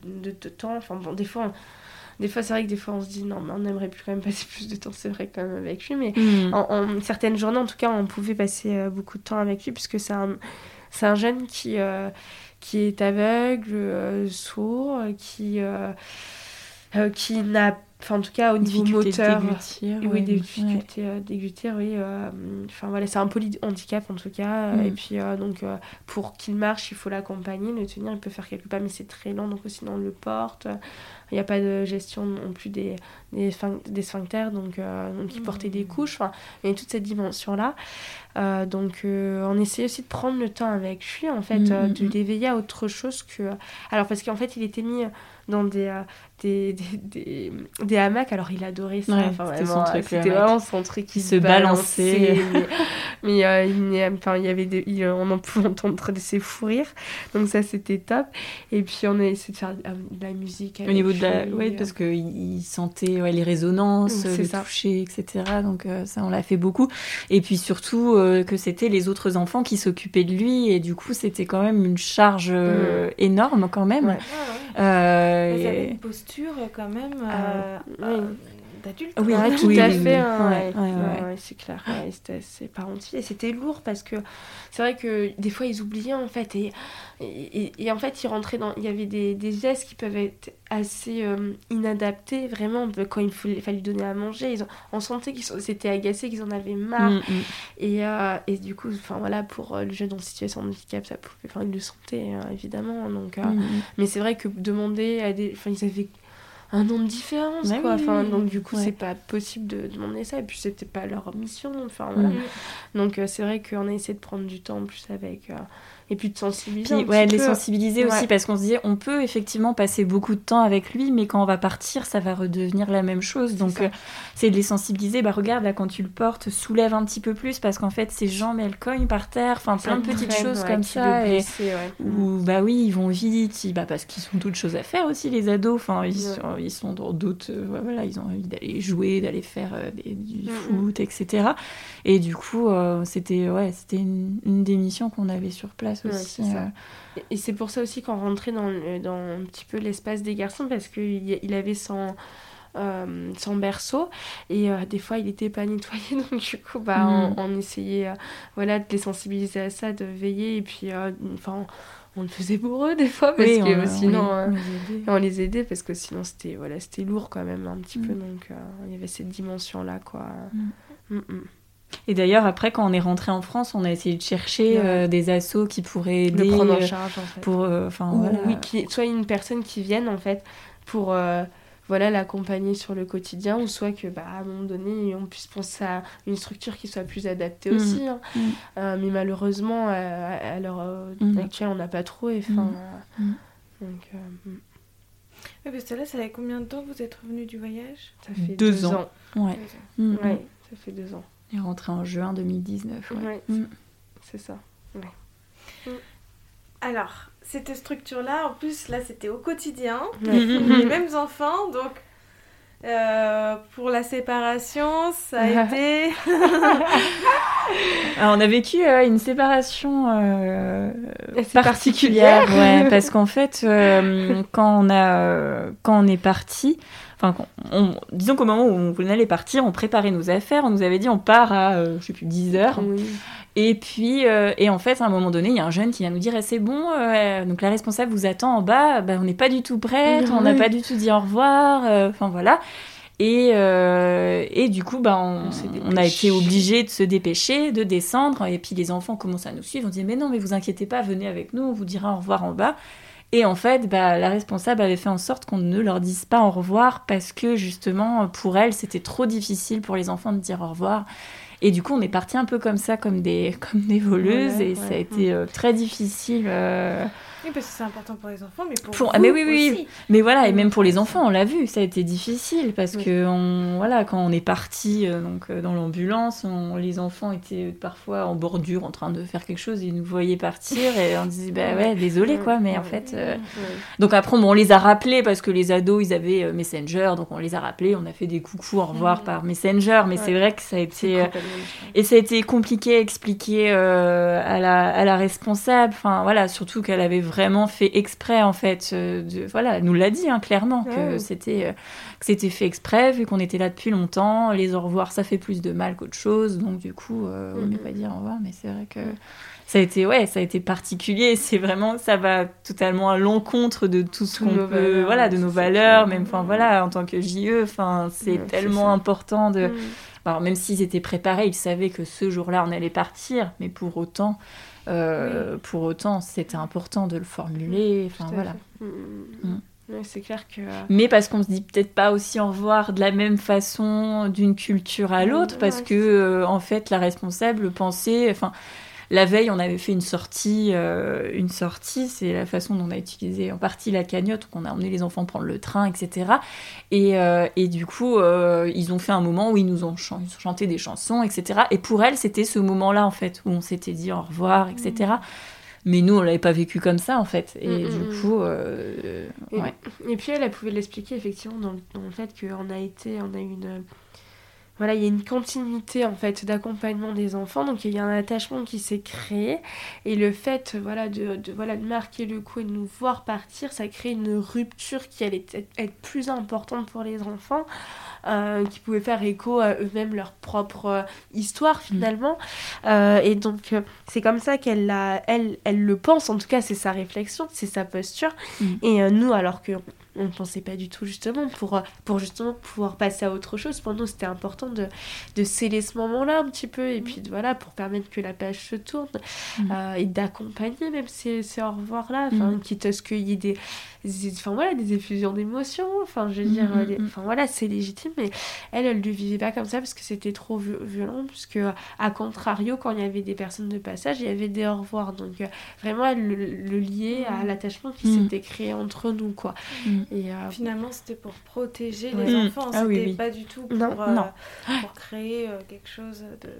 de, de temps. Enfin bon, des fois, on- des fois c'est vrai que des fois on se dit non mais on aimerait plus quand même passer plus de temps, c'est vrai quand même avec lui, mais Mm. en, en certaines journées, en tout cas, on pouvait passer beaucoup de temps avec lui, puisque c'est un, c'est un jeune qui, euh, qui est aveugle, euh, sourd, qui, euh, qui n'a, enfin, en tout cas, au niveau moteur. Oui, ouais. des Ouais. difficultés euh, déglutir, oui. euh, Enfin voilà, c'est un polyhandicap en tout cas. euh, Mm. Et puis euh, donc euh, pour qu'il marche, il faut l'accompagner, le tenir. Il peut faire quelques pas, mais c'est très lent, donc sinon on le porte. Il n'y a pas de gestion non plus des, des, des sphincters, donc, euh, donc il portait des couches. Enfin, il y a toute cette dimension-là. Euh, donc euh, on essayait aussi de prendre le temps avec lui, en fait, Mm, euh, mm, de mm. l'éveiller à autre chose que. Alors parce qu'en fait, il était mis dans des, euh, des, des, des, des hamacs. Alors il adorait ça. c'était son truc. C'était vraiment son truc. qui se balançait. mais, euh, il, enfin, il y avait des, on en pouvait entendre ses fous rires. Donc ça c'était top. Et puis on a essayé de faire de la musique. Au niveau de la, ouais, parce qu'il il sentait ouais, les résonances, le toucher, etc. Donc ça on l'a fait beaucoup. Et puis surtout que c'était les autres enfants qui s'occupaient de lui et du coup c'était quand même une charge mm. énorme quand même. Euh, Vous avez une posture quand même euh, euh, d'adulte. Oui, tout à fait. c'est clair. c'était pas Et c'était lourd parce que c'est vrai que des fois ils oubliaient en fait. Et, et, en fait, ils rentraient dans. Il y avait des, des gestes qui peuvent être assez inadaptés, vraiment. Quand il fallait, fallait donner à manger, ils on sentait qu'ils s'étaient agacés, qu'ils en avaient marre. Mm, mm. Et, et du coup, enfin voilà, pour le jeune en situation de handicap, ça pouvait. Enfin, ils le sentaient évidemment. Donc, mm, Mais c'est vrai que demander à des. Enfin, ils avaient un nombre de différences quoi. enfin donc du coup c'est pas possible de demander ça et puis c'était pas leur mission enfin voilà. donc euh, c'est vrai qu'on a essayé de prendre du temps en plus avec euh, et puis de sensibiliser. Puis, ouais, de les sensibiliser aussi parce qu'on se disait on peut effectivement passer beaucoup de temps avec lui, mais quand on va partir, ça va redevenir la même chose. Donc euh, c'est de les sensibiliser. Bah regarde là quand tu le portes, soulève un petit peu plus parce qu'en fait ses jambes elles cognent par terre. Enfin plein de petites choses comme ça et ou bah oui ils vont vite, bah parce qu'ils ont d'autres choses à faire aussi les ados. Enfin ils, sont, ils sont dans d'autres euh, voilà ils ont envie d'aller jouer, d'aller faire euh, du mm, mm. foot, etc. Et du coup c'était ouais c'était une, une des missions qu'on avait sur place euh. Et c'est pour ça aussi qu'on rentrait dans, dans un petit peu l'espace des garçons parce qu'il il avait son, euh, son berceau et euh, des fois il était pas nettoyé donc du coup bah, mm. on, essayait voilà, de les sensibiliser à ça, de veiller et puis enfin on le faisait pour eux des fois parce que sinon on, les aidait parce que sinon c'était voilà c'était lourd quand même un petit peu mm. donc il y avait cette dimension là quoi mm. Et d'ailleurs, après, quand on est rentré en France, on a essayé de chercher euh, des assos qui pourraient aider. Le prendre en euh, charge, en fait. Pour, euh, voilà. Oui, qui, soit une personne qui vienne, en fait, pour voilà, l'accompagner sur le quotidien, ou soit que, bah, à un moment donné, on puisse penser à une structure qui soit plus adaptée mm. aussi. Hein. Mm. mais malheureusement, à, l'heure mm. actuelle, on n'a pas trop. Et, donc, oui, parce que là, ça fait combien de temps que vous êtes revenu du voyage? Ça fait deux, ans. Ouais. ouais, ça fait deux ans. Il est rentré en juin 2019. Ouais. Mm. C'est ça. Mm. Alors, cette structure-là, en plus, là, c'était au quotidien, les mêmes enfants, donc euh, pour la séparation, ça a été. Alors, on a vécu euh, une séparation euh, particulière, ouais, parce qu'en fait, quand on a, quand on est parti, Enfin, disons qu'au moment où on allait partir, on préparait nos affaires, on nous avait dit on part à, euh, je sais plus, 10 heures. Et puis, euh, et en fait, à un moment donné, il y a un jeune qui vient nous dire eh, c'est bon, euh, donc la responsable vous attend en bas, bah, on n'est pas du tout prête, on n'a pas du tout dit au revoir, enfin voilà. Et, et, du coup, bah, on, on, a été obligé de se dépêcher, de descendre. Et puis les enfants commencent à nous suivre. On dit Mais non, mais vous inquiétez pas, venez avec nous, on vous dira au revoir en bas. Et en fait, bah, la responsable avait fait en sorte qu'on ne leur dise pas au revoir parce que justement, pour elle, c'était trop difficile pour les enfants de dire au revoir. Et du coup, on est parti un peu comme ça, comme des, comme des voleuses, et ça a été euh, très difficile. Euh, oui, parce que c'est important pour les enfants, mais pour, pour... Ah, mais oui, oui, oui. Mais voilà, et même pour les enfants, on l'a vu, ça a été difficile parce que on, voilà, quand on est parti euh, donc euh, dans l'ambulance, les enfants étaient parfois en bordure en train de faire quelque chose, ils nous voyaient partir et on disait bah ouais, désolé quoi, mais en fait, euh, donc après bon, on les a rappelés parce que les ados ils avaient Messenger, donc on les a rappelés, on a fait des coucou au revoir par Messenger, mais c'est vrai que ça a été et ça a été compliqué à expliquer à la à la responsable, enfin voilà, surtout qu'elle avait vraiment fait exprès en fait. Euh, de, voilà, elle nous l'a dit hein, clairement que c'était euh, que c'était fait exprès vu qu'on était là depuis longtemps. Les au revoir, ça fait plus de mal qu'autre chose, donc du coup, euh, on ne pas dire au revoir, mais c'est vrai que ça a été ouais, ça a été particulier. C'est vraiment ça va totalement à l'encontre de tout ce qu'on peut, voilà, de nos valeurs, même enfin voilà, en tant que JE, enfin c'est tellement important de. Mm. Alors même s'ils étaient préparés, ils savaient que ce jour-là on allait partir, mais pour autant. Euh, pour autant, c'était important de le formuler. Enfin, voilà. Mm, mm, mm. c'est clair que. Euh, Mais parce qu'on se dit peut-être pas aussi au revoir de la même façon d'une culture à l'autre, parce que, euh, en fait, la responsable pensait. Enfin, la veille, on avait fait une sortie. Euh, une sortie, c'est la façon dont on a utilisé en partie la cagnotte, qu'on a emmené les enfants prendre le train, etc. Et, et du coup, ils ont fait un moment où ils nous ont, chanté des chansons, etc. Et pour elle, c'était ce moment-là, en fait, où on s'était dit au revoir, etc. Mais nous, on l'avait pas vécu comme ça, en fait. Et mm, du mm, mm. coup, euh, ouais. Et puis elle, elle pouvait l'expliquer effectivement dans, dans, le fait qu'on a été, on a eu une voilà, il y a une continuité en fait d'accompagnement des enfants, donc il y a un attachement qui s'est créé. Et le fait voilà de, voilà de marquer le coup et de nous voir partir, ça crée une rupture qui allait être plus importante pour les enfants, euh, qui pouvaient faire écho à eux-mêmes leur propre euh, histoire mm. finalement, euh, et donc c'est comme ça qu'elle elle, elle le pense, en tout cas c'est sa réflexion, c'est sa posture, mm. et nous alors que on ne pensait pas du tout justement pour, euh, pour justement pouvoir passer à autre chose. Pour nous, c'était important de, de sceller ce moment-là un petit peu et puis voilà, pour permettre que la page se tourne mm. euh, et d'accompagner même ces, ces au revoir-là, enfin, mm. quitte à ce qu'il y ait des, enfin voilà des effusions d'émotions enfin je veux dire mm, mm, mm. enfin voilà c'est légitime mais elle elle ne vivait pas comme ça parce que c'était trop violent puisque à contrario quand il y avait des personnes de passage il y avait des au revoir. Donc euh, vraiment elle le, liait à l'attachement qui s'était créé entre nous quoi. Et euh, finalement c'était pour protéger les enfants ah c'était pas du tout pour, euh, pour créer quelque chose de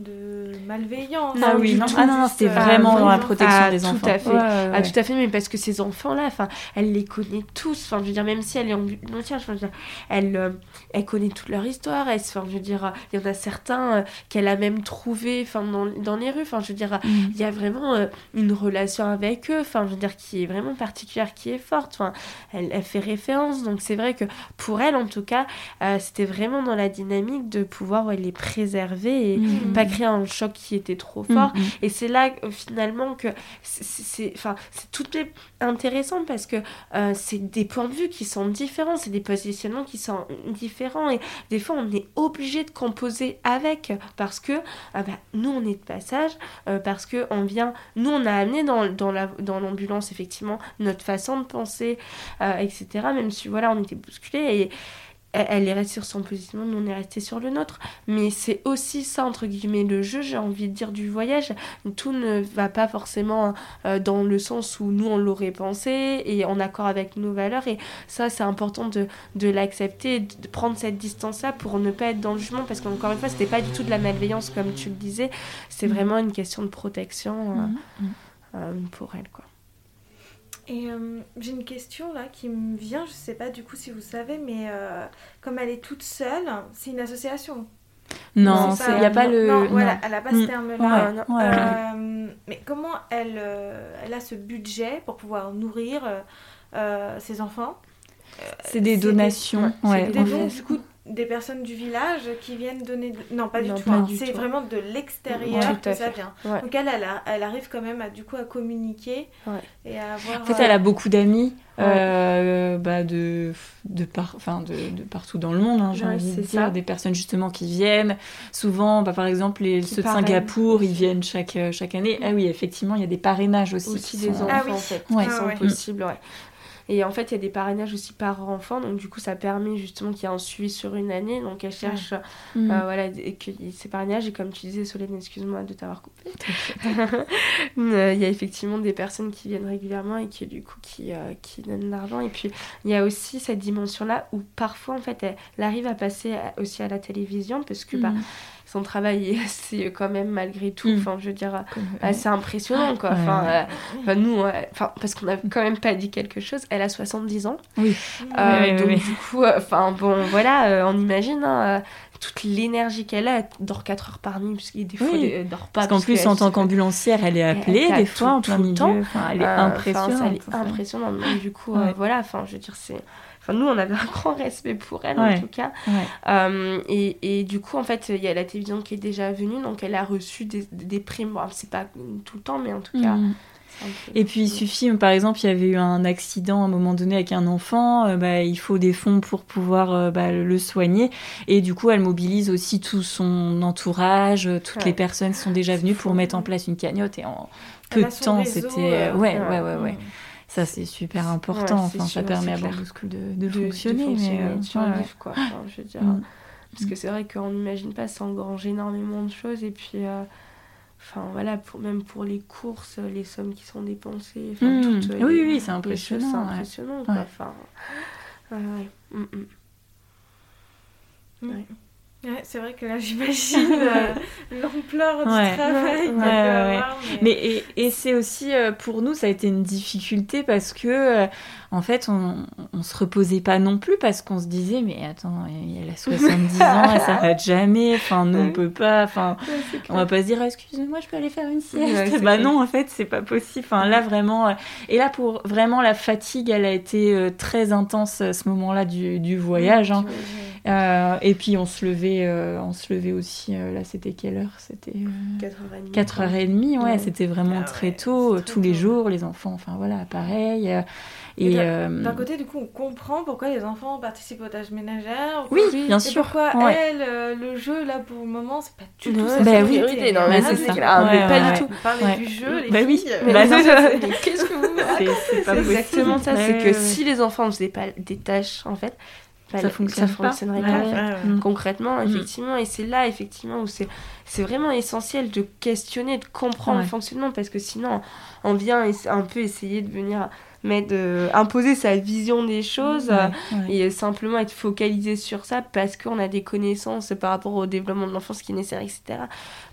de malveillance. Ah oui, non, ah non, c'était vraiment dans la protection des enfants. Tout à fait. Ah, tout à fait, mais parce que ces enfants-là, enfin, elle les connaît tous. Enfin, je veux dire, même si elle est en je veux dire, elle, euh, elle connaît toute leur histoire. Enfin, je veux dire, il y en a certains euh, qu'elle a même trouvé, enfin, dans, dans, les rues. Enfin, je veux dire, mm. il y a vraiment euh, une relation avec eux. Enfin, je veux dire, qui est vraiment particulière, qui est forte. Enfin, elle, elle fait référence. Donc, c'est vrai que pour elle, en tout cas, c'était vraiment dans la dynamique de pouvoir les préserver et mm. pas créer un choc qui était trop fort. Mm, mm. Et c'est là euh, finalement que c'est enfin c'est tout est intéressant parce que euh, c'est des points de vue qui sont différents, c'est des positionnements qui sont différents et des fois on est obligé de composer avec parce que bah, nous on est de passage euh, parce que on vient nous on a amené dans, dans la dans l'ambulance effectivement notre façon de penser etc même si voilà on était bousculé et elle est restée sur son positionnement, nous on est resté sur le nôtre. Mais c'est aussi ça, entre guillemets, le jeu, j'ai envie de dire, du voyage. Tout ne va pas forcément euh, dans le sens où nous on l'aurait pensé et en accord avec nos valeurs. Et ça, c'est important de, de l'accepter, de prendre cette distance-là pour ne pas être dans le jugement. Parce qu'encore une fois, c'était pas du tout de la malveillance, comme tu le disais. C'est mmh. vraiment une question de protection euh, mmh. Mmh. Euh, pour elle, quoi. Et euh, j'ai une question là qui me vient, je sais pas du coup si vous savez, mais euh, comme elle est toute seule, c'est une association. Non, il n'y a pas le. Non, voilà, elle n'a pas ce terme-là. Euh, mais comment elle, elle a ce budget pour pouvoir nourrir ses enfants? C'est des donations. ouais, des dons, du coup, des personnes du village qui viennent donner. Non, pas du tout. Hein. C'est vraiment de l'extérieur que ça vient. Donc elle, elle, arrive quand même à, du coup à communiquer et à avoir. En fait, elle a beaucoup d'amis euh, bah, de, de, par... enfin, de, de, partout dans le monde, hein, j'ai envie de dire. Des personnes justement qui viennent. Souvent, bah, par exemple, les, ceux de Singapour, ils viennent chaque, chaque année. Ah oui, effectivement, il y a des parrainages aussi. Aussi des enfants, ah, oui. en fait, qui ah sont possibles, ouais. Et en fait, il y a des parrainages aussi par enfant, donc du coup, ça permet justement qu'il y ait un suivi sur une année. Donc, elle cherche, euh, mm. voilà, et que ces parrainages, et comme tu disais, Solène, excuse-moi de t'avoir coupé. Euh, il y a effectivement des personnes qui viennent régulièrement et qui, du coup, qui, euh, qui donnent de l'argent. Et puis, il y a aussi cette dimension-là où parfois, en fait, elle, arrive à passer aussi à la télévision parce que, bah, mm son travail est assez euh, quand même malgré tout mm. enfin je veux dire assez impressionnant quoi enfin, euh, nous enfin parce qu'on a quand même pas dit quelque chose elle a 70 ans oui, euh, donc du coup enfin bon voilà on imagine hein, toute l'énergie qu'elle a, elle dort 4 heures par nuit, parce qu'il des fois, elle dort pas. Parce qu'en plus, en tant qu'ambulancière, elle est appelée des fois en plein milieu. Temps. elle est impressionnante. elle est impressionnante. du coup, voilà, enfin, je veux dire, c'est nous, on avait un grand respect pour elle, en tout cas. Euh, et, et, du coup, en fait, il y a la télévision qui est déjà venue, donc elle a reçu des, des primes. Bon, c'est pas tout le temps, mais en tout cas. Mm. Et puis il suffit, par exemple, il y avait eu un accident à un moment donné avec un enfant, euh, bah, il faut des fonds pour pouvoir euh, bah, le soigner. Et du coup, elle mobilise aussi tout son entourage, toutes les personnes qui sont déjà venues pour mettre en place une cagnotte. Et en peu de temps, c'était... ouais, ouais, ouais, ouais. Mm. Ça, c'est super important. enfin, ça permet à Bamboo de, de, fonctionner. mais, euh, quoi. je veux dire, mm. Parce que c'est vrai qu'on n'imagine pas, ça engrange énormément de choses. Et puis, euh, Enfin voilà, pour, même pour les courses, les sommes qui sont dépensées. Enfin, Mmh. toutes, Oui, les- oui, c'est impressionnant, C'est ouais. impressionnant, quoi. Ouais. Enfin, ouais, ouais. Mm, mm. Ouais, c'est vrai que là, j'imagine euh, l'ampleur du Ouais. travail. Ouais, avoir, Mais et, et c'est aussi euh, pour nous ça a été une difficulté parce que euh, en fait on, on se reposait pas non plus parce qu'on se disait mais attends elle a 70 ans elle s'arrête jamais enfin nous on peut pas enfin on va pas se dire excusez-moi je peux aller faire une sieste bah non en fait c'est pas possible enfin là vraiment euh, et là pour vraiment la fatigue elle a été très intense à ce moment-là du, du voyage hein. Euh, et puis on se levait euh, on se levait aussi euh, là c'était quelle heure? C'était euh, 4h30. 4h30, ouais, Ouais. c'était vraiment Ah très ouais, tôt, très tous les jours, les enfants, enfin voilà, pareil. euh, Et Et, d'un- euh, côté, du coup, on comprend pourquoi les enfants participent aux tâches ménagères. oui, bien Et sûr. pourquoi ouais. elle, euh, le jeu, là, pour le moment, c'est pas du tout Ouais, sa bah oui. priorité. non, mais Rien c'est ça. Ouais, pas ouais, du tout. Ouais. du jeu, les Bah oui. filles. Bah non. Mais qu'est-ce que vous C'est exactement ça, c'est que si les enfants ne faisaient pas des tâches, en fait, bah, Ça fonctionne ça pas. fonctionnerait Ouais, pas. en ouais. fait. Ouais, ouais. Mm. concrètement, Mm. effectivement. Et c'est là, effectivement, où c'est c'est vraiment essentiel de questionner, de comprendre Ouais. le fonctionnement, parce que sinon, on vient un peu essayer de venir mettre, euh, imposer sa vision des choses. Ouais, euh, ouais. Et simplement être focalisé sur ça parce qu'on a des connaissances par rapport au développement de l'enfance qui est nécessaire, etc.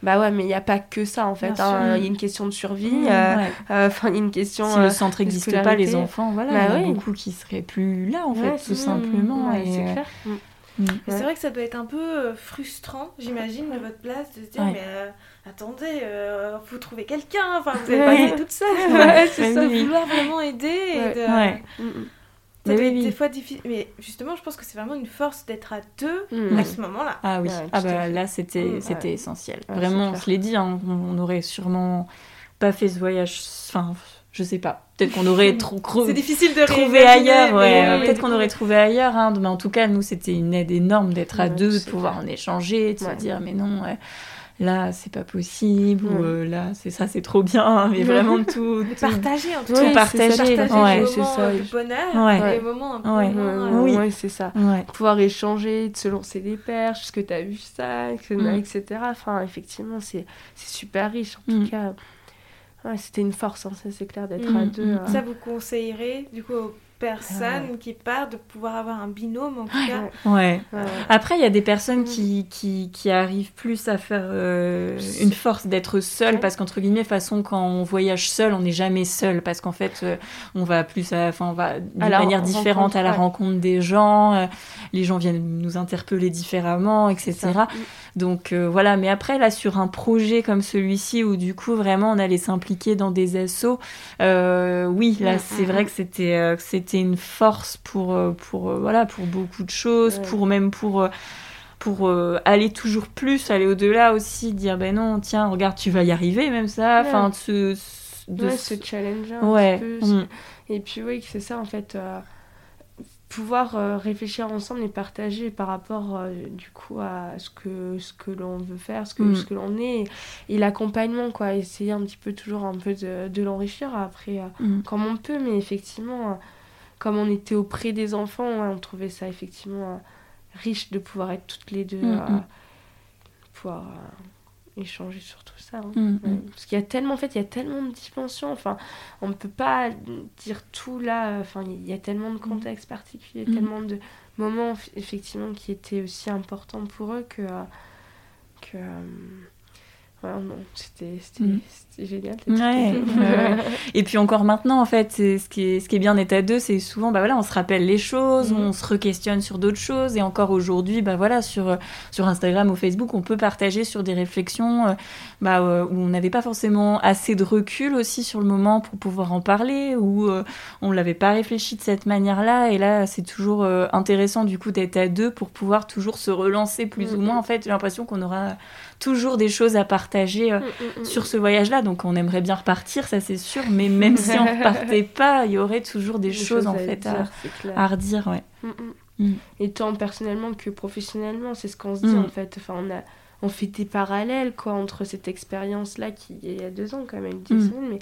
Bah ouais, mais il n'y a pas que ça en fait. Hein. Il y a une question de survie, Mm, euh, ouais. euh, enfin, il y a une question. Si euh, le centre de n'existe pas, les enfants, voilà, Bah il y a oui. beaucoup qui seraient plus là, en fait, tout simplement. Ouais, et, c'est euh, clair. Mm. mm. Mais Ouais. C'est vrai que ça doit être un peu euh, frustrant, j'imagine, de votre place, de se dire, Ouais. mais euh, attendez, euh, faut trouver quelqu'un, enfin, vous n'allez Ouais. pas toute seule. Ouais, c'est ça. oui, vouloir vraiment aider. et Ouais. de- Ouais. Mm, mm. Ça Mais doit oui, être oui. des fois difficile. Mais justement, je pense que c'est vraiment une force d'être à deux Mm. à ce moment-là. Ah oui, Ouais, ah bah, là c'était c'était ouais. essentiel. Ouais, Vraiment, on se l'est dit, hein, on, on aurait sûrement pas fait ce voyage. Enfin, je sais pas. Peut-être qu'on aurait trop C'est difficile de réimaginer, ailleurs, ouais. Peut-être qu'on aurait trouvé ailleurs, hein. mais en tout cas, nous, c'était une aide énorme d'être à Ouais, deux, de pouvoir en échanger, de Ouais. se dire, mais non, ouais, là, c'est pas possible, ou euh, là, c'est ça, c'est trop bien, hein, mais vraiment tout. Tout- partager en tout Tout partager, partager ouais. les moments C'est ça. euh, de bonheur Ouais. les moments un peu Ouais. euh, Oui. ouais, c'est ça. Ouais. Pouvoir échanger, de se lancer des perches, est-ce que tu as vu ça, etc. Mm. etc. Enfin, effectivement, c'est c'est super riche. En Mm. tout cas, ouais, c'était une force, hein, ça c'est clair, d'être Mm, à deux. mm. euh. Ça, vous conseillerez du coup aux personnes qui partent de pouvoir avoir un binôme en tout cas. Ouais. Ouais. Après, il y a des personnes Mm. qui, qui, qui arrivent plus à faire euh, une force d'être seul, Ouais. parce qu'entre guillemets, façon, quand on voyage seul, on n'est jamais seul, parce qu'en fait, euh, on va plus, à- enfin, on va d'une manière rencontre, différente à la ouais. rencontre des gens, euh, les gens viennent nous interpeller différemment, etc. Donc euh, voilà, mais après là sur un projet comme celui-ci où du coup vraiment on allait s'impliquer dans des assos, euh, oui là c'est vrai que c'était euh, que c'était une force pour euh, pour voilà pour beaucoup de choses, pour même pour pour euh, aller toujours plus, aller au-delà aussi, dire ben non tiens regarde tu vas y arriver même ça, Ouais. enfin de se de Ouais, se- se challenger un ouais petit peu. mm, Et puis oui, c'est ça en fait. euh, pouvoir euh, réfléchir ensemble et partager par rapport euh, du coup à ce que ce que l'on veut faire, ce que, Mm. ce que l'on est et, et l'accompagnement quoi. Essayer un petit peu toujours un peu de, de l'enrichir après euh, mm. comme on peut, mais effectivement, comme on était auprès des enfants, ouais, on trouvait ça effectivement riche de pouvoir être toutes les deux, Mm, pouvoir échanger sur tout ça. hein. Mm, mm. Parce qu'il y a tellement, en fait, il y a tellement de dimensions. Enfin, on ne peut pas dire tout là. Enfin, il y a tellement de contextes particuliers, Mm. tellement de moments eff- effectivement qui étaient aussi importants pour eux que euh, que non, c'était Mm. c'était génial. Ouais, ouais, ouais. Et puis encore maintenant, en fait, ce qui est, ce qui est bien d'être à deux, c'est souvent, bah voilà, on se rappelle les choses, Mhm. on se re-questionne sur d'autres choses, et encore aujourd'hui, bah voilà, sur, euh, sur Instagram ou Facebook, on peut partager sur des réflexions, euh, bah, euh, où on n'avait pas forcément assez de recul aussi sur le moment pour pouvoir en parler, ou on l'avait pas réfléchi de cette manière-là, et là, c'est toujours intéressant du coup d'être à deux pour pouvoir toujours se relancer plus ou Mhm. moins. En fait, j'ai l'impression qu'on aura toujours des choses à partager. euh, Mm, mm, mm. sur ce voyage-là. Donc on aimerait bien repartir, ça c'est sûr, mais même si on repartait pas, il y aurait toujours des, Des choses, en à fait dire, à, redire. Ouais. Et tant personnellement que professionnellement, c'est ce qu'on se dit en fait. Enfin, on a on fait des parallèles quoi entre cette expérience là qui il y a deux ans quand même mais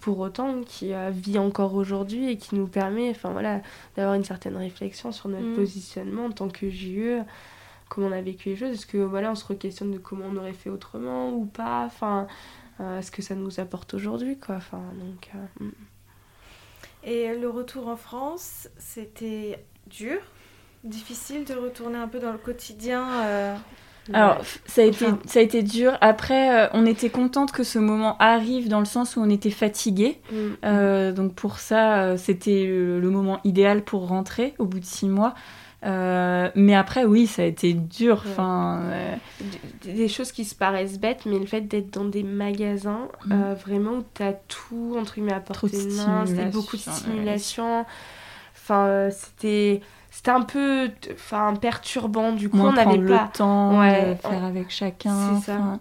pour autant qui euh, vit encore aujourd'hui et qui nous permet enfin voilà d'avoir une certaine réflexion sur notre positionnement en tant que JE comment on a vécu les choses est-ce que voilà on se re-questionne de comment on aurait fait autrement ou pas? Enfin ce que ça nous apporte aujourd'hui, quoi? Enfin, donc. Mm. Et le retour en France, c'était dur, difficile de retourner un peu dans le quotidien. Euh, Alors, ça a, été, ça a été dur. Après, euh, on était contente que ce moment arrive dans le sens où on était fatigué. Mm. Euh, donc, pour ça, c'était le, moment idéal pour rentrer au bout de six mois. Mais après, oui, ça a été dur. Enfin, des, choses qui se paraissent bêtes, mais le fait d'être dans des magasins, mm. vraiment où tu as tout entre guillemets à portée de main, c'était beaucoup de stimulation. Enfin, c'était c'était un peu enfin perturbant du coup on n'avait pas le temps de faire avec chacun ça.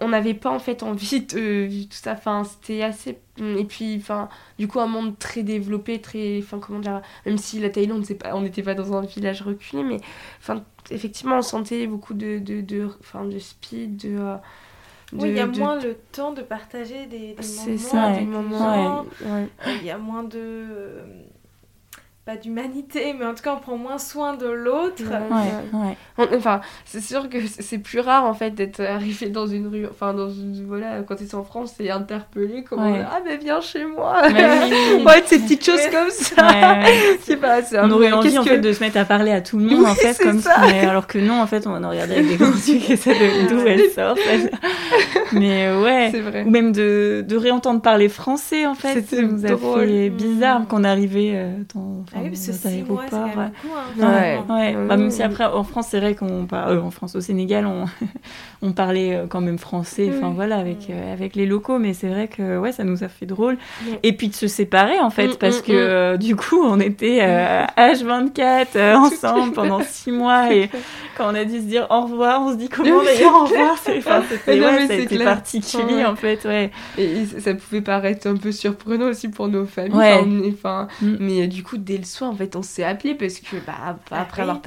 On n'avait pas en fait envie de tout ça. Enfin c'était assez et puis enfin du coup un monde très développé très enfin comment dire même si la Thaïlande c'est pas on n'était pas dans un village reculé mais enfin effectivement on sentait beaucoup de de de, de speed de euh, oui, il y a moins le temps de partager des, des moments, des moments. Il y a moins de pas d'humanité, mais en tout cas on prend moins soin de l'autre. Ouais, Enfin, c'est sûr que c'est plus rare en fait d'être arrivé dans une rue, enfin dans une, voilà, quand ils sont en France, c'est interpellé comme ah mais viens chez moi. ouais, ces petites choses comme ça. c'est pas. On aurait envie en fait de se mettre à parler à tout le monde en fait comme ça. alors que non en fait on va regarder avec des grands yeux et ça d'où elle sort. mais ouais. Vrai. Ou même de, de réentendre parler français en fait. Ça nous a fait bizarre qu'on arrivait euh, dans ah oui, parce que six mois, beaucoup. Hein. Ouais, ouais. Bah, même si après, en France, c'est vrai qu'on parle... Euh, en France, au Sénégal, on, on parlait euh, quand même français, enfin voilà, avec, euh, avec les locaux, mais c'est vrai que ouais, ça nous a fait drôle. Et puis de se séparer, en fait, mm, parce mm, que mm. du coup, on était H24 ensemble pendant six mois, et quand on a dû se dire au revoir, on se dit comment d'ailleurs au revoir, c'est enfin, ouais, particulier, en fait, ouais. Et ça pouvait paraître un peu surprenant aussi pour nos familles, enfin, mais du coup, dès le soir, en fait, on s'est appelé parce que bah, après avoir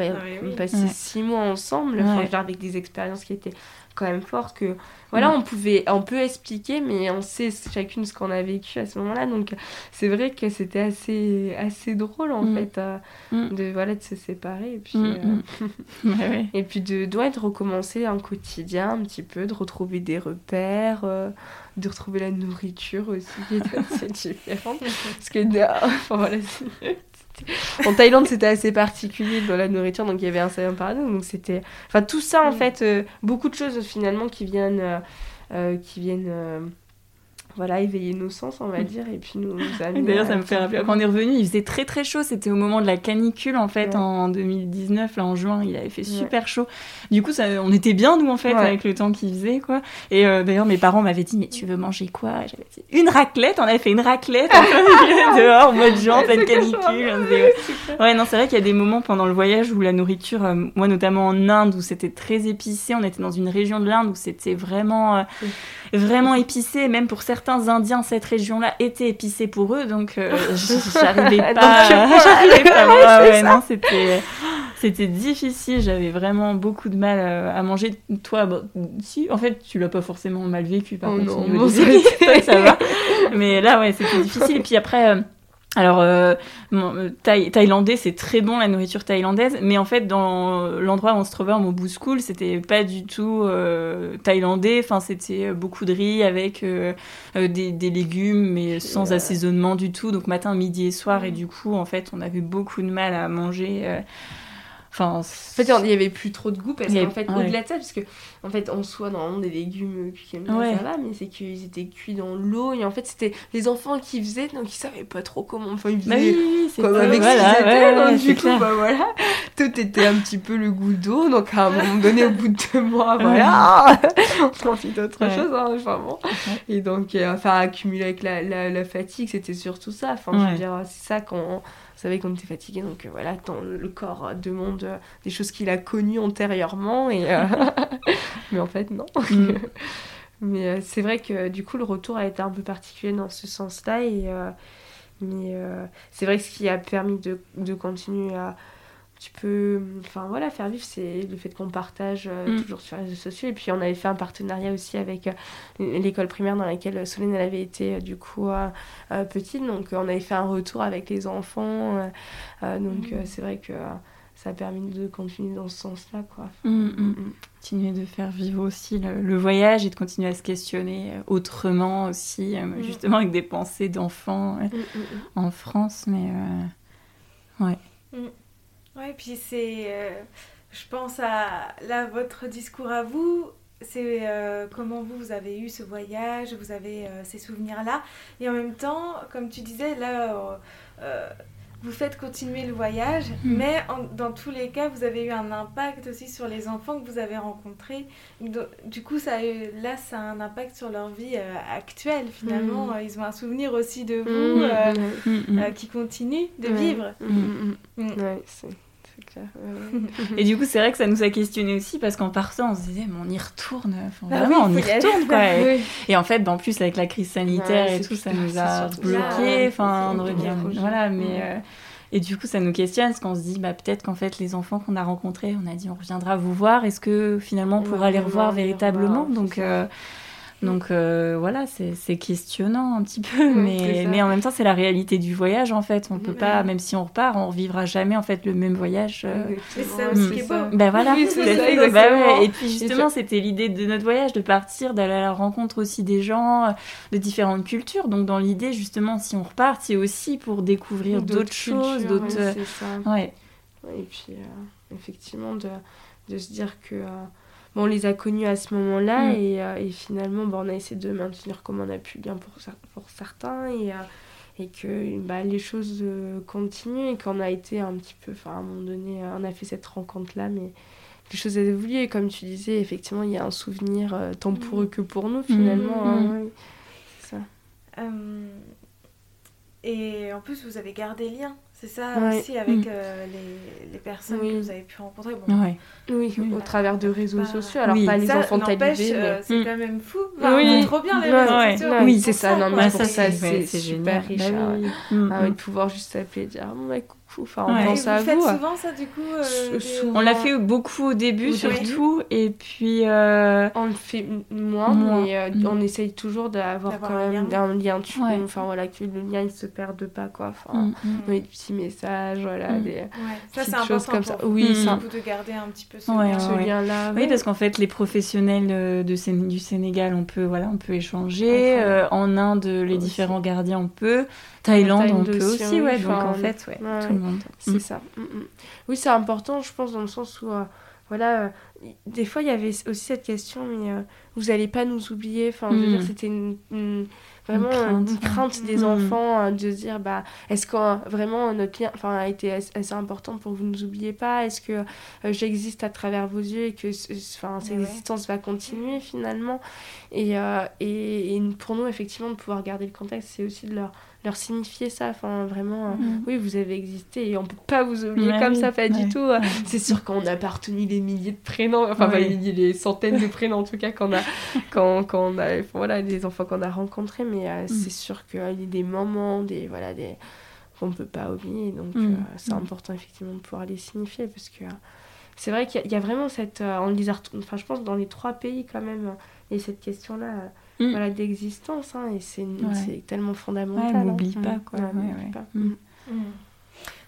passé six mois ensemble, avec des expériences qui étaient quand même fortes, que voilà, on pouvait, on peut expliquer, mais on sait chacune ce qu'on a vécu à ce moment-là. Donc, c'est vrai que c'était assez, assez drôle en mm. fait euh, mm. de voilà de se séparer et puis mm, euh, et puis de doit de recommencer un quotidien un petit peu, de retrouver des repères. Euh, de retrouver la nourriture aussi qui est assez différente parce que enfin, voilà, en Thaïlande, c'était assez particulier dans la nourriture, donc il y avait un certain paradoxe. Donc c'était, enfin tout ça en mm. fait, euh, beaucoup de choses finalement qui viennent, euh, euh, qui viennent voilà, éveiller nos sens, on va dire, et puis nous, D'ailleurs, ça me fait rappeler, quand on est revenu, il faisait très très chaud, c'était au moment de la canicule, en fait, en 2019, là, en juin, il avait fait super chaud. Du coup, ça, on était bien, nous, en fait, avec le temps qu'il faisait, quoi. Et euh, d'ailleurs, mes parents m'avaient dit, mais tu veux manger quoi? J'avais dit, une raclette, on avait fait une raclette, dehors, en mode juin, en pleine canicule. ouais, non, c'est vrai qu'il y a des moments pendant le voyage où la nourriture, euh, moi notamment en Inde, où c'était très épicé, on était dans une région de l'Inde où c'était vraiment, euh, vraiment épicé, même pour certains Indiens, cette région-là était épicée pour eux, donc euh, j'arrivais pas. j'arrivais pas. Ouais, non, c'était c'était difficile. J'avais vraiment beaucoup de mal euh, à manger. Toi, si, en fait, tu l'as pas forcément mal vécu, par oh contre, non, ça va. Mais là, ouais, c'était difficile. Et puis après. Alors, euh, euh thaïlandais, c'est très bon la nourriture thaïlandaise, mais en fait, dans l'endroit où on se trouvait, en Mobu School, c'était pas du tout euh, thaïlandais. Enfin, c'était beaucoup de riz avec euh, des, des, légumes, mais sans assaisonnement du tout. Donc, matin, midi et soir, et du coup, en fait, on avait beaucoup de mal à manger en fait, il n'y avait plus trop de goût parce qu'en fait, au-delà de ça, parce que en fait, en soi, normalement, des légumes cuits comme ça, ça va, mais c'est qu'ils étaient cuits dans l'eau et en fait, c'était les enfants qui faisaient, donc ils savaient pas trop comment. Enfin, ils bah faisaient oui, comme avec voilà, ce qu'ils étaient, du coup, bah voilà, tout était un petit peu le goût d'eau, donc à un moment donné, au bout de deux mois, voilà, on profite d'autre chose, hein, enfin bon. Et donc, euh, enfin, accumuler avec la, la, la fatigue, c'était surtout ça. Enfin, je veux dire, c'est ça qu'on vous savez qu'on était fatigué, donc euh, voilà, tant le corps demande euh, des choses qu'il a connues antérieurement, et, euh, mais en fait, non. Mm. mais c'est vrai que du coup, le retour a été un peu particulier dans ce sens-là, et mais c'est vrai que ce qui a permis de, de continuer à tu peux enfin voilà faire vivre c'est le fait qu'on partage euh, mm. toujours sur les réseaux sociaux et puis on avait fait un partenariat aussi avec euh, l'école primaire dans laquelle Solène elle avait été euh, du coup petite donc on avait fait un retour avec les enfants donc mm. c'est vrai que ça a permis de continuer dans ce sens-là, quoi. Mm. Continuer de faire vivre aussi le, voyage et de continuer à se questionner autrement aussi, justement avec des pensées d'enfants en France, mais ouais. Ouais, puis c'est, je pense à là votre discours à vous, c'est euh, comment vous, vous avez eu ce voyage, vous avez euh, ces souvenirs-là. Et en même temps, comme tu disais, là, euh, vous faites continuer le voyage, mm. mais dans tous les cas, vous avez eu un impact aussi sur les enfants que vous avez rencontrés. Du coup, ça là, ça a un impact sur leur vie actuelle, finalement. Mm. Ils ont un souvenir aussi de vous mm. qui continue de vivre. Ouais, c'est et du coup, c'est vrai que ça nous a questionné aussi parce qu'en partant, on se disait, mais on y retourne. Enfin, bah vraiment, on y retourne, quoi. Et, en fait, en plus, avec la crise sanitaire et tout, ça nous a bloqué. Enfin, on revient. Voilà, mais. Euh, et du coup, ça nous questionne parce qu'on se dit, bah, peut-être qu'en fait, les enfants qu'on a rencontrés, on a dit, on reviendra vous voir. Est-ce que finalement, on pourra les revoir véritablement Donc. Donc euh, voilà, c'est questionnant un petit peu, mais, mais en même temps, c'est la réalité du voyage en fait. On peut pas, même si on repart, on revivra jamais en fait le même voyage. Euh. C'est ça aussi qui est beau. Ben voilà, bah Et puis justement, c'était l'idée de notre voyage, de partir, d'aller à la rencontre aussi des gens euh, de différentes cultures. Donc dans l'idée, justement, si on repart, c'est aussi pour découvrir d'autres choses, d'autres. Ouais. Et puis effectivement, de, de se dire que on les a connus à ce moment-là mm. euh, et, finalement bah, on a essayé de maintenir comme on a pu bien pour, pour certains et, euh, et que bah, les choses euh, continuent et qu'on a été un petit peu, enfin à un moment donné, on a fait cette rencontre-là, mais les choses ont évolué et comme tu disais, effectivement il y a un souvenir tant pour mm. eux que pour nous finalement. Mm. Hein, c'est ça. et en plus vous avez gardé lien c'est ça aussi avec mm. euh, les, les, personnes que vous avez pu rencontrer. Bon, oui, au travers de réseaux sociaux. Alors pas les enfants talibés, mais euh, c'est mm. quand même fou. oui. trop bien les réseaux sociaux. Oui, c'est ça. Non, mais pour ça, c'est super riche. Bah ah de pouvoir juste s'appeler et dire oh, Enfin, on pense à vous. Faites souvent ça du coup euh, On l'a fait beaucoup au début surtout et puis euh, on le fait moins, mais euh, mm. on essaye toujours d'avoir quand même un lien. Enfin voilà que le lien il se perde pas quoi. Enfin, mm, mm. des petits messages, voilà, mm. des ça, petites choses comme ça. Oui, ça. de garder un petit peu ce, lien, là. Oui, parce qu'en fait les professionnels de du Sénégal, on peut voilà, on peut échanger. en Inde, les différents gardiens, on peut. Thaïlande, on peut aussi, ouais. Donc en fait, ouais, tout le monde. C'est mm. ça. Mm, mm. Oui, c'est important, je pense, dans le sens où, euh, voilà, euh, des fois, il y avait aussi cette question, mais euh, vous n'allez pas nous oublier. Enfin, je veux dire, c'était vraiment une crainte, des enfants de se dire, bah, est-ce que vraiment notre lien enfin, a été assez important pour que vous ne nous oubliez pas? Est-ce que j'existe à travers vos yeux et que enfin, cette existence va continuer finalement? Et, et, et, pour nous, effectivement, de pouvoir garder le contexte, c'est aussi de leur leur signifier ça. Enfin, vraiment, euh, mm. oui, vous avez existé et on peut pas vous oublier comme ça, pas du tout. C'est sûr qu'on a pas retenu les milliers de prénoms, enfin, pas les centaines de prénoms en tout cas, qu'on a, quand, quand on a, voilà, les enfants qu'on a rencontrés, mais euh, mm. c'est sûr qu'il y a des moments, des, voilà, des qu'on peut pas oublier. Donc, mm. euh, c'est important effectivement de pouvoir les signifier parce que c'est vrai qu'il y, a vraiment cette. on les enfin, je pense dans les trois pays quand même, et cette question-là Mm. voilà, d'existence. Hein, et c'est tellement fondamental. on n'oublie hein. pas. Quoi. Mm. Mm.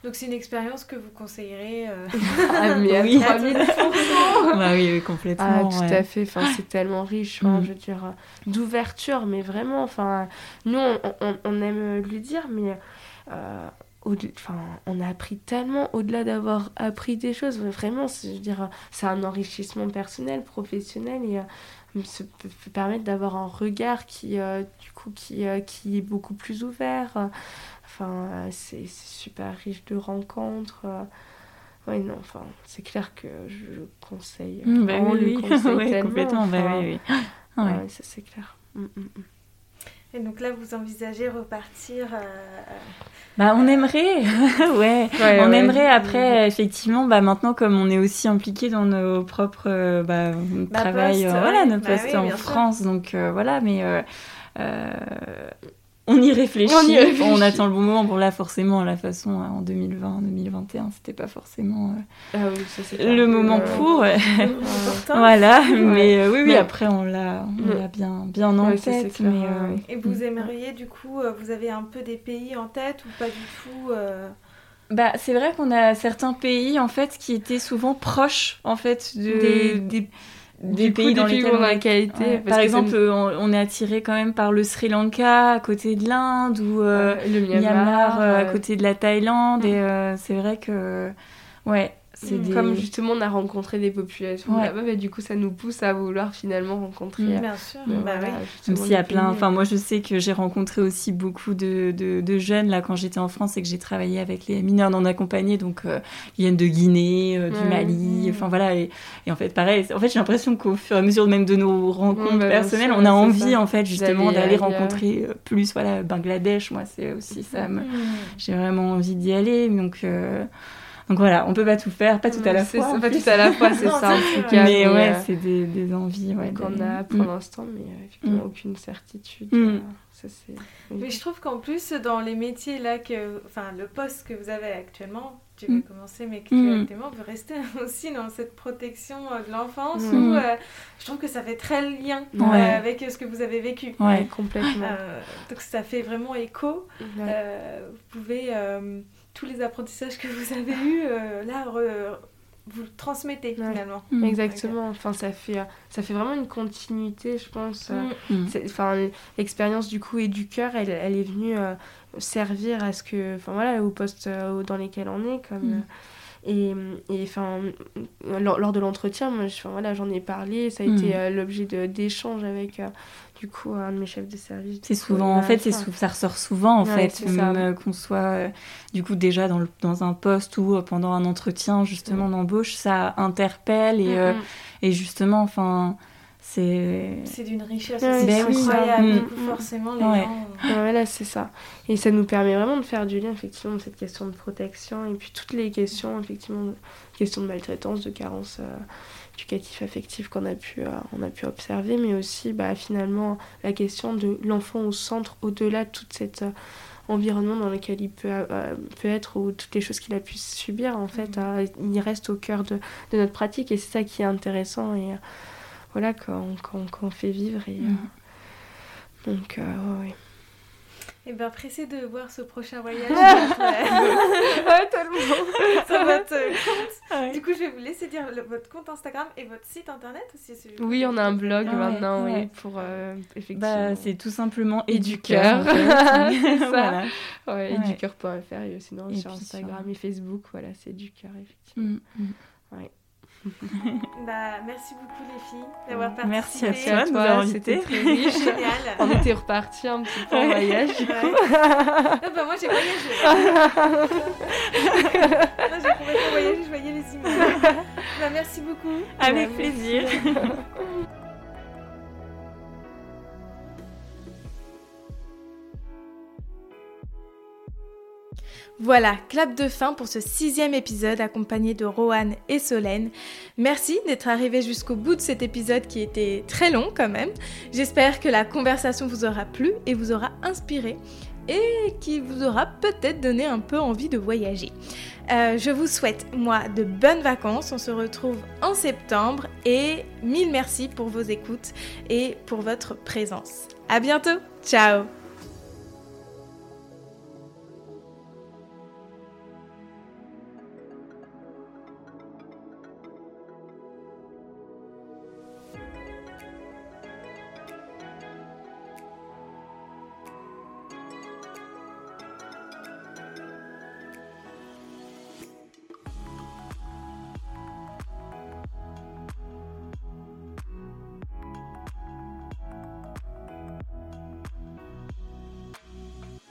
Donc c'est une expérience que vous conseillerez euh... ah, mais oui. à bah oui, complètement. Ah, tout à fait. Enfin, c'est tellement riche. je veux dire, euh, d'ouverture, mais vraiment. Enfin, nous, on, on, aime le dire, mais euh, enfin, on a appris tellement au-delà d'avoir appris des choses. Vraiment, je veux dire, c'est un enrichissement personnel, professionnel et se peut permettre d'avoir un regard qui, euh, du coup, qui, euh, qui est beaucoup plus ouvert. Enfin, c'est super riche de rencontres. Oui, non, enfin, c'est clair que je conseille. Mmh, bah on oui, le conseille complètement. Bah oui, oui. ça c'est clair. Mmh, mmh, et donc là, vous envisagez repartir euh, Bah, on aimerait, ouais. on aimerait. Après, effectivement, bah maintenant comme on est aussi impliqué dans nos propres euh, bah, bah, travail, euh, voilà, nos bah postes en France, donc voilà, mais on y réfléchit. On, attend le bon moment. Bon, là, forcément, la façon hein, en 2020, 2021, c'était pas forcément euh, ah le moment pour. voilà, mais euh, oui, oui, après, on l'a bien, bien en tête. Mais, Et vous aimeriez, du coup, euh, vous avez un peu des pays en tête ou pas du tout bah, c'est vrai qu'on a certains pays en fait qui étaient souvent proches en fait de, des, des, pays dans lesquels on a qualité. par exemple, on, est attiré quand même par le Sri Lanka à côté de l'Inde ou euh, le Myanmar, à côté de la Thaïlande et mm. c'est vrai que ouais Mm. Comme justement on a rencontré des populations là-bas, bah, du coup ça nous pousse à vouloir finalement rencontrer. Mm. Bien sûr, bah, Même s'il y a plein. Enfin, moi je sais que j'ai rencontré aussi beaucoup de, de, jeunes là quand j'étais en France et que j'ai travaillé avec les mineurs non accompagnés, donc euh, ils viennent de Guinée, euh, du Mali, mm. enfin voilà. Et, en fait, pareil, en fait j'ai l'impression qu'au fur et à mesure même de nos rencontres bah, personnelles, on a envie en fait justement d'aller rencontrer euh, plus. Voilà, Bangladesh, moi c'est aussi ça. J'ai vraiment envie d'y aller, donc. Donc voilà, on peut pas tout faire, pas tout à la fois. Pas tout à la fois, c'est ça en tout cas. Mais, ouais, c'est des, des, envies ouais, qu'on a pour mm. l'instant, mais euh, effectivement mm. aucune certitude. Mm. Euh, ça, mais je trouve qu'en plus, dans les métiers là, que, enfin le poste que vous avez actuellement, tu veux commencer, mais que tu actuellement veut rester aussi dans cette protection euh, de l'enfance où je trouve que ça fait très lien avec ce que vous avez vécu. Ouais, complètement. donc ça fait vraiment écho. vous pouvez tous les apprentissages que vous avez eus, euh, là, vous le transmettez finalement. Mm. Exactement. Enfin, ça fait, ça fait vraiment une continuité, je pense. Mm. Mm. Enfin, l'expérience du coup et du cœur, elle, elle est venue euh, servir à ce que, enfin voilà, au poste euh, dans lesquels on est, comme. Et, enfin, lors, de l'entretien, moi, voilà, j'en ai parlé, ça a été l'objet d'échanges avec du coup un de mes chefs de service. C'est souvent, en fait, ça ressort souvent en fait, même euh, qu'on soit euh, du coup déjà dans, le, dans un poste ou euh, pendant un entretien justement d'embauche, ça interpelle et, mm, mm. et justement, enfin. C'est c'est d'une richesse ben incroyable, mm. du coup, forcément, les ouais. Voilà, c'est ça. Et ça nous permet vraiment de faire du lien, effectivement, de cette question de protection et puis toutes les questions, effectivement, questions de maltraitance, de carence éducatif affectif qu'on a pu euh, on a pu observer mais aussi bah, finalement la question de l'enfant au centre au-delà de tout cet euh, environnement dans lequel il peut, euh, peut être ou toutes les choses qu'il a pu subir en fait mmh. il reste au cœur de, de notre pratique et c'est ça qui est intéressant et voilà qu'on fait vivre et mmh. donc ouais. Et eh bien, pressé de voir ce prochain voyage. ouais, tellement. Sur votre compte. Du coup, je vais vous laisser dire votre compte Instagram et votre site internet aussi. Oui, on a un blog ah maintenant, oui, pour euh, effectivement. Bah, c'est tout simplement Éducœur. voilà. Ouais, éducœur.fr et sinon sur Instagram et Facebook, voilà, c'est Éducœur, effectivement. Mm, mm. Ouais. bah, merci beaucoup les filles d'avoir participé. Merci à toi, c'était très riche. Génial. On était repartis un petit peu en voyage du coup. bah, moi j'ai voyagé. moi j'ai complètement voyagé, je voyais les images. bah, merci beaucoup. Avec plaisir. Voilà, clap de fin pour ce sixième épisode accompagné de Rohan et Solène. Merci d'être arrivé jusqu'au bout de cet épisode qui était très long quand même. J'espère que la conversation vous aura plu et vous aura inspiré et qui vous aura peut-être donné un peu envie de voyager. Euh, je vous souhaite, moi, de bonnes vacances. On se retrouve en septembre et mille merci pour vos écoutes et pour votre présence. À bientôt. Ciao